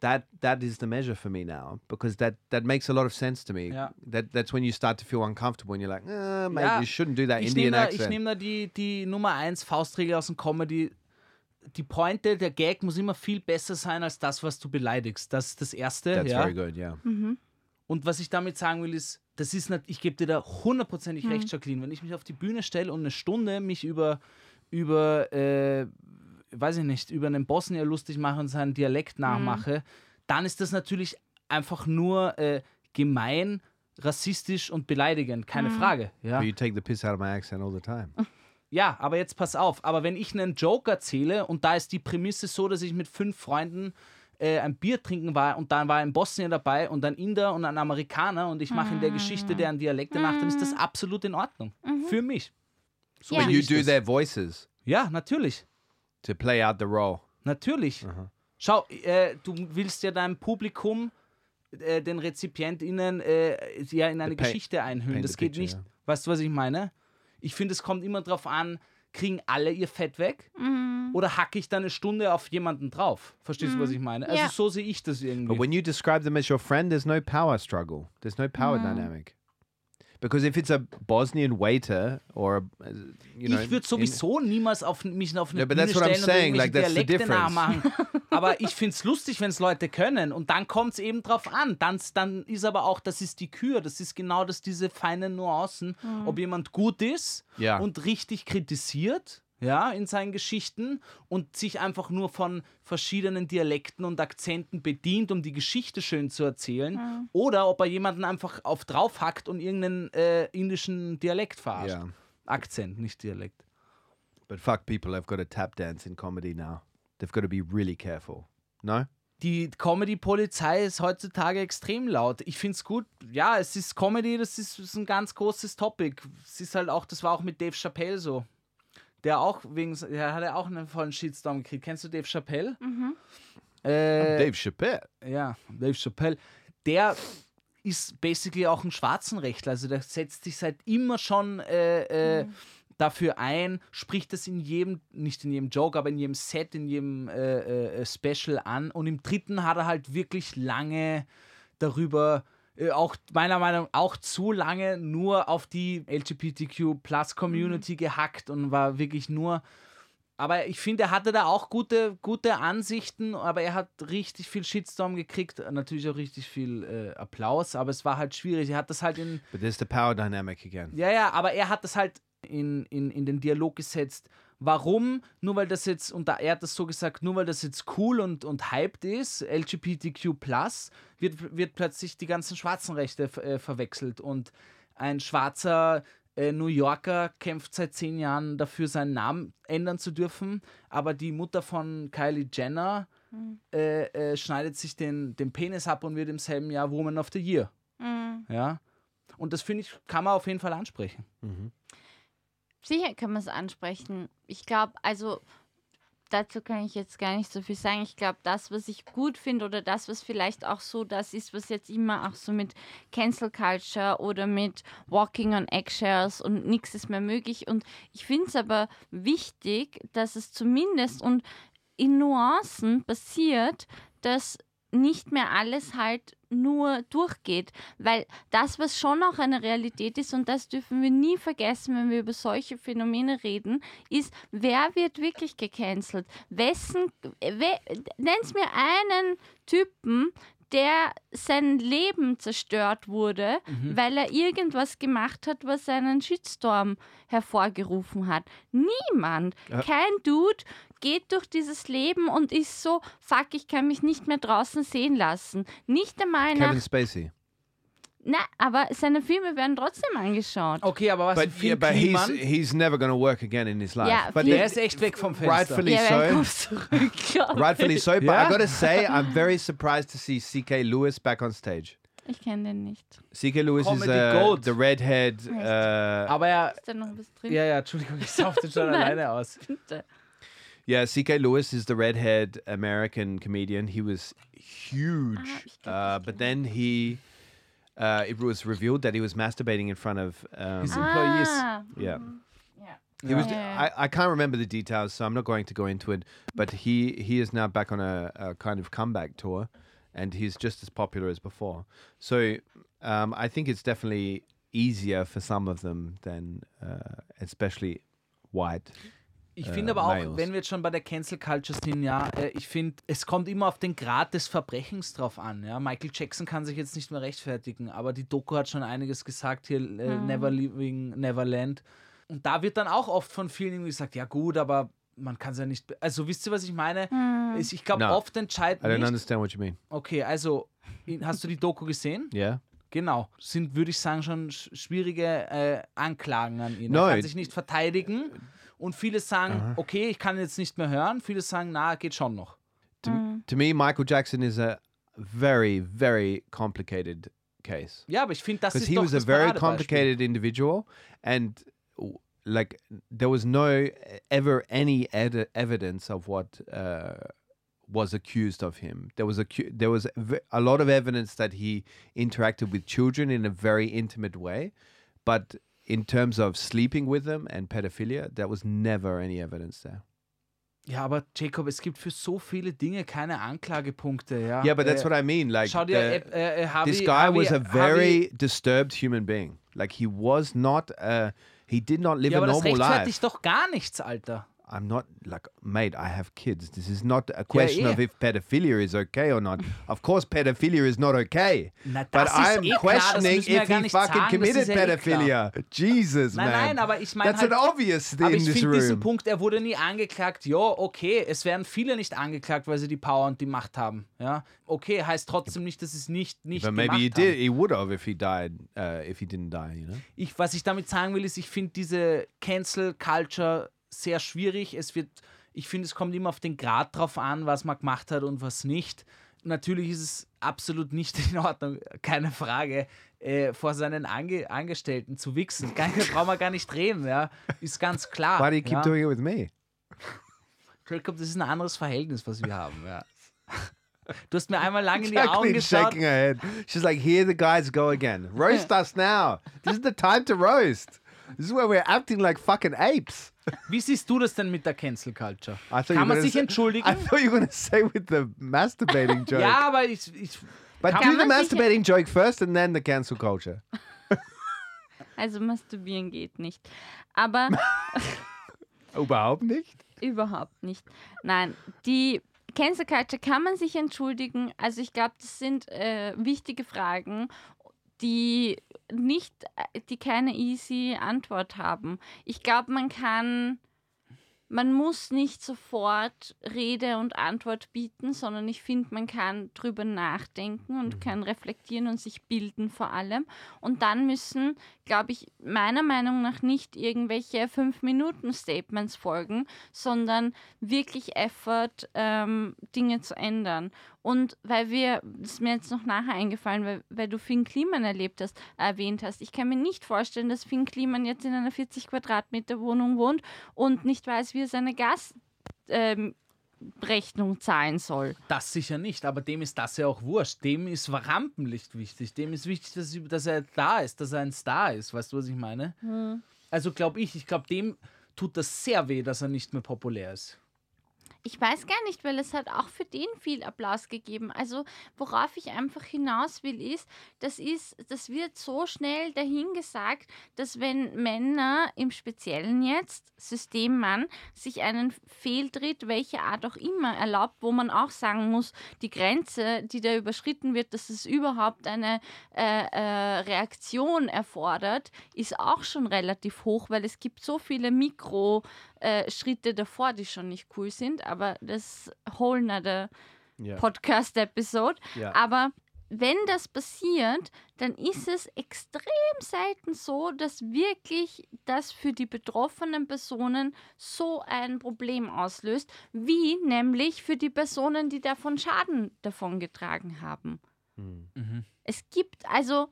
Speaker 4: That that is the measure for me now because that that makes a lot of sense to me.
Speaker 5: Yeah.
Speaker 4: That that's when you start to feel uncomfortable and you're like, uh, maybe
Speaker 5: Ja,
Speaker 4: you shouldn't do that
Speaker 5: ich
Speaker 4: Indian
Speaker 5: nehme da, ich
Speaker 4: accent.
Speaker 5: nehm da die, die Nummer 1 Faustregel aus dem Comedy. Die Pointe, der Gag muss immer viel besser sein als das, was du beleidigst. Das ist das Erste.
Speaker 4: That's
Speaker 5: ja.
Speaker 4: very good. Yeah.
Speaker 5: Und was ich damit sagen will, ist, das ist nicht, ich gebe dir da hundertprozentig
Speaker 1: Hm.
Speaker 5: recht, Jacqueline. Wenn ich mich auf die Bühne stelle und eine Stunde mich über, über äh, weiß ich nicht, über einen Bosnier lustig mache und seinen Dialekt nachmache, dann ist das natürlich einfach nur äh, gemein, rassistisch und beleidigend, keine Frage. Ja.
Speaker 4: But you take the piss out of my accent all the time.
Speaker 5: Ja, aber jetzt pass auf. Aber wenn ich einen Joke erzähle und da ist die Prämisse so, dass ich mit fünf Freunden äh, ein Bier trinken war und dann war ein Bosnier dabei und ein Inder und ein Amerikaner und ich mache in der Geschichte deren Dialekte nach, dann ist das absolut in Ordnung. Für mich. So sehe
Speaker 4: You do
Speaker 5: das.
Speaker 4: their voices
Speaker 5: Ja, natürlich.
Speaker 4: to play out the role.
Speaker 5: Natürlich. Schau, äh, du willst ja deinem Publikum, äh, den RezipientInnen, äh, ja in eine Geschichte einhüllen. Das geht
Speaker 4: picture,
Speaker 5: nicht.
Speaker 4: ja.
Speaker 5: Weißt du, was ich meine? Ich finde, es kommt immer drauf an, kriegen alle ihr Fett weg? Oder hacke ich da eine Stunde auf jemanden drauf? Verstehst du, was ich meine? Also
Speaker 1: Ja.
Speaker 5: so sehe ich das
Speaker 4: But
Speaker 5: irgendwie.
Speaker 4: when you describe them as your friend, there's no power struggle. There's no power dynamic. Because if it's a Bosnian waiter or, a, you know,
Speaker 5: ich würde
Speaker 4: in-
Speaker 5: sowieso niemals auf, mich auf eine
Speaker 4: Yeah, but
Speaker 5: Bühne
Speaker 4: that's what I'm
Speaker 5: stellen und
Speaker 4: saying, like,
Speaker 5: Dialekte nachmachen. Aber ich finde es lustig, wenn es Leute können. Und dann kommt es eben drauf an. Dann, dann ist aber auch, das ist die Kür. Das ist genau das, diese feinen Nuancen. Ob jemand gut ist
Speaker 4: Ja.
Speaker 5: und richtig kritisiert. Ja, in seinen Geschichten und sich einfach nur von verschiedenen Dialekten und Akzenten bedient, um die Geschichte schön zu erzählen. Oder ob er jemanden einfach auf drauf hackt und irgendeinen äh, indischen Dialekt verarscht.
Speaker 4: Yeah.
Speaker 5: Akzent, nicht Dialekt.
Speaker 4: But fuck, people have got to tap dance in comedy now. They've got to be really careful. No?
Speaker 5: Die Comedy-Polizei ist heutzutage extrem laut. Ich finde es gut. Ja, es ist Comedy, das ist, ist ein ganz großes Topic. Es ist halt auch, das war auch mit Dave Chappelle so. Der auch wegen, der hat ja auch einen vollen Shitstorm gekriegt. Kennst du Dave Chappelle? Äh,
Speaker 4: Dave Chappelle.
Speaker 5: Ja, Dave Chappelle. Der ist basically auch ein Schwarzenrechtler. Also der setzt sich seit immer schon äh, äh, dafür ein, spricht das in jedem, nicht in jedem Joke, aber in jedem Set, in jedem äh, äh, Special an. Und im dritten hat er halt wirklich lange darüber, äh, auch meiner Meinung nach auch zu lange nur auf die LGBTQ Plus Community gehackt und war wirklich nur aber ich finde, er hatte da auch gute, gute Ansichten, aber er hat richtig viel Shitstorm gekriegt, natürlich auch richtig viel äh, Applaus, aber es war halt schwierig. Er hat das halt in,
Speaker 4: But there's the power dynamic again.
Speaker 5: ja, ja, aber er hat das halt in, in, in den Dialog gesetzt. Warum? Nur weil das jetzt, und da- er hat das so gesagt, nur weil das jetzt cool und, und hyped ist, LGBTQ, wird, wird plötzlich die ganzen schwarzen Rechte äh, verwechselt. Und ein schwarzer äh, New Yorker kämpft seit zehn Jahren dafür, seinen Namen ändern zu dürfen, aber die Mutter von Kylie Jenner äh, äh, schneidet sich den, den Penis ab und wird im selben Jahr Woman of the Year. Ja. Und das finde ich, kann man auf jeden Fall ansprechen.
Speaker 1: Sicher kann man es ansprechen. Ich glaube, also dazu kann ich jetzt gar nicht so viel sagen. Ich glaube, das, was ich gut finde oder das, was vielleicht auch so das ist, was jetzt immer auch so mit Cancel Culture oder mit Walking on Eggshells und nichts ist mehr möglich. Und ich finde es aber wichtig, dass es zumindest und in Nuancen passiert, dass nicht mehr alles halt nur durchgeht. Weil das, was schon auch eine Realität ist, und das dürfen wir nie vergessen, wenn wir über solche Phänomene reden, ist, wer wird wirklich gecancelt? Wessen, we, nenn's mir einen Typen, der sein Leben zerstört wurde, weil er irgendwas gemacht hat, was einen Shitstorm hervorgerufen hat. Niemand, kein Dude geht durch dieses Leben und ist so, fuck, ich kann mich nicht mehr draußen sehen lassen. Nicht einmal nach,
Speaker 4: Kevin Spacey.
Speaker 1: Na, aber seine Filme werden trotzdem angeschaut.
Speaker 5: Okay, aber was
Speaker 4: But,
Speaker 5: Phil
Speaker 4: yeah, but he's, he's never to work again in his life.
Speaker 1: Yeah,
Speaker 4: but
Speaker 5: der ist echt weg vom Fenster.
Speaker 4: rightfully
Speaker 1: ja, wer
Speaker 4: so.
Speaker 1: kommt zurück,
Speaker 4: Rightfully so, but
Speaker 5: Yeah.
Speaker 4: I gotta say, I'm very surprised to see C.K. Lewis back on stage.
Speaker 1: Ich kenne den nicht.
Speaker 4: C.K. Lewis is
Speaker 5: Comedy
Speaker 4: uh, the redhead. Uh,
Speaker 5: Aber er,
Speaker 1: Ist da noch was drin?
Speaker 5: ja, ja, Entschuldigung, ich saufte schon alleine aus.
Speaker 1: Bitte.
Speaker 4: yeah, C.K. Lewis is the redhead American comedian. He was huge,
Speaker 1: Ah, ich glaub,
Speaker 4: uh,
Speaker 1: ich
Speaker 4: but then he, uh, it was revealed that he was masturbating in front of. Um,
Speaker 5: His employees.
Speaker 1: Ah,
Speaker 4: yeah.
Speaker 1: ja.
Speaker 4: He was.
Speaker 1: Yeah, yeah,
Speaker 4: I, I can't remember the details, so I'm not going to go into it. But he he is now back on a, a kind of comeback tour, and he's just as popular as before. So um, I think it's definitely easier for some of them than, uh, especially white.
Speaker 5: Ich
Speaker 4: Äh,
Speaker 5: finde aber auch,
Speaker 4: Males.
Speaker 5: wenn wir jetzt schon bei der Cancel Culture sind, ja, äh, ich finde, es kommt immer auf den Grad des Verbrechens drauf an. Ja? Michael Jackson kann sich jetzt nicht mehr rechtfertigen, aber die Doku hat schon einiges gesagt hier, äh, Never Leaving Neverland. Und da wird dann auch oft von vielen irgendwie gesagt, ja gut, aber man kann es ja nicht. Also wisst ihr, was ich meine? Ist- Ich glaube,
Speaker 4: No.
Speaker 5: oft entscheidet
Speaker 4: I don't
Speaker 5: nicht.
Speaker 4: understand what you mean.
Speaker 5: Okay, also hast du die Doku gesehen?
Speaker 4: Yeah.
Speaker 5: Genau. Sind, würde ich sagen, schon sch- schwierige äh, Anklagen an ihn.
Speaker 4: No,
Speaker 5: er kann sich nicht verteidigen. Und viele sagen, okay, ich kann jetzt nicht mehr hören. Viele sagen, na, geht schon noch.
Speaker 4: To, to me, Michael Jackson is a very very complicated case.
Speaker 5: Ja, aber ich finde, das
Speaker 4: because
Speaker 5: ist
Speaker 4: he
Speaker 5: doch
Speaker 4: was a very complicated individual and like there was no ever any ed- evidence of what uh, was accused of him. There was a there was v- a lot of evidence that he interacted with children in a very intimate way, but in terms of sleeping with them and pedophilia, there was never any evidence there.
Speaker 5: Ja, aber Jacob, es gibt für so viele Dinge keine Anklagepunkte. Ja,
Speaker 4: Yeah, but that's
Speaker 5: Äh,
Speaker 4: what I mean. Like
Speaker 5: Schau dir,
Speaker 4: the-
Speaker 5: äh, äh, Harvey,
Speaker 4: this guy
Speaker 5: Harvey,
Speaker 4: was a
Speaker 5: Harvey-
Speaker 4: very disturbed human being. Like he was not. Uh, he did not live
Speaker 5: Ja,
Speaker 4: a
Speaker 5: aber das
Speaker 4: normal
Speaker 5: rechtfertigt
Speaker 4: life.
Speaker 5: doch gar nichts, Alter.
Speaker 4: I'm not like, mate. I have kids. This is not a question
Speaker 5: yeah.
Speaker 4: of if pedophilia is okay or not. of course, pedophilia is not okay.
Speaker 5: Na,
Speaker 4: but I'm
Speaker 5: eh
Speaker 4: questioning
Speaker 5: ja
Speaker 4: if he fucking
Speaker 5: sagen,
Speaker 4: committed
Speaker 5: eh
Speaker 4: pedophilia. Jesus,
Speaker 5: Nein,
Speaker 4: man.
Speaker 5: nein, aber ich meine
Speaker 4: That's
Speaker 5: halt,
Speaker 4: an obvious thing
Speaker 5: aber
Speaker 4: in
Speaker 5: ich
Speaker 4: this
Speaker 5: finde diesen
Speaker 4: room.
Speaker 5: Punkt, er wurde nie angeklagt. Ja, okay, es werden viele nicht angeklagt, weil sie die Power und die Macht haben. Ja, okay, heißt trotzdem nicht, dass es nicht nicht
Speaker 4: But maybe he
Speaker 5: haben.
Speaker 4: did. He would have if he died. Uh, if he didn't die, you know.
Speaker 5: Ich, was ich damit sagen will, ist, ich finde diese Cancel Culture sehr schwierig. Es wird, ich finde, es kommt immer auf den Grad drauf an, was man gemacht hat und was nicht. Natürlich ist es absolut nicht in Ordnung, keine Frage, äh, vor seinen Ange Angestellten zu wichsen. Nicht- brauchen wir gar nicht reden, ja. Ist ganz klar.
Speaker 4: Why do you keep
Speaker 5: ja.
Speaker 4: doing it with me?
Speaker 5: Jacob, das ist ein anderes Verhältnis, was wir haben, ja. Du hast mir einmal lang in die Augen geschaut.
Speaker 4: shaking her head. She's like, "Here the guys go again. Roast us now. This is the time to roast. This is where we're acting like fucking apes."
Speaker 5: Wie siehst du das denn mit der Cancel Culture?
Speaker 4: I thought you
Speaker 5: Kann
Speaker 4: were
Speaker 5: man
Speaker 4: gonna
Speaker 5: sich
Speaker 4: say-
Speaker 5: entschuldigen?
Speaker 4: I thought you were going to say with the masturbating joke.
Speaker 5: Ja, aber ich, ich
Speaker 4: but do the masturbating joke first and then the cancel culture.
Speaker 1: Also masturbieren geht nicht. Aber
Speaker 4: Überhaupt nicht.
Speaker 1: überhaupt nicht. Nein, die Cancel Culture kann man sich entschuldigen. Also ich glaube, das sind äh, wichtige Fragen, die nicht, äh, die keine easy Antwort haben. Ich glaube, man kann, man muss nicht sofort Rede und Antwort bieten, sondern ich finde, man kann drüber nachdenken und kann reflektieren und sich bilden vor allem. Und dann müssen, glaube ich, meiner Meinung nach nicht irgendwelche Fünf-Minuten-Statements folgen, sondern wirklich Effort, ähm, Dinge zu ändern. Und weil wir, das ist mir jetzt noch nachher eingefallen, weil, weil du Finn Kliman erlebt hast, erwähnt hast, ich kann mir nicht vorstellen, dass Finn Kliman jetzt in einer 40 Quadratmeter Wohnung wohnt und nicht weiß, wie er seine Gasrechnung ähm, Rechnung zahlen soll.
Speaker 5: Das sicher nicht, aber dem ist das ja auch wurscht. Dem ist Rampenlicht wichtig. Dem ist wichtig, dass, dass er da ist, dass er ein Star ist. Weißt du, was ich meine? Also glaube ich, ich glaube, dem tut das sehr weh, dass er nicht mehr populär ist.
Speaker 1: Ich weiß gar nicht, weil es hat auch für den viel Applaus gegeben. Also worauf ich einfach hinaus will, ist, das ist, das wird so schnell dahingesagt, dass wenn Männer im Speziellen jetzt, Systemmann, sich einen Fehltritt, welcher Art auch immer, erlaubt, wo man auch sagen muss, die Grenze, die da überschritten wird, dass es überhaupt eine äh, äh, Reaktion erfordert, ist auch schon relativ hoch, weil es gibt so viele Mikro- äh, Schritte davor, die schon nicht cool sind, aber das whole nother
Speaker 4: Yeah.
Speaker 1: Podcast-Episode.
Speaker 4: Ja.
Speaker 1: Aber wenn das passiert, dann ist es extrem selten so, dass wirklich das für die betroffenen Personen so ein Problem auslöst, wie nämlich für die Personen, die davon Schaden davongetragen haben. Es gibt also,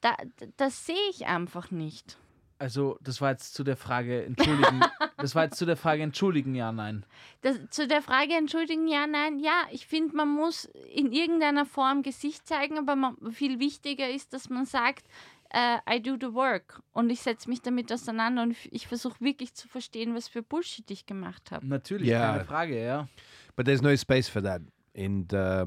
Speaker 1: da, das sehe ich einfach nicht.
Speaker 5: Also, das war jetzt zu der Frage, entschuldigen. das war jetzt zu der Frage, entschuldigen, ja, nein.
Speaker 1: Das, zu der Frage, entschuldigen, ja, nein, ja, ich finde, man muss in irgendeiner Form Gesicht zeigen, aber man, viel wichtiger ist, dass man sagt, äh, I do the work und ich setze mich damit auseinander und ich, versuche wirklich zu verstehen, was für Bullshit ich gemacht habe.
Speaker 5: Natürlich,
Speaker 4: Ja.
Speaker 5: keine Frage, ja.
Speaker 4: But there's no space for that in the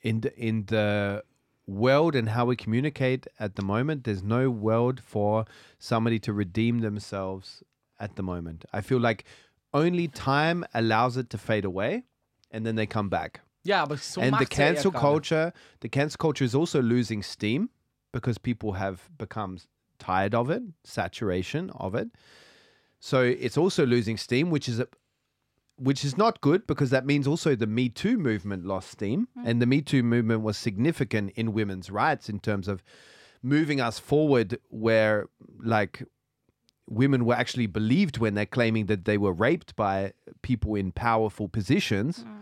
Speaker 4: in the, in the world and how we communicate at the moment. There's no world for somebody to redeem themselves at the moment. I feel like only time allows it to fade away, and then they come back.
Speaker 5: Yeah, aber so
Speaker 4: and the cancel culture, the cancel culture is also losing steam because people have become tired of it, saturation of it. So it's also losing steam, which is a, which is not good because that means also the Me Too movement lost steam, mm. and the Me Too movement was significant in women's rights in terms of moving us forward, where like women were actually believed when they're claiming that they were raped by people in powerful positions mm.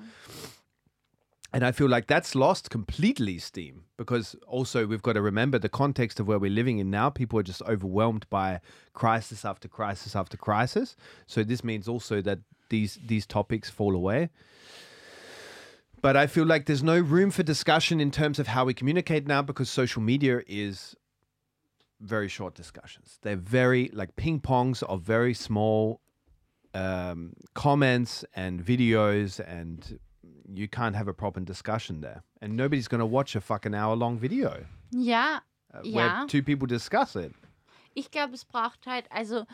Speaker 4: And I feel like that's lost completely steam because also we've got to remember the context of where we're living in now. People are just overwhelmed by crisis after crisis after crisis. So this means also that these these topics fall away. But I feel like there's no room for discussion in terms of how we communicate now because social media is very short discussions. They're very like ping pongs of very small um, comments and videos, and you can't have a proper discussion there. And nobody's going to watch a fucking hour long video
Speaker 1: Yeah.
Speaker 4: uh, where two people discuss it.
Speaker 1: ich glaube, es braucht halt, also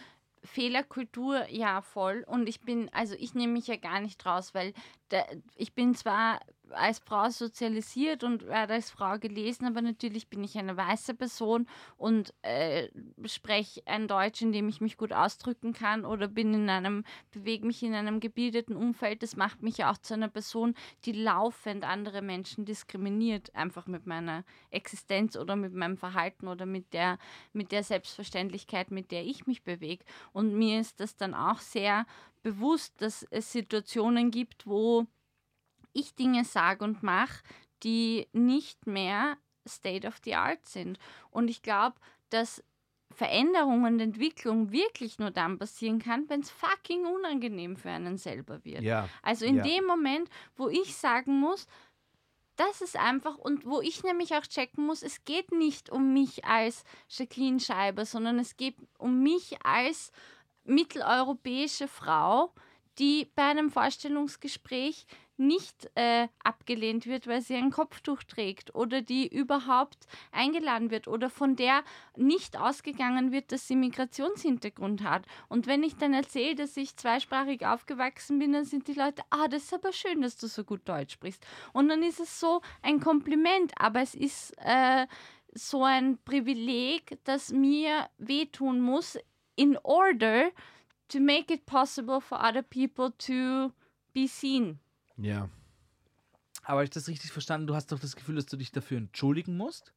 Speaker 1: Fehlerkultur, ja, voll. Und ich bin, also ich nehme mich ja gar nicht raus, weil da, ich bin zwar als Frau sozialisiert und werde als Frau gelesen, aber natürlich bin ich eine weiße Person und äh, spreche ein Deutsch, in dem ich mich gut ausdrücken kann oder bin in einem, bewege mich in einem gebildeten Umfeld. Das macht mich auch zu einer Person, die laufend andere Menschen diskriminiert, einfach mit meiner Existenz oder mit meinem Verhalten oder mit der, mit der Selbstverständlichkeit, mit der ich mich bewege. Und mir ist das dann auch sehr bewusst, dass es Situationen gibt, wo ich Dinge sage und mache, die nicht mehr State of the Art sind. Und ich glaube, dass Veränderung und Entwicklung wirklich nur dann passieren kann, wenn es fucking unangenehm für einen selber wird.
Speaker 4: Yeah.
Speaker 1: Also in
Speaker 4: Ja.
Speaker 1: dem Moment, wo ich sagen muss, das ist einfach und wo ich nämlich auch checken muss, es geht nicht um mich als Jacqueline Scheiber, sondern es geht um mich als mitteleuropäische Frau, die bei einem Vorstellungsgespräch nicht äh, abgelehnt wird, weil sie ein Kopftuch trägt oder die überhaupt eingeladen wird oder von der nicht ausgegangen wird, dass sie Migrationshintergrund hat. Und wenn ich dann erzähle, dass ich zweisprachig aufgewachsen bin, dann sind die Leute, ah, das ist aber schön, dass du so gut Deutsch sprichst. Und dann ist es so ein Kompliment, aber es ist äh, so ein Privileg, das mir wehtun muss, in order to make it possible for other people to be seen.
Speaker 4: Yeah.
Speaker 5: Aber habe ich das richtig verstanden? Du hast doch das Gefühl, dass du dich dafür entschuldigen musst?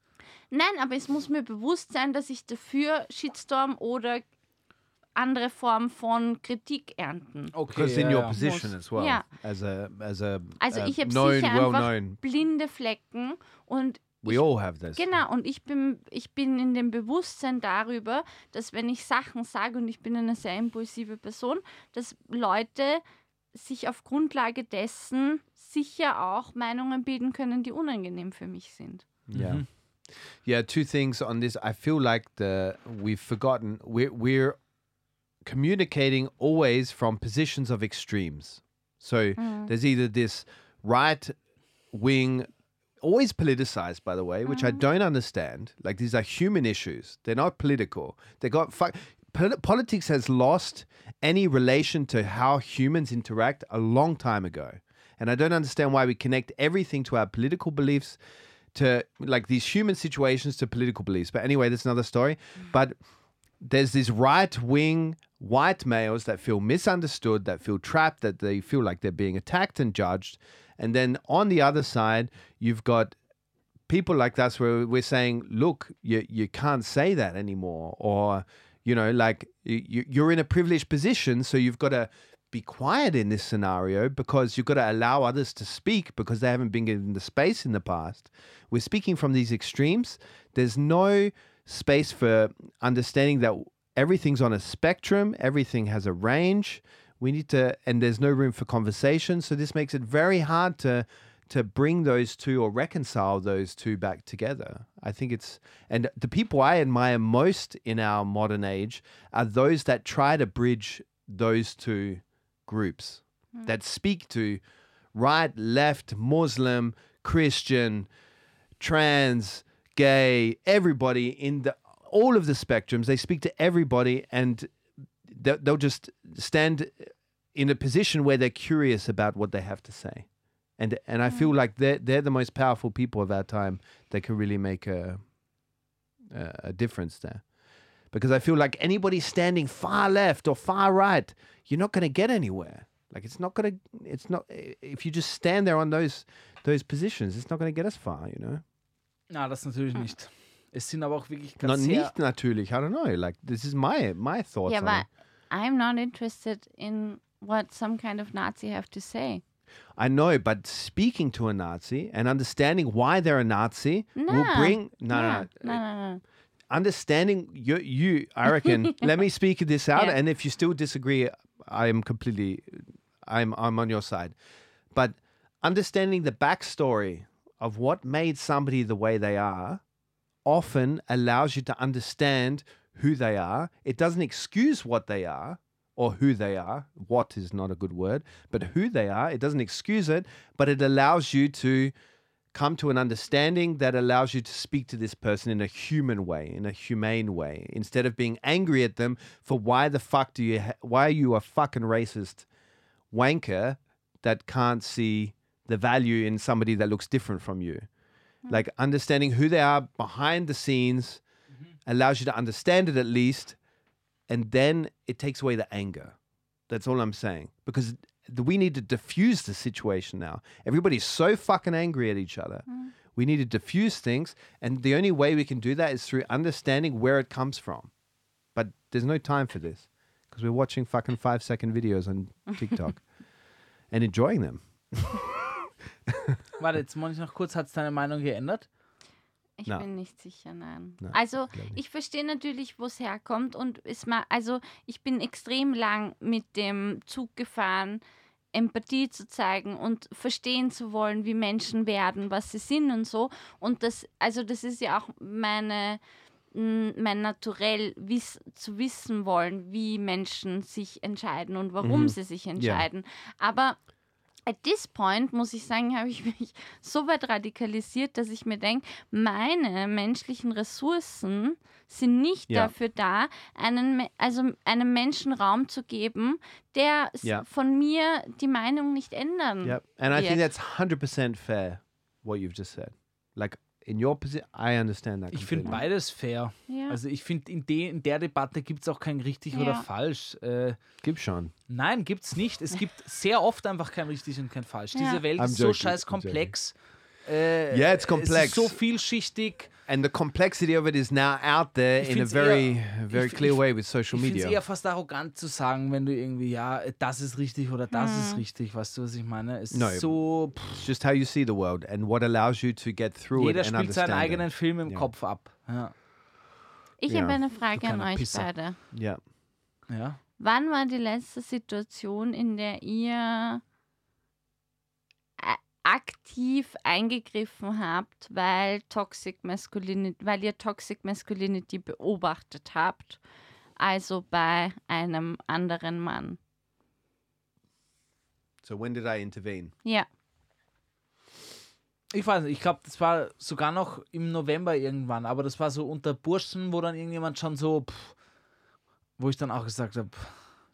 Speaker 1: Nein, aber es muss mir bewusst sein, dass ich dafür Shitstorm oder andere Formen von Kritik ernten.
Speaker 5: Okay.
Speaker 4: Because in
Speaker 5: ja,
Speaker 4: your
Speaker 5: ja.
Speaker 4: position
Speaker 1: Muss.
Speaker 4: as well,
Speaker 1: Ja.
Speaker 4: as a as a
Speaker 1: Also
Speaker 4: uh,
Speaker 1: ich habe sicher
Speaker 4: well
Speaker 1: einfach
Speaker 4: known.
Speaker 1: blinde Flecken und
Speaker 4: We all have this.
Speaker 1: Genau, und ich bin, ich bin in dem Bewusstsein darüber, dass wenn ich Sachen sage und ich bin eine sehr impulsive Person, dass Leute sich auf Grundlage dessen sicher auch Meinungen bilden können, die unangenehm für mich sind.
Speaker 4: Yeah. Yeah, two things on this. I feel like the we've forgotten we're we're communicating always from positions of extremes. So there's either this right wing always politicized by the way, which I don't understand. Like these are human issues. They're not political. They got fuck politics has lost any relation to how humans interact a long time ago. And I don't understand why we connect everything to our political beliefs to like these human situations to political beliefs. But anyway, that's another story. Mm. But there's these right wing white males that feel misunderstood, that feel trapped, that they feel like they're being attacked and judged. And then on the other side, you've got people like us where we're saying, look, you, you can't say that anymore. Or, you know, like you, you're in a privileged position, so you've got to be quiet in this scenario because you've got to allow others to speak because they haven't been given the space in the past. We're speaking from these extremes. There's no space for understanding that everything's on a spectrum, everything has a range. We need to, and there's no room for conversation. So this makes it very hard to to bring those two or reconcile those two back together. I think it's and the people I admire most in our modern age are those that try to bridge those two groups hmm. that speak to right, left, Muslim, Christian, trans, gay, everybody in the all of the spectrums. They speak to everybody, and they'll just stand in a position where they're curious about what they have to say, and and I feel mm. like they're they're the most powerful people of our time that can really make a a, a difference there. Because I feel like anybody standing far left or far right, you're not going to get anywhere. Like it's not going to, it's not. If you just stand there on those those positions, it's not going to get us far. You know.
Speaker 5: Na, das natürlich nicht. Es sind aber auch wirklich
Speaker 4: Not
Speaker 5: ganz sehr,
Speaker 4: nicht natürlich. I don't know. Like this is my my thoughts.
Speaker 1: Ja,
Speaker 4: on
Speaker 1: aber
Speaker 4: it.
Speaker 1: I'm not interested in what some kind of Nazi have to say.
Speaker 4: I know, but speaking to a Nazi and understanding why they're a Nazi will bring no, no, no,
Speaker 1: No, no, no.
Speaker 4: understanding you, you I reckon. let me speak this out,
Speaker 1: Yeah.
Speaker 4: and if you still disagree, I am completely, I'm I'm on your side. But understanding the backstory of what made somebody the way they are often allows you to understand who they are. It doesn't excuse what they are or who they are. What is not a good word, but who they are. It doesn't excuse it, but it allows you to come to an understanding that allows you to speak to this person in a human way, in a humane way, instead of being angry at them for why the fuck do you, ha- why are you a fucking racist wanker that can't see the value in somebody that looks different from you. Hmm. Like understanding who they are behind the scenes mm-hmm. allows you to understand it at least, and then it takes away the anger. That's all I'm saying. Because we need to diffuse the situation now. Everybody's so fucking angry at each other. Mm. We need to diffuse things, and the only way we can do that is through understanding where it comes from. But there's no time for this because we're watching fucking five second videos on TikTok and enjoying them.
Speaker 5: Warte, jetzt muss ich noch kurz, hat es deine Meinung geändert?
Speaker 1: Ich
Speaker 4: Na.
Speaker 1: bin nicht sicher, nein.
Speaker 4: Na,
Speaker 1: also
Speaker 4: nicht.
Speaker 1: ich verstehe natürlich, wo es herkommt und ist mal, also ich bin extrem lang mit dem Zug gefahren, Empathie zu zeigen und verstehen zu wollen, wie Menschen werden, was sie sind und so. Und das, also das ist ja auch meine m, mein Naturell wiss, zu wissen wollen, wie Menschen sich entscheiden und warum
Speaker 4: Mhm.
Speaker 1: sie sich entscheiden. Aber at this point, muss ich sagen, habe ich mich so weit radikalisiert, dass ich mir denke, meine menschlichen Ressourcen sind nicht
Speaker 4: Ja.
Speaker 1: dafür da, einen, also einem Menschen Raum zu geben, der
Speaker 4: Ja.
Speaker 1: von mir die Meinung nicht ändern.
Speaker 4: Yep. And I think
Speaker 1: Yeah.
Speaker 4: that's 100% fair, what you've just said. Like, in your position, I understand that.
Speaker 5: Ich finde beides fair.
Speaker 1: Ja.
Speaker 5: Also ich finde, in, de, in der Debatte gibt es auch kein richtig oder
Speaker 1: Ja.
Speaker 5: falsch. Äh,
Speaker 4: Gib schon.
Speaker 5: nein, gibt es nicht. Es gibt sehr oft einfach kein richtig und kein falsch.
Speaker 1: Ja.
Speaker 5: Diese Welt
Speaker 4: I'm
Speaker 5: ist so
Speaker 4: joking,
Speaker 5: scheiß
Speaker 4: I'm joking.
Speaker 5: komplex. Äh,
Speaker 4: Yeah, it's
Speaker 5: Es
Speaker 4: complex.
Speaker 5: ist so vielschichtig.
Speaker 4: And the complexity of it is now out there
Speaker 5: Ich
Speaker 4: in a very,
Speaker 5: eher-
Speaker 4: very
Speaker 5: ich-
Speaker 4: clear
Speaker 5: ich-
Speaker 4: way with social
Speaker 5: Ich finde es
Speaker 4: media.
Speaker 5: eher fast arrogant zu sagen, wenn du irgendwie, ja, das ist richtig oder das ist richtig. Weißt du, was ich meine? Es
Speaker 4: No,
Speaker 5: ist so, pff,
Speaker 4: It's just how you see the world and what allows you to get through
Speaker 5: jeder
Speaker 4: it and
Speaker 5: spielt seinen eigenen
Speaker 4: it.
Speaker 5: Film im
Speaker 4: Ja.
Speaker 5: Kopf ab. Ja.
Speaker 1: ich
Speaker 4: Ja,
Speaker 1: habe eine Frage an euch
Speaker 5: Pisser.
Speaker 1: beide.
Speaker 4: Yeah.
Speaker 5: ja.
Speaker 1: Wann war die letzte Situation, in der ihr aktiv eingegriffen habt, weil Toxic Masculinity, weil ihr Toxic Masculinity beobachtet habt, also bei einem anderen Mann?
Speaker 4: So when did I intervene?
Speaker 1: Ja,
Speaker 5: Ich weiß nicht, ich glaube, das war sogar noch im November irgendwann, aber das war so unter Burschen, wo dann irgendjemand schon so, pff, wo ich dann auch gesagt habe,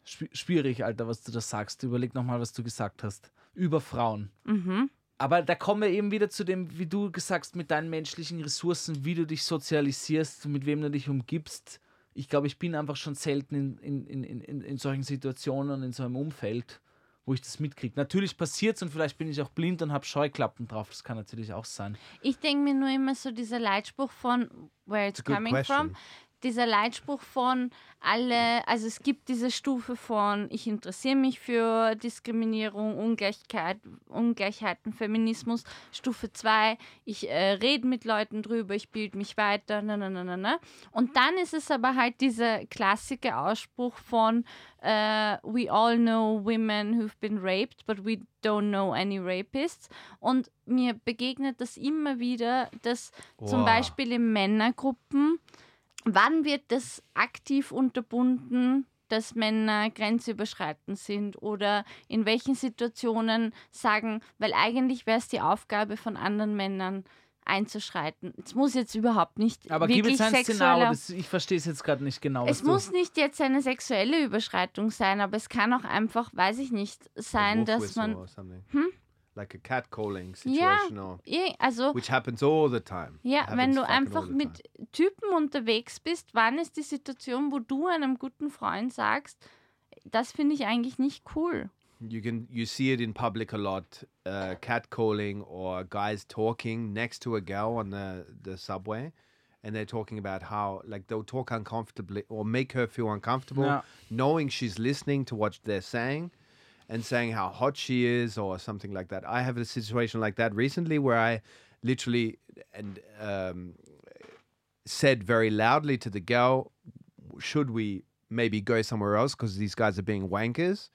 Speaker 5: schwierig, Alter, was du da sagst. Überleg nochmal, was du gesagt hast. Über Frauen.
Speaker 1: mhm.
Speaker 5: Aber da kommen wir eben wieder zu dem, wie du gesagt hast, mit deinen menschlichen Ressourcen, wie du dich sozialisierst, mit wem du dich umgibst. Ich glaube, ich bin einfach schon selten in, in, in, in, in solchen Situationen und in so einem Umfeld, wo ich das mitkriege. Natürlich passiert es und vielleicht bin ich auch blind und habe Scheuklappen drauf. Das kann natürlich auch sein.
Speaker 1: Ich denke mir nur immer so dieser Leitspruch von Where it's
Speaker 4: It's
Speaker 1: coming from. Dieser Leitspruch von alle, also es gibt diese Stufe von ich interessiere mich für Diskriminierung, Ungleichheit, Ungleichheiten, Feminismus. Stufe 2, ich äh, rede mit Leuten drüber, ich bilde mich weiter, na, na, na, na, na. Und dann ist es aber halt dieser klassische Ausspruch von äh, We all know women who've been raped, but we don't know any rapists. Und mir begegnet das immer wieder, dass zum
Speaker 4: Wow.
Speaker 1: Beispiel in Männergruppen, wann wird das aktiv unterbunden, dass Männer grenzüberschreitend sind oder in welchen Situationen sagen, weil eigentlich wäre es die Aufgabe von anderen Männern einzuschreiten. Es muss jetzt überhaupt nicht
Speaker 5: Aber gib
Speaker 1: wirklich
Speaker 5: jetzt ein Szenario, das, ich verstehe es jetzt gerade nicht genau.
Speaker 1: es muss nicht jetzt eine sexuelle Überschreitung sein, aber es kann auch einfach, weiß ich nicht, sein, dass man. Hm?
Speaker 4: Like a catcalling
Speaker 1: Ja,
Speaker 4: situation or
Speaker 1: eh, also,
Speaker 4: which happens all the time.
Speaker 1: ja,
Speaker 4: Happens
Speaker 1: wenn du
Speaker 4: fucking all
Speaker 1: einfach
Speaker 4: the
Speaker 1: mit
Speaker 4: time.
Speaker 1: Typen unterwegs bist, wann ist die Situation, wo du einem guten Freund sagst, das finde ich eigentlich nicht cool.
Speaker 4: You can you see it in public a lot, uh, catcalling or guys talking next to a girl on the the subway, and they're talking about how like they'll talk uncomfortably or make her feel uncomfortable,
Speaker 5: Yeah.
Speaker 4: knowing she's listening to what they're saying, and saying how hot she is or something like that. I have a situation like that recently where I literally and um, said very loudly to the girl, "Should we maybe go somewhere else because these guys are being wankers?"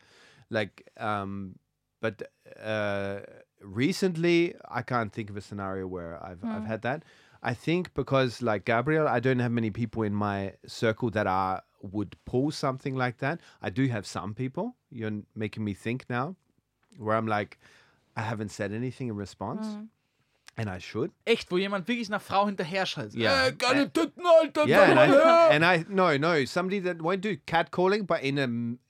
Speaker 4: Like, um, but uh, recently I can't think of a scenario where I've I've had that. I think because like Gabriel, I don't have many people in my circle that are would pull something like that. I do have some people. You're making me think now, where I'm like, I haven't said anything in response, mm. and I should.
Speaker 5: Echt, wo jemand wirklich nach Frau hinterher schreit.
Speaker 4: Ja.
Speaker 5: Äh, geile Titten, Alter,
Speaker 4: Yeah, and I,
Speaker 5: her.
Speaker 4: and I no no somebody that won't do catcalling, but in a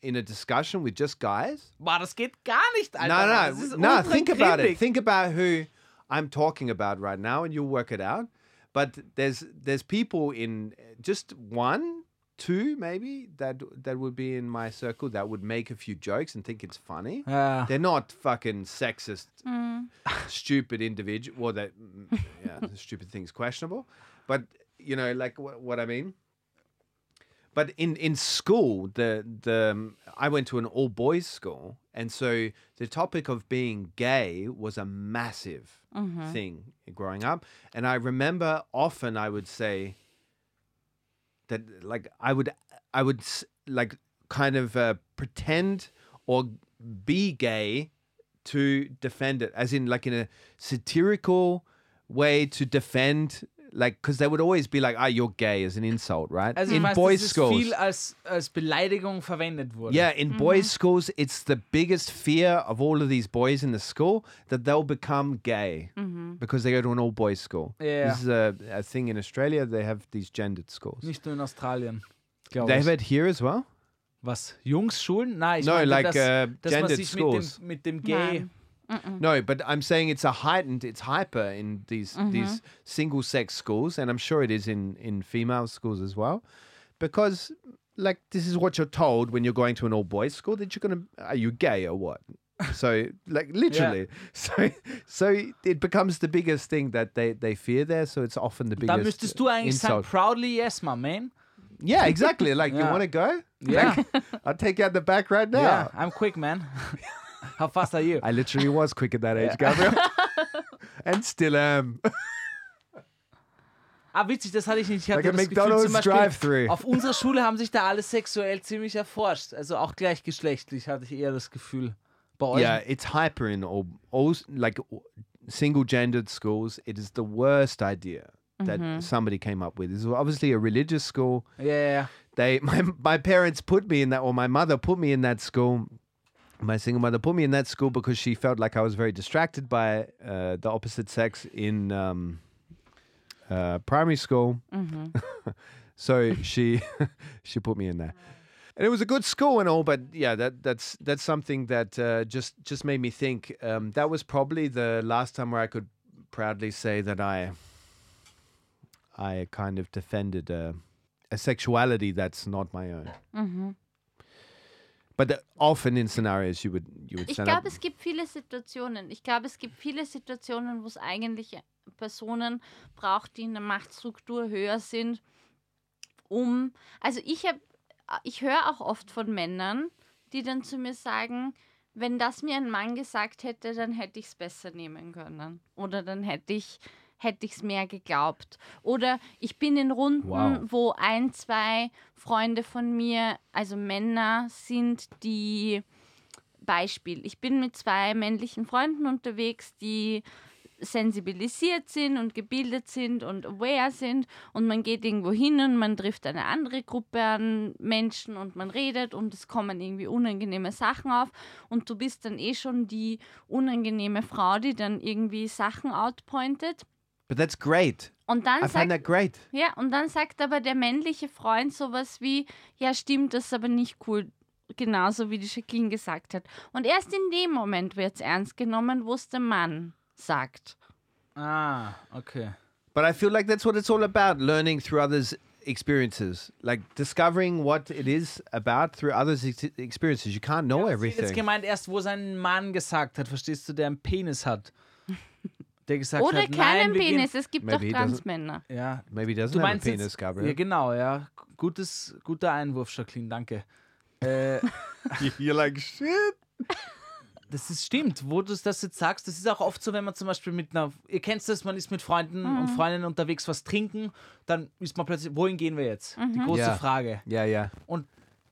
Speaker 4: in a discussion with just guys.
Speaker 5: Boah, das geht gar nicht, Alter.
Speaker 4: No,
Speaker 5: Das
Speaker 4: no,
Speaker 5: ist
Speaker 4: no.
Speaker 5: ultra
Speaker 4: Think about it. Think about who I'm talking about right now, and you'll work it out. But there's there's people in just one, two maybe that that would be in my circle that would make a few jokes and think it's funny.
Speaker 5: Ja.
Speaker 4: They're not fucking sexist, stupid individual. Well, that mm, yeah, the stupid thing's questionable, but you know, like what, what I mean. But in in school, the the um, I went to an all boys school, and so the topic of being gay was a massive thing growing up. And I remember often I would say that like I would I would like kind of uh, pretend or be gay to defend it, as in like in a satirical way to defend. Like, because they would always be like, "Ah, you're gay" as an insult, right?
Speaker 5: Also
Speaker 4: in
Speaker 5: weiß,
Speaker 4: boys'
Speaker 5: dass
Speaker 4: schools,
Speaker 5: viel als, als Beleidigung verwendet wurde.
Speaker 4: yeah, in
Speaker 5: Mm-hmm.
Speaker 4: boys' schools, it's the biggest fear of all of these boys in the school that they'll become gay because they go to an all boys school.
Speaker 5: Yeah.
Speaker 4: This is a, a thing in Australia. They have these gendered schools.
Speaker 5: Nicht nur in Australien,
Speaker 4: They have it here as well.
Speaker 5: Was? Jungsschulen? Nein, ich
Speaker 4: No,
Speaker 5: meinte,
Speaker 4: like,
Speaker 5: dass,
Speaker 4: uh,
Speaker 5: dass man
Speaker 4: gendered
Speaker 5: sich
Speaker 4: schools.
Speaker 5: mit dem, mit dem Gay...
Speaker 1: Nein.
Speaker 4: No, but I'm saying it's a heightened, it's hyper in these
Speaker 5: Mm-hmm.
Speaker 4: these single sex schools, and I'm sure it is in in female schools as well, because like this is what you're told when you're going to an all boys school that you're gonna are you gay or what? So like literally, so so it becomes the biggest thing that they they fear there. So it's often the biggest.
Speaker 5: Dann müsstest du eigentlich sagen,
Speaker 4: insult.
Speaker 5: proudly yes, my man.
Speaker 4: Yeah, exactly. Like you want to go?
Speaker 5: Yeah.
Speaker 4: I'll take you out the back right now.
Speaker 5: Yeah, I'm quick, man. How fast are you?
Speaker 4: I literally was quick at that age, Gabriel, and still am.
Speaker 5: Ah, witzig, das hatte ich nicht. Ich
Speaker 4: Like
Speaker 5: hatte
Speaker 4: a
Speaker 5: das Gefühl,
Speaker 4: McDonald's
Speaker 5: zum Beispiel. Auf unserer Schule haben sich da alle sexuell ziemlich erforscht. Also auch gleichgeschlechtlich hatte ich eher das Gefühl. Bei euch?
Speaker 4: Yeah, it's hyper in all, all like single gendered schools. It is the worst idea that somebody came up with. It's obviously a religious school.
Speaker 5: Ja.
Speaker 4: They my my parents put me in that, or my mother put me in that school. My single mother put me in that school because she felt like I was very distracted by uh, the opposite sex in um, uh, primary school. so she she put me in there. And it was a good school and all, but yeah, that that's that's something that uh, just just made me think. Um, that was probably the last time where I could proudly say that I I kind of defended a, a sexuality that's not my own. But often in scenarios you would you would
Speaker 1: Ich glaube, es gibt viele Situationen. Ich glaube, es gibt viele Situationen, wo es eigentlich Personen braucht, die in der Machtstruktur höher sind, um. Also ich habe, ich höre auch oft von Männern, die dann zu mir sagen, wenn das mir ein Mann gesagt hätte, dann hätte ich es besser nehmen können. Oder dann hätte ich hätte ich es mehr geglaubt. Oder ich bin in Runden,
Speaker 4: Wow.
Speaker 1: wo ein, zwei Freunde von mir, also Männer sind, die Beispiel, ich bin mit zwei männlichen Freunden unterwegs, die sensibilisiert sind und gebildet sind und aware sind und man geht irgendwo hin und man trifft eine andere Gruppe an Menschen und man redet und es kommen irgendwie unangenehme Sachen auf und du bist dann eh schon die unangenehme Frau, die dann irgendwie Sachen outpointet
Speaker 4: But that's great.
Speaker 1: und dann
Speaker 4: I find
Speaker 1: sagt
Speaker 4: that great.
Speaker 1: ja, und dann sagt aber der männliche Freund sowas wie, ja stimmt, das ist aber nicht cool. Genauso wie die Jacqueline gesagt hat. Und erst in dem Moment wird es ernst genommen, wo es der Mann sagt.
Speaker 5: Ah, okay.
Speaker 4: But I feel like that's what it's all about learning through others' experiences, like discovering what it is about through others' ex- experiences. You can't know
Speaker 5: hat
Speaker 4: everything.
Speaker 5: jetzt gemeint, erst wo sein Mann gesagt hat, verstehst du, der einen Penis hat. Der gesagt
Speaker 1: Oder
Speaker 5: hat,
Speaker 1: keinen
Speaker 5: nein,
Speaker 1: Penis, es gibt
Speaker 4: Maybe
Speaker 1: doch Transmänner.
Speaker 5: Ja,
Speaker 4: Maybe doesn't
Speaker 5: du
Speaker 4: have a
Speaker 5: meinst
Speaker 4: penis,
Speaker 5: jetzt,
Speaker 4: Gabriel.
Speaker 5: Ja, genau, ja. Gutes, guter Einwurf, Jacqueline, danke. Äh,
Speaker 4: You're like, shit.
Speaker 5: Das ist stimmt, wo du das jetzt sagst. Das ist auch oft so, wenn man zum Beispiel mit einer, ihr kennt das, man ist mit Freunden
Speaker 1: Mhm.
Speaker 5: und Freundinnen unterwegs, was trinken, dann ist man plötzlich, wohin gehen wir jetzt?
Speaker 1: Mhm.
Speaker 5: Die große
Speaker 4: Ja.
Speaker 5: Frage.
Speaker 4: Yeah, yeah.
Speaker 5: Und,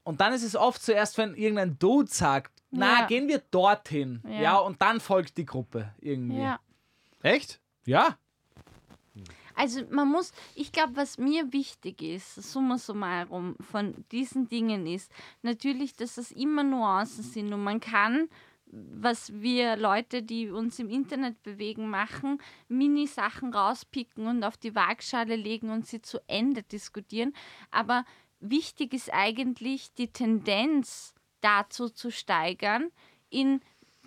Speaker 5: und dann ist es oft zuerst, wenn irgendein Dude sagt, na,
Speaker 1: Ja.
Speaker 5: gehen wir dorthin. Ja.
Speaker 1: Ja.
Speaker 5: und dann folgt die Gruppe irgendwie.
Speaker 1: Ja.
Speaker 4: Echt?
Speaker 5: Ja.
Speaker 1: Also man muss, ich glaube, was mir wichtig ist, summa summarum von diesen Dingen ist, natürlich, dass es immer Nuancen sind und man kann, was wir Leute, die uns im Internet bewegen, machen, Mini-Sachen rauspicken und auf die Waagschale legen und sie zu Ende diskutieren. Aber wichtig ist eigentlich die Tendenz dazu zu steigern, in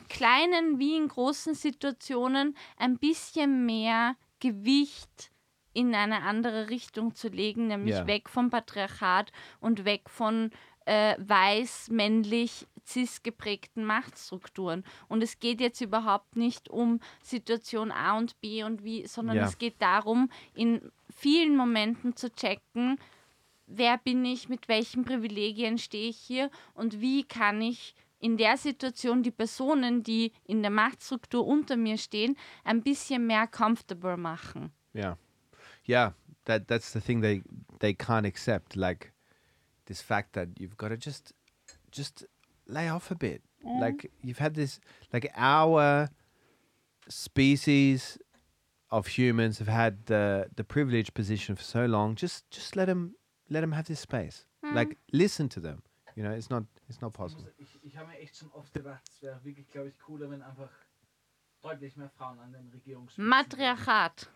Speaker 1: kleinen wie in großen Situationen ein bisschen mehr Gewicht in eine andere Richtung zu legen, nämlich
Speaker 4: Ja.
Speaker 1: weg vom Patriarchat und weg von äh, weiß, männlich, cis geprägten Machtstrukturen. Und es geht jetzt überhaupt nicht um Situation A und B und wie, sondern
Speaker 4: Ja.
Speaker 1: es geht darum, in vielen Momenten zu checken, wer bin ich, mit welchen Privilegien stehe ich hier und wie kann ich in der Situation die Personen, die in der Machtstruktur unter mir stehen, ein bisschen mehr comfortable machen.
Speaker 4: Yeah, yeah. That that's the thing they they can't accept. Like this fact that you've got to just just lay off a bit. Mm. Like you've had this. Like our species of humans have had the the privileged position for so long. Just just let them let them have this space. Mm. Like listen to them. You know, it's not it's not possible.
Speaker 5: Ich, ich habe mir echt schon oft gedacht, es wäre wirklich, glaube ich, cooler, wenn einfach deutlich mehr Frauen an den Regierungsspitzen
Speaker 1: Matriarchat.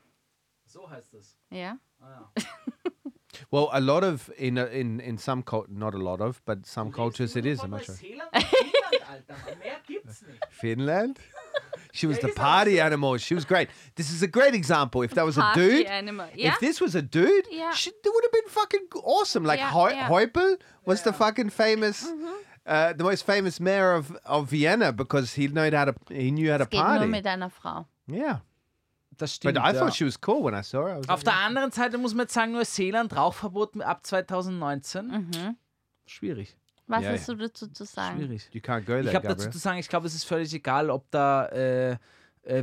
Speaker 5: So heißt das.
Speaker 1: Ja.
Speaker 5: Ah,
Speaker 4: Well, a lot of in in in some cult, not a lot of, but some cultures it is a much.
Speaker 5: Neuseeland und Finnland, Alter. Mann. Mehr gibt's nicht.
Speaker 4: Finland. She was
Speaker 5: Yeah,
Speaker 4: the party animal. She was great. This is a great example. If that was a
Speaker 1: Party
Speaker 4: dude,
Speaker 1: animal. Ja.
Speaker 4: if this was a dude,
Speaker 1: Yeah.
Speaker 4: she, it would have been fucking awesome. Like
Speaker 1: Yeah,
Speaker 4: Heu-
Speaker 1: yeah.
Speaker 4: Heupel was the fucking famous, uh, the most famous mayor of, of Vienna because he knew how to he knew how to
Speaker 1: Geht nur
Speaker 4: party.
Speaker 1: mit einer Frau.
Speaker 4: Yeah,
Speaker 5: Das
Speaker 4: but
Speaker 5: stimmt.
Speaker 4: I
Speaker 5: ja.
Speaker 4: thought she was cool when I saw her. I was
Speaker 5: Auf
Speaker 4: like,
Speaker 5: der anderen Seite muss man jetzt sagen, Neuseeland Rauchverbot ab 2019.
Speaker 1: Mhm.
Speaker 5: Schwierig.
Speaker 1: Was
Speaker 4: Ja,
Speaker 1: hast du dazu zu sagen?
Speaker 5: Schwierig.
Speaker 4: you can't go there,
Speaker 5: Ich habe dazu zu sagen, ich glaube, es ist völlig egal, ob da äh, äh,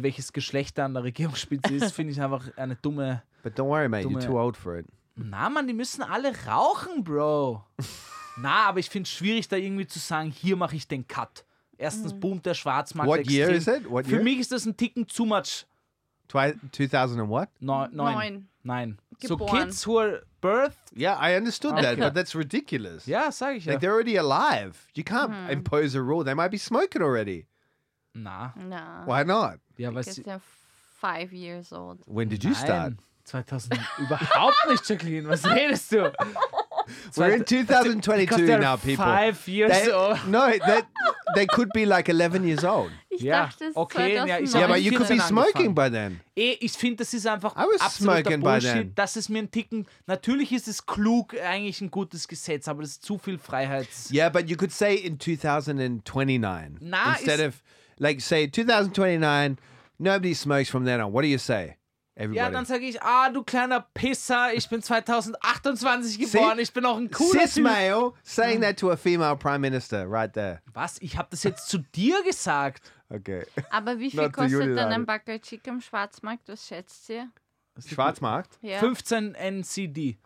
Speaker 5: welches Geschlecht da an der Regierungsspitze ist, finde ich einfach eine dumme.
Speaker 4: But don't worry, mate. You're
Speaker 5: Dumme-
Speaker 4: too old for it.
Speaker 5: Na, Mann, die müssen alle rauchen, Bro. Na, aber ich finde es schwierig, da irgendwie zu sagen, hier mache ich den Cut. Erstens boomt der Schwarzmarkt
Speaker 4: What
Speaker 5: extrem.
Speaker 4: year is it? What
Speaker 5: Für
Speaker 4: year?
Speaker 5: mich ist das ein Ticken too much.
Speaker 4: Twi- 2000 and what?
Speaker 5: Neun. neun.
Speaker 1: Neun.
Speaker 5: Nein.
Speaker 1: Geboren.
Speaker 5: So Kids who are birth.
Speaker 4: Yeah, I understood that, but that's ridiculous.
Speaker 5: Ja, sage ich ja.
Speaker 4: Like they're already alive. You can't mm-hmm. impose a rule. They might be smoking already.
Speaker 5: Na,
Speaker 1: Na.
Speaker 4: Why not?
Speaker 5: ja, weil
Speaker 1: Ist
Speaker 5: sie,
Speaker 1: ja five years old.
Speaker 4: When did you start?
Speaker 5: Nein, 2000 überhaupt nicht, Jacqueline. Was redest du?
Speaker 4: We're in 2022 now, people.
Speaker 5: Five years
Speaker 4: They,
Speaker 5: old.
Speaker 4: no, that they could be like 11 years old.
Speaker 1: Ich
Speaker 5: Ja,
Speaker 1: dachte, es
Speaker 5: okay, ja, ich
Speaker 1: 2009.
Speaker 5: sag
Speaker 4: Yeah,
Speaker 5: Ja,
Speaker 4: but you could be smoking
Speaker 5: angefangen.
Speaker 4: by then.
Speaker 5: Eh, ich finde, das ist einfach
Speaker 4: I was
Speaker 5: absoluter
Speaker 4: smoking by then.
Speaker 5: Das ist mir ein Ticken. Natürlich ist es klug, eigentlich ein gutes Gesetz, aber das ist zu viel Freiheits.
Speaker 4: Yeah, but you could say in 2029
Speaker 5: Nah,
Speaker 4: instead of like say 2029. Nobody smokes from then on. What do you say? Everybody.
Speaker 5: Ja, dann sage ich, ah, du kleiner Pisser, ich bin 2028 geboren, ich bin auch ein cooler
Speaker 4: Cis
Speaker 5: Typ.
Speaker 4: male saying that to a female prime minister right there.
Speaker 5: Was? Ich habe das jetzt zu dir gesagt.
Speaker 4: Okay.
Speaker 1: Aber wie viel kostet dann ein Backel Chick am Schwarzmarkt? Was schätzt ihr?
Speaker 4: Schwarzmarkt?
Speaker 1: Ja.
Speaker 5: 15 NCD.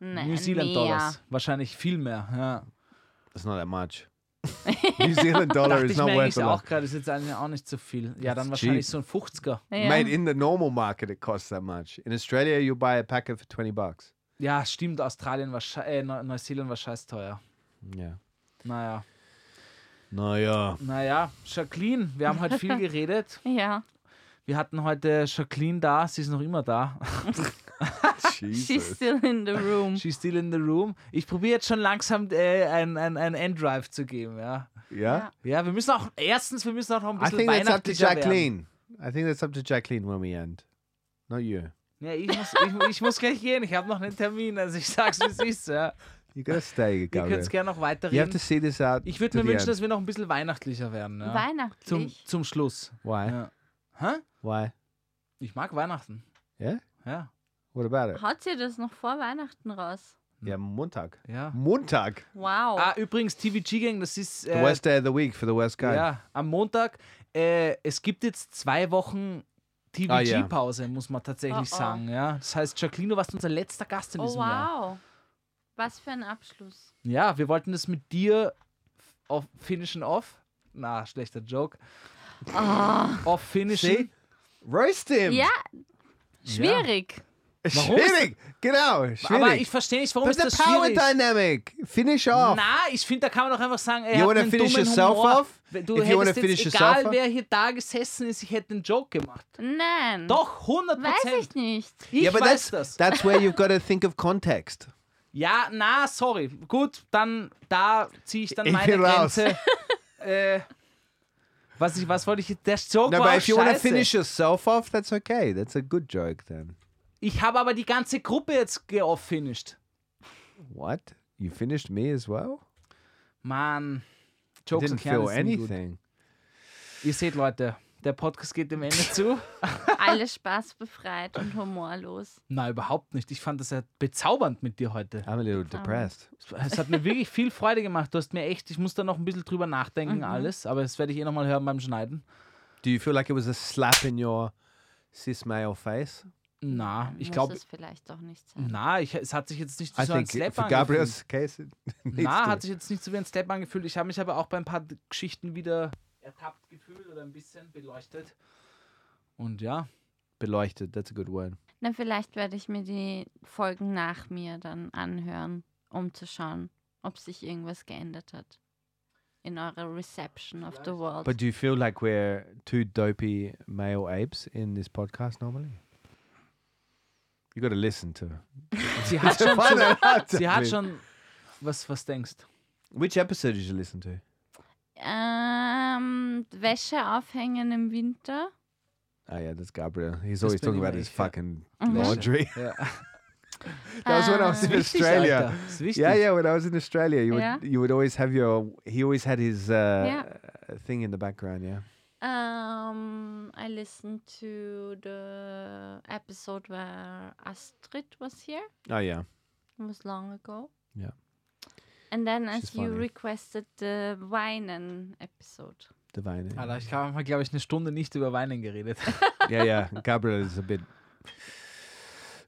Speaker 1: Nein,
Speaker 5: New Zealand
Speaker 1: mehr.
Speaker 5: Dollars. Wahrscheinlich viel mehr. Ja.
Speaker 4: That's not that much. New Zealand dollar is not
Speaker 5: mir
Speaker 4: worth a lot.
Speaker 5: auch gerade, ist jetzt eigentlich auch nicht so viel. Ja, dann
Speaker 4: It's
Speaker 5: wahrscheinlich
Speaker 4: cheap.
Speaker 5: so ein 50er.
Speaker 1: Ja.
Speaker 4: Mate, in the normal market, it costs that much. In Australia, you buy a packet for 20 bucks.
Speaker 5: Ja, stimmt, Australien war schei- äh, Neu- Neuseeland war scheiß teuer.
Speaker 4: Yeah.
Speaker 5: Naja.
Speaker 4: Naja.
Speaker 5: Naja, Jacqueline, wir haben heute viel geredet.
Speaker 1: Ja.
Speaker 5: Wir hatten heute Jacqueline da, sie ist noch immer da.
Speaker 1: She's still in the room.
Speaker 5: She's still in the room. Ich probiere jetzt schon langsam äh, ein, ein, ein Enddrive zu geben, ja.
Speaker 4: Yeah?
Speaker 5: Ja, wir müssen auch, erstens, wir müssen auch noch ein
Speaker 4: I
Speaker 5: bisschen
Speaker 4: think that's up to
Speaker 5: weihnachtlicher werden.
Speaker 4: Jacqueline. I think that's up to Jacqueline when we end. Not you.
Speaker 5: Ja, ich muss, ich, ich muss gleich gehen, ich habe noch einen Termin, also ich sag's, wie es ist, ja.
Speaker 4: You gotta stay,
Speaker 5: Ihr
Speaker 4: Gabriel.
Speaker 5: könnt gerne noch
Speaker 4: You have to
Speaker 5: weiterreden.
Speaker 4: see this out.
Speaker 5: Ich würde mir wünschen,
Speaker 4: end.
Speaker 5: dass wir noch ein bisschen weihnachtlicher werden, ja. Zum,
Speaker 1: Weihnachtlich.
Speaker 5: zum Schluss.
Speaker 4: Why?
Speaker 5: Ja. Hä?
Speaker 4: Why?
Speaker 5: Ich mag Weihnachten.
Speaker 4: Yeah?
Speaker 5: Ja.
Speaker 4: What about it?
Speaker 1: Haut ihr das noch vor Weihnachten raus?
Speaker 4: Yeah, Montag.
Speaker 5: Ja.
Speaker 4: Montag.
Speaker 1: Wow.
Speaker 5: Ah, übrigens, TVG Gang, das ist
Speaker 4: The
Speaker 5: äh,
Speaker 4: worst day of the week for the worst guy.
Speaker 5: ja, am Montag. Äh, es gibt jetzt zwei Wochen
Speaker 4: Ah, ja.
Speaker 5: TVG-Pause, muss man tatsächlich
Speaker 1: Oh, oh.
Speaker 5: sagen. Ja. Das heißt, Jacqueline, du warst unser letzter Gast in
Speaker 1: oh,
Speaker 5: diesem Jahr.
Speaker 1: wow. Was für ein Abschluss.
Speaker 5: Ja, wir wollten das mit dir auf finishen off. Na, schlechter Joke. Off finishen.
Speaker 4: See? Roast him.
Speaker 1: Ja, schwierig.
Speaker 5: Warum?
Speaker 4: Schwierig. Genau. Schwierig.
Speaker 5: Aber ich verstehe nicht, warum
Speaker 4: But
Speaker 5: ist
Speaker 4: the
Speaker 5: das
Speaker 4: power
Speaker 5: schwierig?
Speaker 4: dynamic. Finish off.
Speaker 5: Na, ich finde, da kann man doch einfach sagen, er
Speaker 4: You
Speaker 5: hat einen
Speaker 4: finish
Speaker 5: dummen
Speaker 4: yourself
Speaker 5: Humor.
Speaker 4: off?
Speaker 5: Du
Speaker 4: If you
Speaker 5: hättest
Speaker 4: finish
Speaker 5: jetzt, egal
Speaker 4: off?
Speaker 5: wer hier da gesessen ist, ich hätte einen Joke gemacht.
Speaker 1: Nein.
Speaker 5: Doch, 100%
Speaker 1: Weiß ich nicht.
Speaker 5: Ich
Speaker 4: yeah,
Speaker 5: weiß
Speaker 4: that's
Speaker 5: das.
Speaker 4: that's where you've got to think of context.
Speaker 5: Ja, na, sorry. Gut, dann da ziehe ich dann
Speaker 4: Ich
Speaker 5: meine. Grenze. äh, was, ich, was wollte ich jetzt? Der Joke
Speaker 4: No,
Speaker 5: war
Speaker 4: but if you want to finish yourself off, that's okay. That's a good joke then.
Speaker 5: Ich habe aber die ganze Gruppe jetzt geoff-finished.
Speaker 4: What? You finished me as well?
Speaker 5: Mann.
Speaker 4: I
Speaker 5: Jokes
Speaker 4: didn't
Speaker 5: erklären
Speaker 4: feel anything.
Speaker 5: Ihr seht, Leute, der Podcast geht dem Ende zu.
Speaker 1: Alles spaßbefreit und humorlos.
Speaker 5: Na, überhaupt nicht. Ich fand das ja bezaubernd mit dir heute.
Speaker 4: I'm a little depressed.
Speaker 5: Es hat mir wirklich viel Freude gemacht. Du hast mir echt, ich muss da noch ein bisschen drüber nachdenken,
Speaker 1: Mhm.
Speaker 5: alles, aber das werde ich eh nochmal hören beim Schneiden.
Speaker 4: Do you feel like it was a slap in your cis male face?
Speaker 5: Na, ich
Speaker 1: Muss
Speaker 5: glaube,
Speaker 1: es vielleicht auch nicht sein.
Speaker 5: na, ich, es hat sich jetzt nicht
Speaker 4: I
Speaker 5: so ein
Speaker 4: think
Speaker 5: Slap angefühlt.
Speaker 4: Gabriel's case,
Speaker 5: Na, hat sich jetzt nicht so wie ein Slap angefühlt. Ich habe mich aber auch bei ein paar Geschichten wieder ertappt gefühlt oder ein bisschen beleuchtet. Und ja,
Speaker 4: beleuchtet. That's a good word.
Speaker 1: Na, vielleicht werde ich mir die Folgen nach mir dann anhören, um zu schauen, ob sich irgendwas geändert hat. In eurer Reception of the world.
Speaker 4: But do you feel like we're two dopey male apes in this podcast normally? You got to listen to.
Speaker 5: sie hat schon,
Speaker 4: Find
Speaker 5: schon,
Speaker 4: out out
Speaker 5: sie
Speaker 4: of
Speaker 5: hat
Speaker 4: it.
Speaker 5: schon, was, was denkst
Speaker 4: Which episode did you listen to?
Speaker 1: ähm, Wäsche aufhängen im Winter.
Speaker 4: Oh yeah, that's Gabriel. He's
Speaker 5: Das
Speaker 4: always talking about his fucking
Speaker 1: Mhm.
Speaker 4: laundry.
Speaker 5: Ja.
Speaker 4: That was when I was in
Speaker 1: Ah.
Speaker 4: Australia.
Speaker 5: Alter. Ist wichtig.
Speaker 4: Yeah, yeah. When I was in Australia, you would
Speaker 1: Yeah.
Speaker 4: you would always have your. He always had his uh,
Speaker 1: Yeah.
Speaker 4: thing in the background. Yeah.
Speaker 1: Um, I listened to the episode where Astrid was here.
Speaker 4: Oh yeah.
Speaker 1: It was long ago.
Speaker 4: Yeah.
Speaker 1: And then as
Speaker 4: She's
Speaker 1: you
Speaker 4: funny.
Speaker 1: requested the Weinen episode.
Speaker 4: Divine.
Speaker 5: Alter, ich habe, glaube ich, eine Stunde nicht über Weinen geredet.
Speaker 4: yeah, yeah. Gabriel is a bit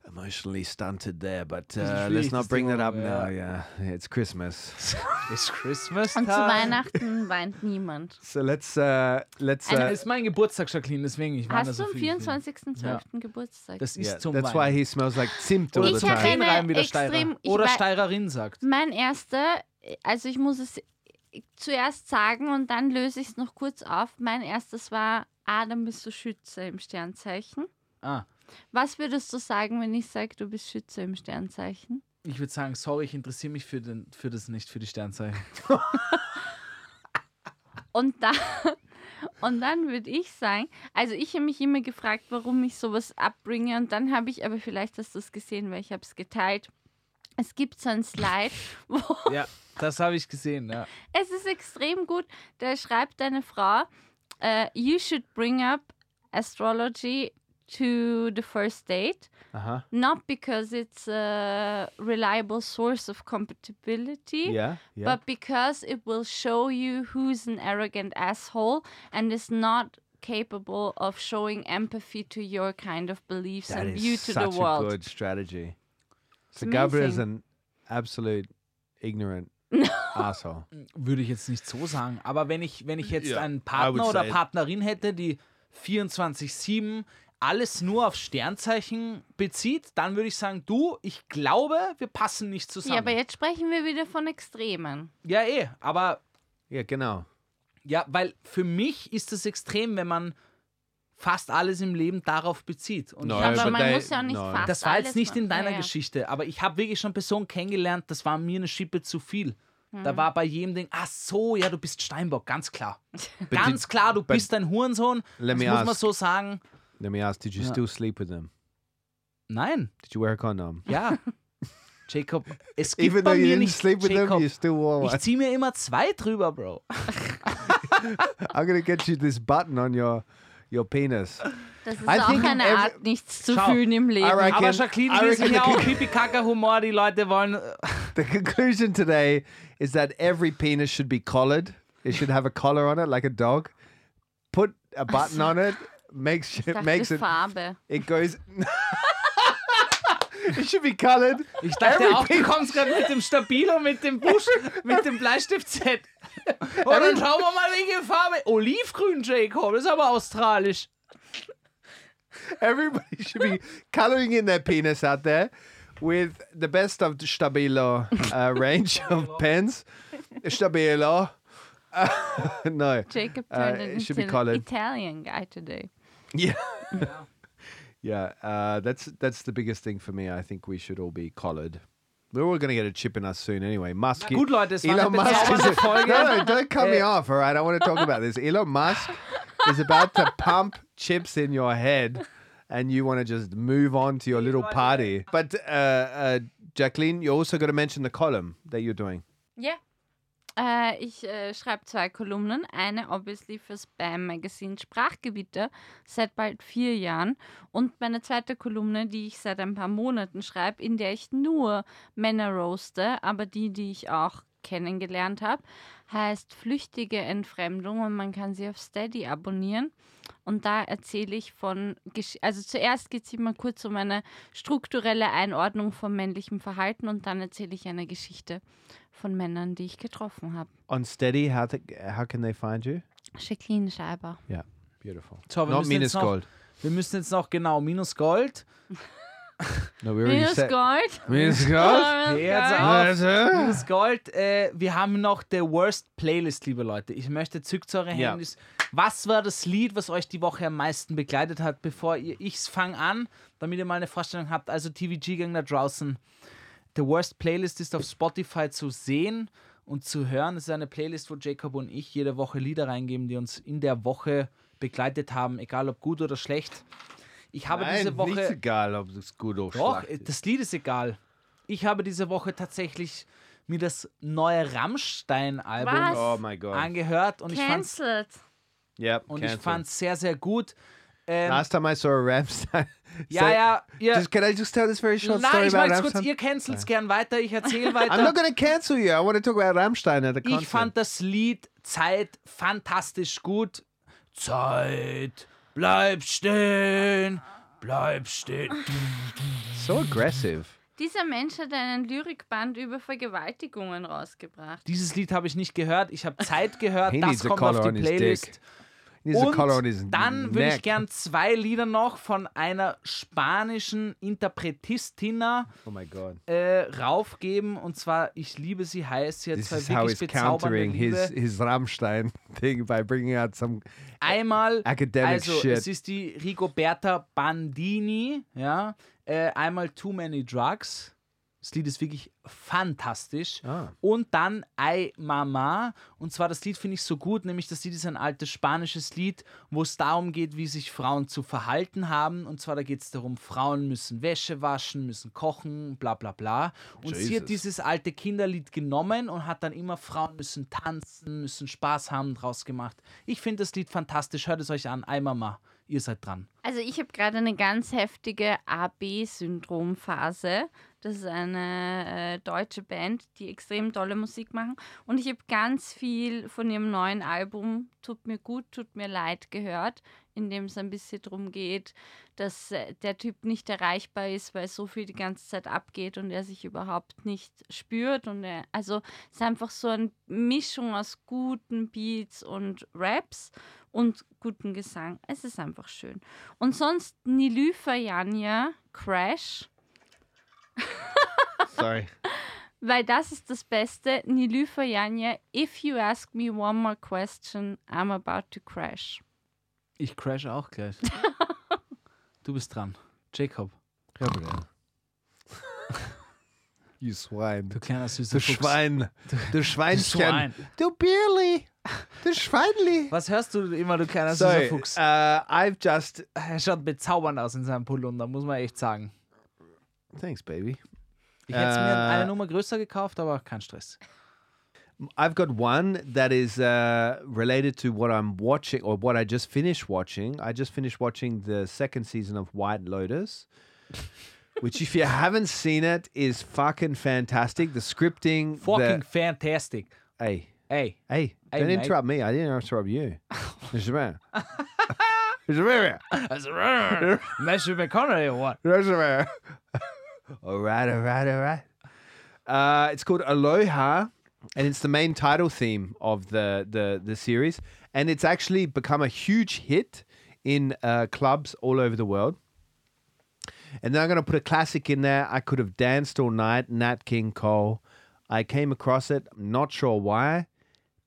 Speaker 4: emotionally stunted there, but uh, let's not bring that up now. Yeah, it's Christmas.
Speaker 5: It's Christmas
Speaker 1: Und zu. Weihnachten weint niemand.
Speaker 4: so let's uh, let's. Uh,
Speaker 5: Es ist mein Geburtstag, Jacqueline, deswegen ich
Speaker 1: Hast
Speaker 5: so
Speaker 1: du am
Speaker 5: viel.
Speaker 1: 24.12. Geburtstag?
Speaker 5: Das ist
Speaker 4: yeah,
Speaker 5: zum
Speaker 4: that's why he smells like Zimt all
Speaker 5: Oder
Speaker 1: Ich
Speaker 4: the time.
Speaker 5: wie der
Speaker 1: extrem-
Speaker 5: Oder Steirerin sagt.
Speaker 1: Mein erster, also ich muss es zuerst sagen und dann löse ich es noch kurz auf. Mein erstes war, dann bist du Schütze im Sternzeichen.
Speaker 5: Ah,
Speaker 1: Was würdest du sagen, wenn ich sage, du bist Schütze im Sternzeichen?
Speaker 5: ich würde sagen, sorry, ich interessiere mich für, den, für das nicht, für die Sternzeichen.
Speaker 1: Und dann, und dann würde ich sagen, also ich habe mich immer gefragt, warum ich sowas abbringe und dann habe ich, aber vielleicht hast du es gesehen, weil ich habe es geteilt. Es gibt so ein Slide, wo
Speaker 5: Ja, das habe ich gesehen, ja.
Speaker 1: es ist extrem gut. Da schreibt deine Frau, äh, you should bring up astrology to the first date,
Speaker 4: Uh huh.
Speaker 1: not because it's a reliable source of compatibility,
Speaker 4: Yeah. Yeah.
Speaker 1: but because it will show you who's an arrogant asshole and is not capable of showing empathy to your kind of beliefs
Speaker 4: That
Speaker 1: and view to
Speaker 4: such
Speaker 1: the world.
Speaker 4: a good strategy. So Gabriel is an absolute ignorant asshole.
Speaker 5: Würde ich jetzt nicht so sagen. Aber wenn ich, wenn ich jetzt
Speaker 4: Ja,
Speaker 5: einen
Speaker 4: I
Speaker 5: Partner
Speaker 4: would
Speaker 5: oder Partnerin hätte, die 24-7 alles nur auf Sternzeichen bezieht, dann würde ich sagen, du, ich glaube, wir passen nicht zusammen.
Speaker 1: Ja, aber jetzt sprechen wir wieder von Extremen.
Speaker 5: ja, eh, aber
Speaker 4: Yeah, genau.
Speaker 5: ja, weil für mich ist es extrem, wenn man fast alles im Leben darauf bezieht. Und
Speaker 4: No,
Speaker 1: Ja, aber man muss ja auch nicht
Speaker 4: no.
Speaker 1: fast
Speaker 5: Das war
Speaker 1: alles
Speaker 5: jetzt nicht in deiner
Speaker 1: ja, ja.
Speaker 5: Geschichte, aber ich habe wirklich schon Personen kennengelernt, das war mir eine Schippe zu viel. Da war bei jedem Ding, ach so, ja, du bist Steinbock, ganz klar. Ganz klar, du bist ein Hurensohn.
Speaker 4: Let
Speaker 5: Das muss man so sagen.
Speaker 4: Let me ask. Did you
Speaker 5: Ja.
Speaker 4: still sleep with them?
Speaker 5: Nein,
Speaker 4: Did you wear a condom?
Speaker 5: ja. Jacob, es gibt
Speaker 4: Even though
Speaker 5: bei
Speaker 4: you
Speaker 5: mir
Speaker 4: didn't
Speaker 5: nicht,
Speaker 4: sleep with them,
Speaker 5: Jacob,
Speaker 4: you still wore
Speaker 5: ich
Speaker 4: one.
Speaker 5: zieh mir immer zwei drüber, Bro.
Speaker 4: I'm gonna get you this button on your your penis.
Speaker 1: Das ist
Speaker 4: I
Speaker 1: auch
Speaker 4: think
Speaker 1: eine
Speaker 4: every-
Speaker 1: Art, nichts zu
Speaker 5: Schau,
Speaker 1: fühlen im Leben.
Speaker 4: I reckon-
Speaker 5: Aber Jacqueline,
Speaker 4: I
Speaker 5: wir sind
Speaker 4: reckon
Speaker 5: ja
Speaker 4: the-
Speaker 5: auch Pipi-Kaka-Humor. Die Leute wollen.
Speaker 4: The conclusion today is that every penis should be collared. It should have a collar on it, like a dog. Put a button on it. Makes
Speaker 1: Ich
Speaker 4: it
Speaker 1: dachte,
Speaker 4: makes it.
Speaker 1: Farbe.
Speaker 4: It goes. it should be coloured.
Speaker 5: Ich dachte
Speaker 4: Every
Speaker 5: auch, du kommst gerade mit dem Stabilo, mit dem Busch, mit dem Bleistift-Set. Und dann schauen wir mal, welche Farbe. Olivgrün, Jacob. Das ist aber australisch.
Speaker 4: Everybody should be colouring in their penis out there with the best of the Stabilo uh, range of pens. Stabilo. Uh, no.
Speaker 1: Jacob
Speaker 4: Uh,
Speaker 1: turned
Speaker 4: it
Speaker 1: into
Speaker 4: should be
Speaker 1: an. Italian guy today.
Speaker 4: Yeah. yeah, uh, that's that's the biggest thing for me. I think we should all be collared. We're all going to get a chip in us soon anyway. Musk.
Speaker 5: Leute, es war
Speaker 4: Elon Musk is a, no, no, don't cut me off. All right, I want to talk about this. Elon Musk is about to pump chips in your head, and you want to just move on to your little party. But uh, uh, Jacqueline, you're also got to mention the column that you're doing.
Speaker 1: Ja. Äh, ich äh, schreibe zwei Kolumnen. Eine obviously für Spam Magazine Sprachgewitter seit bald vier Jahren. Und meine zweite Kolumne, die ich seit ein paar Monaten schreibe, in der ich nur Männer roaste, aber die, die ich auch kennengelernt habe, heißt Flüchtige Entfremdung und man kann sie auf Steady abonnieren. Und da erzähle ich von, Gesch also zuerst geht es immer kurz um eine strukturelle Einordnung von männlichem Verhalten und dann erzähle ich eine Geschichte von Männern, die ich getroffen habe.
Speaker 4: On Steady, how, to, how can they find you?
Speaker 1: Jacqueline Scheiber.
Speaker 4: Yeah, beautiful.
Speaker 5: So,
Speaker 4: Not minus
Speaker 5: noch-
Speaker 4: gold.
Speaker 5: Wir müssen jetzt noch genau minus Gold.
Speaker 4: No,
Speaker 1: Minus. Gold.
Speaker 4: Minus gold.
Speaker 5: Jetzt
Speaker 1: Gold.
Speaker 5: auf. Minus Gold. Äh, wir haben noch The Worst Playlist, liebe Leute. Ich möchte zückt eure
Speaker 4: Ja.
Speaker 5: Handys. Was war das Lied, was euch die Woche am meisten begleitet hat, bevor ihr ich's fang an, damit ihr mal eine Vorstellung habt. Also TVG-Gang da draußen. The Worst Playlist ist auf Spotify zu sehen und zu hören. Es ist eine Playlist, wo Jacob und ich jede Woche Lieder reingeben, die uns in der Woche begleitet haben, egal ob gut oder schlecht. Ich habe
Speaker 4: Nein,
Speaker 5: diese Woche.
Speaker 4: nicht egal, ob es gut oder
Speaker 5: Doch,
Speaker 4: schlecht ist.
Speaker 5: das Lied ist egal. Ich habe diese Woche tatsächlich mir das neue Rammstein-Album?
Speaker 4: Oh
Speaker 5: angehört und ich fand's
Speaker 1: Cancelled.
Speaker 4: Yep,
Speaker 5: und ich
Speaker 4: cancelled.
Speaker 5: fand's sehr sehr gut. Ähm,
Speaker 4: Last time I saw a Ramstein.
Speaker 5: ja,
Speaker 4: So-
Speaker 5: ja, ihr,
Speaker 4: Just, can I just tell this very short
Speaker 5: Nein,
Speaker 4: story
Speaker 5: ich
Speaker 4: about
Speaker 5: mag's kurz,
Speaker 4: Rammstein?
Speaker 5: ihr cancelt gern weiter, ich erzähle
Speaker 4: I'm not
Speaker 5: weiter.
Speaker 4: going to cancel you. I want to talk about Rammstein at the concert.
Speaker 5: Ich fand das Lied Zeit fantastisch gut. Zeit, bleib stehen, bleib stehen.
Speaker 4: so aggressive.
Speaker 1: Dieser Mensch hat einen Lyrikband über Vergewaltigungen rausgebracht.
Speaker 5: Dieses Lied habe ich nicht gehört. Ich habe Zeit gehört.
Speaker 4: He
Speaker 5: Das
Speaker 4: needs a
Speaker 5: kommt auf die
Speaker 4: on his dick.
Speaker 5: Und
Speaker 4: his
Speaker 5: dann würde ich gern zwei Lieder noch von einer spanischen Interpretistina
Speaker 4: Oh my god.
Speaker 5: äh, raufgeben. Und zwar Ich liebe sie heißt. Sie
Speaker 4: This
Speaker 5: zwei wirklich bezaubernde
Speaker 4: countering his,
Speaker 5: Liebe.
Speaker 4: his Rammstein thing by bringing out some
Speaker 5: Einmal,
Speaker 4: academic
Speaker 5: also
Speaker 4: shit.
Speaker 5: es ist die Rigoberta Bandini, ja. Äh, einmal Too Many Drugs. Das Lied ist wirklich fantastisch.
Speaker 4: Ah.
Speaker 5: Und dann Ay Mama. Und zwar das Lied finde ich so gut, nämlich das Lied ist ein altes spanisches Lied, wo es darum geht, wie sich Frauen zu verhalten haben. Und zwar da geht es darum, Frauen müssen Wäsche waschen, müssen kochen, bla bla bla. Und sie hat
Speaker 4: Jesus.
Speaker 5: dieses alte Kinderlied genommen und hat dann immer Frauen müssen tanzen, müssen Spaß haben draus gemacht. Ich finde das Lied fantastisch. Hört es euch an. Ay Mama. Ihr seid dran.
Speaker 1: Also ich habe gerade eine ganz heftige AB-Syndrom-Phase. Das ist eine äh, deutsche Band, die extrem tolle Musik machen. Und ich habe ganz viel von ihrem neuen Album Tut mir gut, tut mir leid gehört, in dem es ein bisschen darum geht, dass äh, der Typ nicht erreichbar ist, weil so viel die ganze Zeit abgeht und er sich überhaupt nicht spürt. Und er, also es ist einfach so eine Mischung aus guten Beats und Raps und guten Gesang. Es ist einfach schön. Und sonst Nilüfer Janja Crash,
Speaker 4: Sorry.
Speaker 1: weil das ist das Beste. Nilüfer Janja, if you ask me one more question, I'm about to crash.
Speaker 5: Ich crash auch gleich. du bist dran. Jacob.
Speaker 4: Bitte. You swine.
Speaker 5: Du kleiner süßer
Speaker 4: Du
Speaker 5: Fuchs.
Speaker 4: Schwein. Du Schweinchen.
Speaker 5: Schwein.
Speaker 4: Du Bierli. Du Schweinli.
Speaker 5: Was hörst du immer, du kleiner süßer
Speaker 4: Sorry,
Speaker 5: Fuchs?
Speaker 4: uh, I've just.
Speaker 5: Er schaut bezaubernd aus in seinem Pullunder, muss man echt sagen.
Speaker 4: Thanks, baby.
Speaker 5: Ich hätte mir
Speaker 4: Äh.
Speaker 5: eine Nummer größer gekauft, aber kein Stress.
Speaker 4: I've got one that is uh, related to what I'm watching or what I just finished watching. I just finished watching the second season of White Lotus, which, if you haven't seen it, is fucking fantastic. The scripting,
Speaker 5: Fucking
Speaker 4: the,
Speaker 5: fantastic.
Speaker 4: hey,
Speaker 5: Hey,
Speaker 4: hey,
Speaker 5: Hey,
Speaker 4: don't
Speaker 5: mate.
Speaker 4: interrupt me. I didn't interrupt you. It's around. It's around.
Speaker 5: Matthew McConaughey or what?
Speaker 4: It's around. All right, all right, all right. Uh, it's called Aloha, and it's the main title theme of the the the series, and it's actually become a huge hit in uh, clubs all over the world. And then I'm going to put a classic in there. I could have danced all night. Nat King Cole. I came across it. I'm not sure why,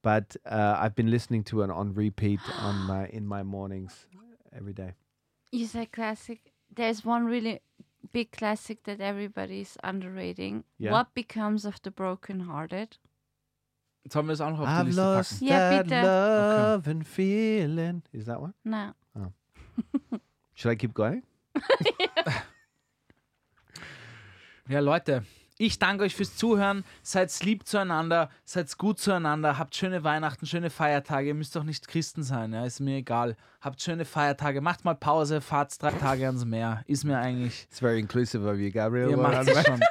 Speaker 4: but uh, I've been listening to it on repeat on my in my mornings every day.
Speaker 1: You said classic. There's one really big classic that everybody's underrating.
Speaker 4: Yeah.
Speaker 1: What becomes of the brokenhearted?
Speaker 5: Sollen wir das auch noch auf
Speaker 4: I've
Speaker 5: Liste
Speaker 4: lost
Speaker 5: packen?
Speaker 1: Ja,
Speaker 4: that
Speaker 1: bitte.
Speaker 4: love and feeling. Is that one?
Speaker 1: No. Oh.
Speaker 4: Should I keep going?
Speaker 5: Ja, Leute, ich danke euch fürs Zuhören. Seid lieb zueinander, seid gut zueinander, habt schöne Weihnachten, schöne Feiertage. Ihr müsst doch nicht Christen sein, ja, ist mir egal. Habt schöne Feiertage, macht mal Pause, fahrt drei Tage ans Meer. Ist mir eigentlich.
Speaker 4: It's very inclusive of you, Gabriel.
Speaker 5: Ihr macht schon.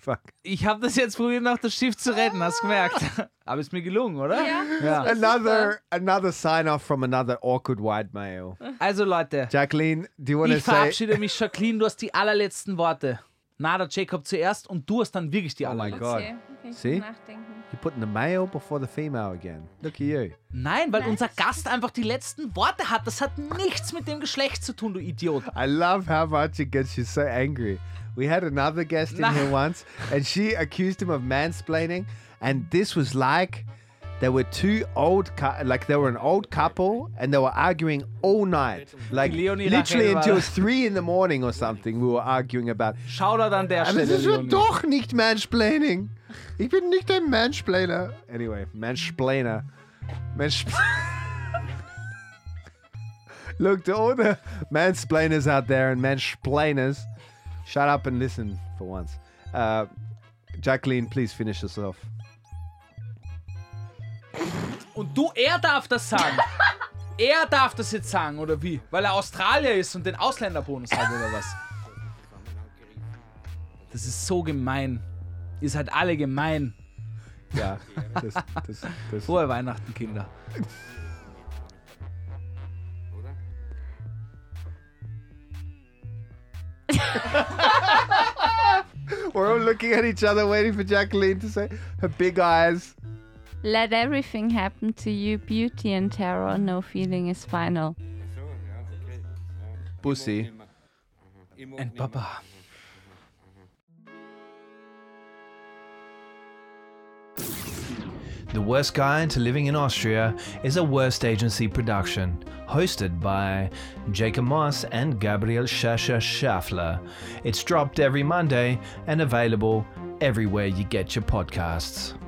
Speaker 4: Fuck.
Speaker 5: Ich habe das jetzt probiert, noch das Schiff zu retten, hast du gemerkt. Aber ist mir gelungen, oder?
Speaker 1: Ja.
Speaker 5: Ja.
Speaker 4: Another another sign off from another awkward white male.
Speaker 5: Also, Leute,
Speaker 4: Jacqueline, do you want to
Speaker 5: ich
Speaker 4: say?
Speaker 5: verabschiede mich. Jacqueline, du hast die allerletzten Worte. Na, der Jacob zuerst und du hast dann wirklich die
Speaker 4: Oh my
Speaker 5: allerletzten.
Speaker 4: God.
Speaker 1: Okay. okay.
Speaker 4: See?
Speaker 1: Nachdenken.
Speaker 4: You're putting the male before the female again. Look at you.
Speaker 5: Nein, weil unser Gast einfach die letzten Worte hat. Das hat nichts mit dem Geschlecht zu tun, du Idiot.
Speaker 4: I love how much it gets you so angry. We had another guest in
Speaker 5: Nah.
Speaker 4: here once, and she accused him of mansplaining, and this was like there were two old, like they were an old couple, and they were arguing all night, like literally until three in the morning or something. We were arguing about.
Speaker 5: Shoutout an der
Speaker 4: Aber
Speaker 5: Stelle,
Speaker 4: das ist
Speaker 5: Leonie.
Speaker 4: doch nicht Mansplaining. Ich bin nicht ein Mansplainer. Anyway, Mansplainer. Manspl Look, to all the mansplainers out there and mansplainers, shut up and listen for once. Uh, Jacqueline, please finish us off.
Speaker 5: Und du, er darf das sagen. er darf das jetzt sagen, oder wie? Weil er Australier ist und den Ausländerbonus hat, oder was? Das ist so gemein. Ihr seid alle gemein.
Speaker 4: Yeah. this, this, this.
Speaker 5: Frohe Weihnachten, Kinder.
Speaker 4: We're all looking at each other, waiting for Jacqueline to say her big eyes.
Speaker 1: Let everything happen to you, beauty and terror. No feeling is final.
Speaker 4: Pussy.
Speaker 5: and Papa.
Speaker 6: The Worst Guide to Living in Austria is a Worst Agency production, hosted by Jacob Moss and Gabriel Schascher Schaffler. It's dropped every Monday and available everywhere you get your podcasts.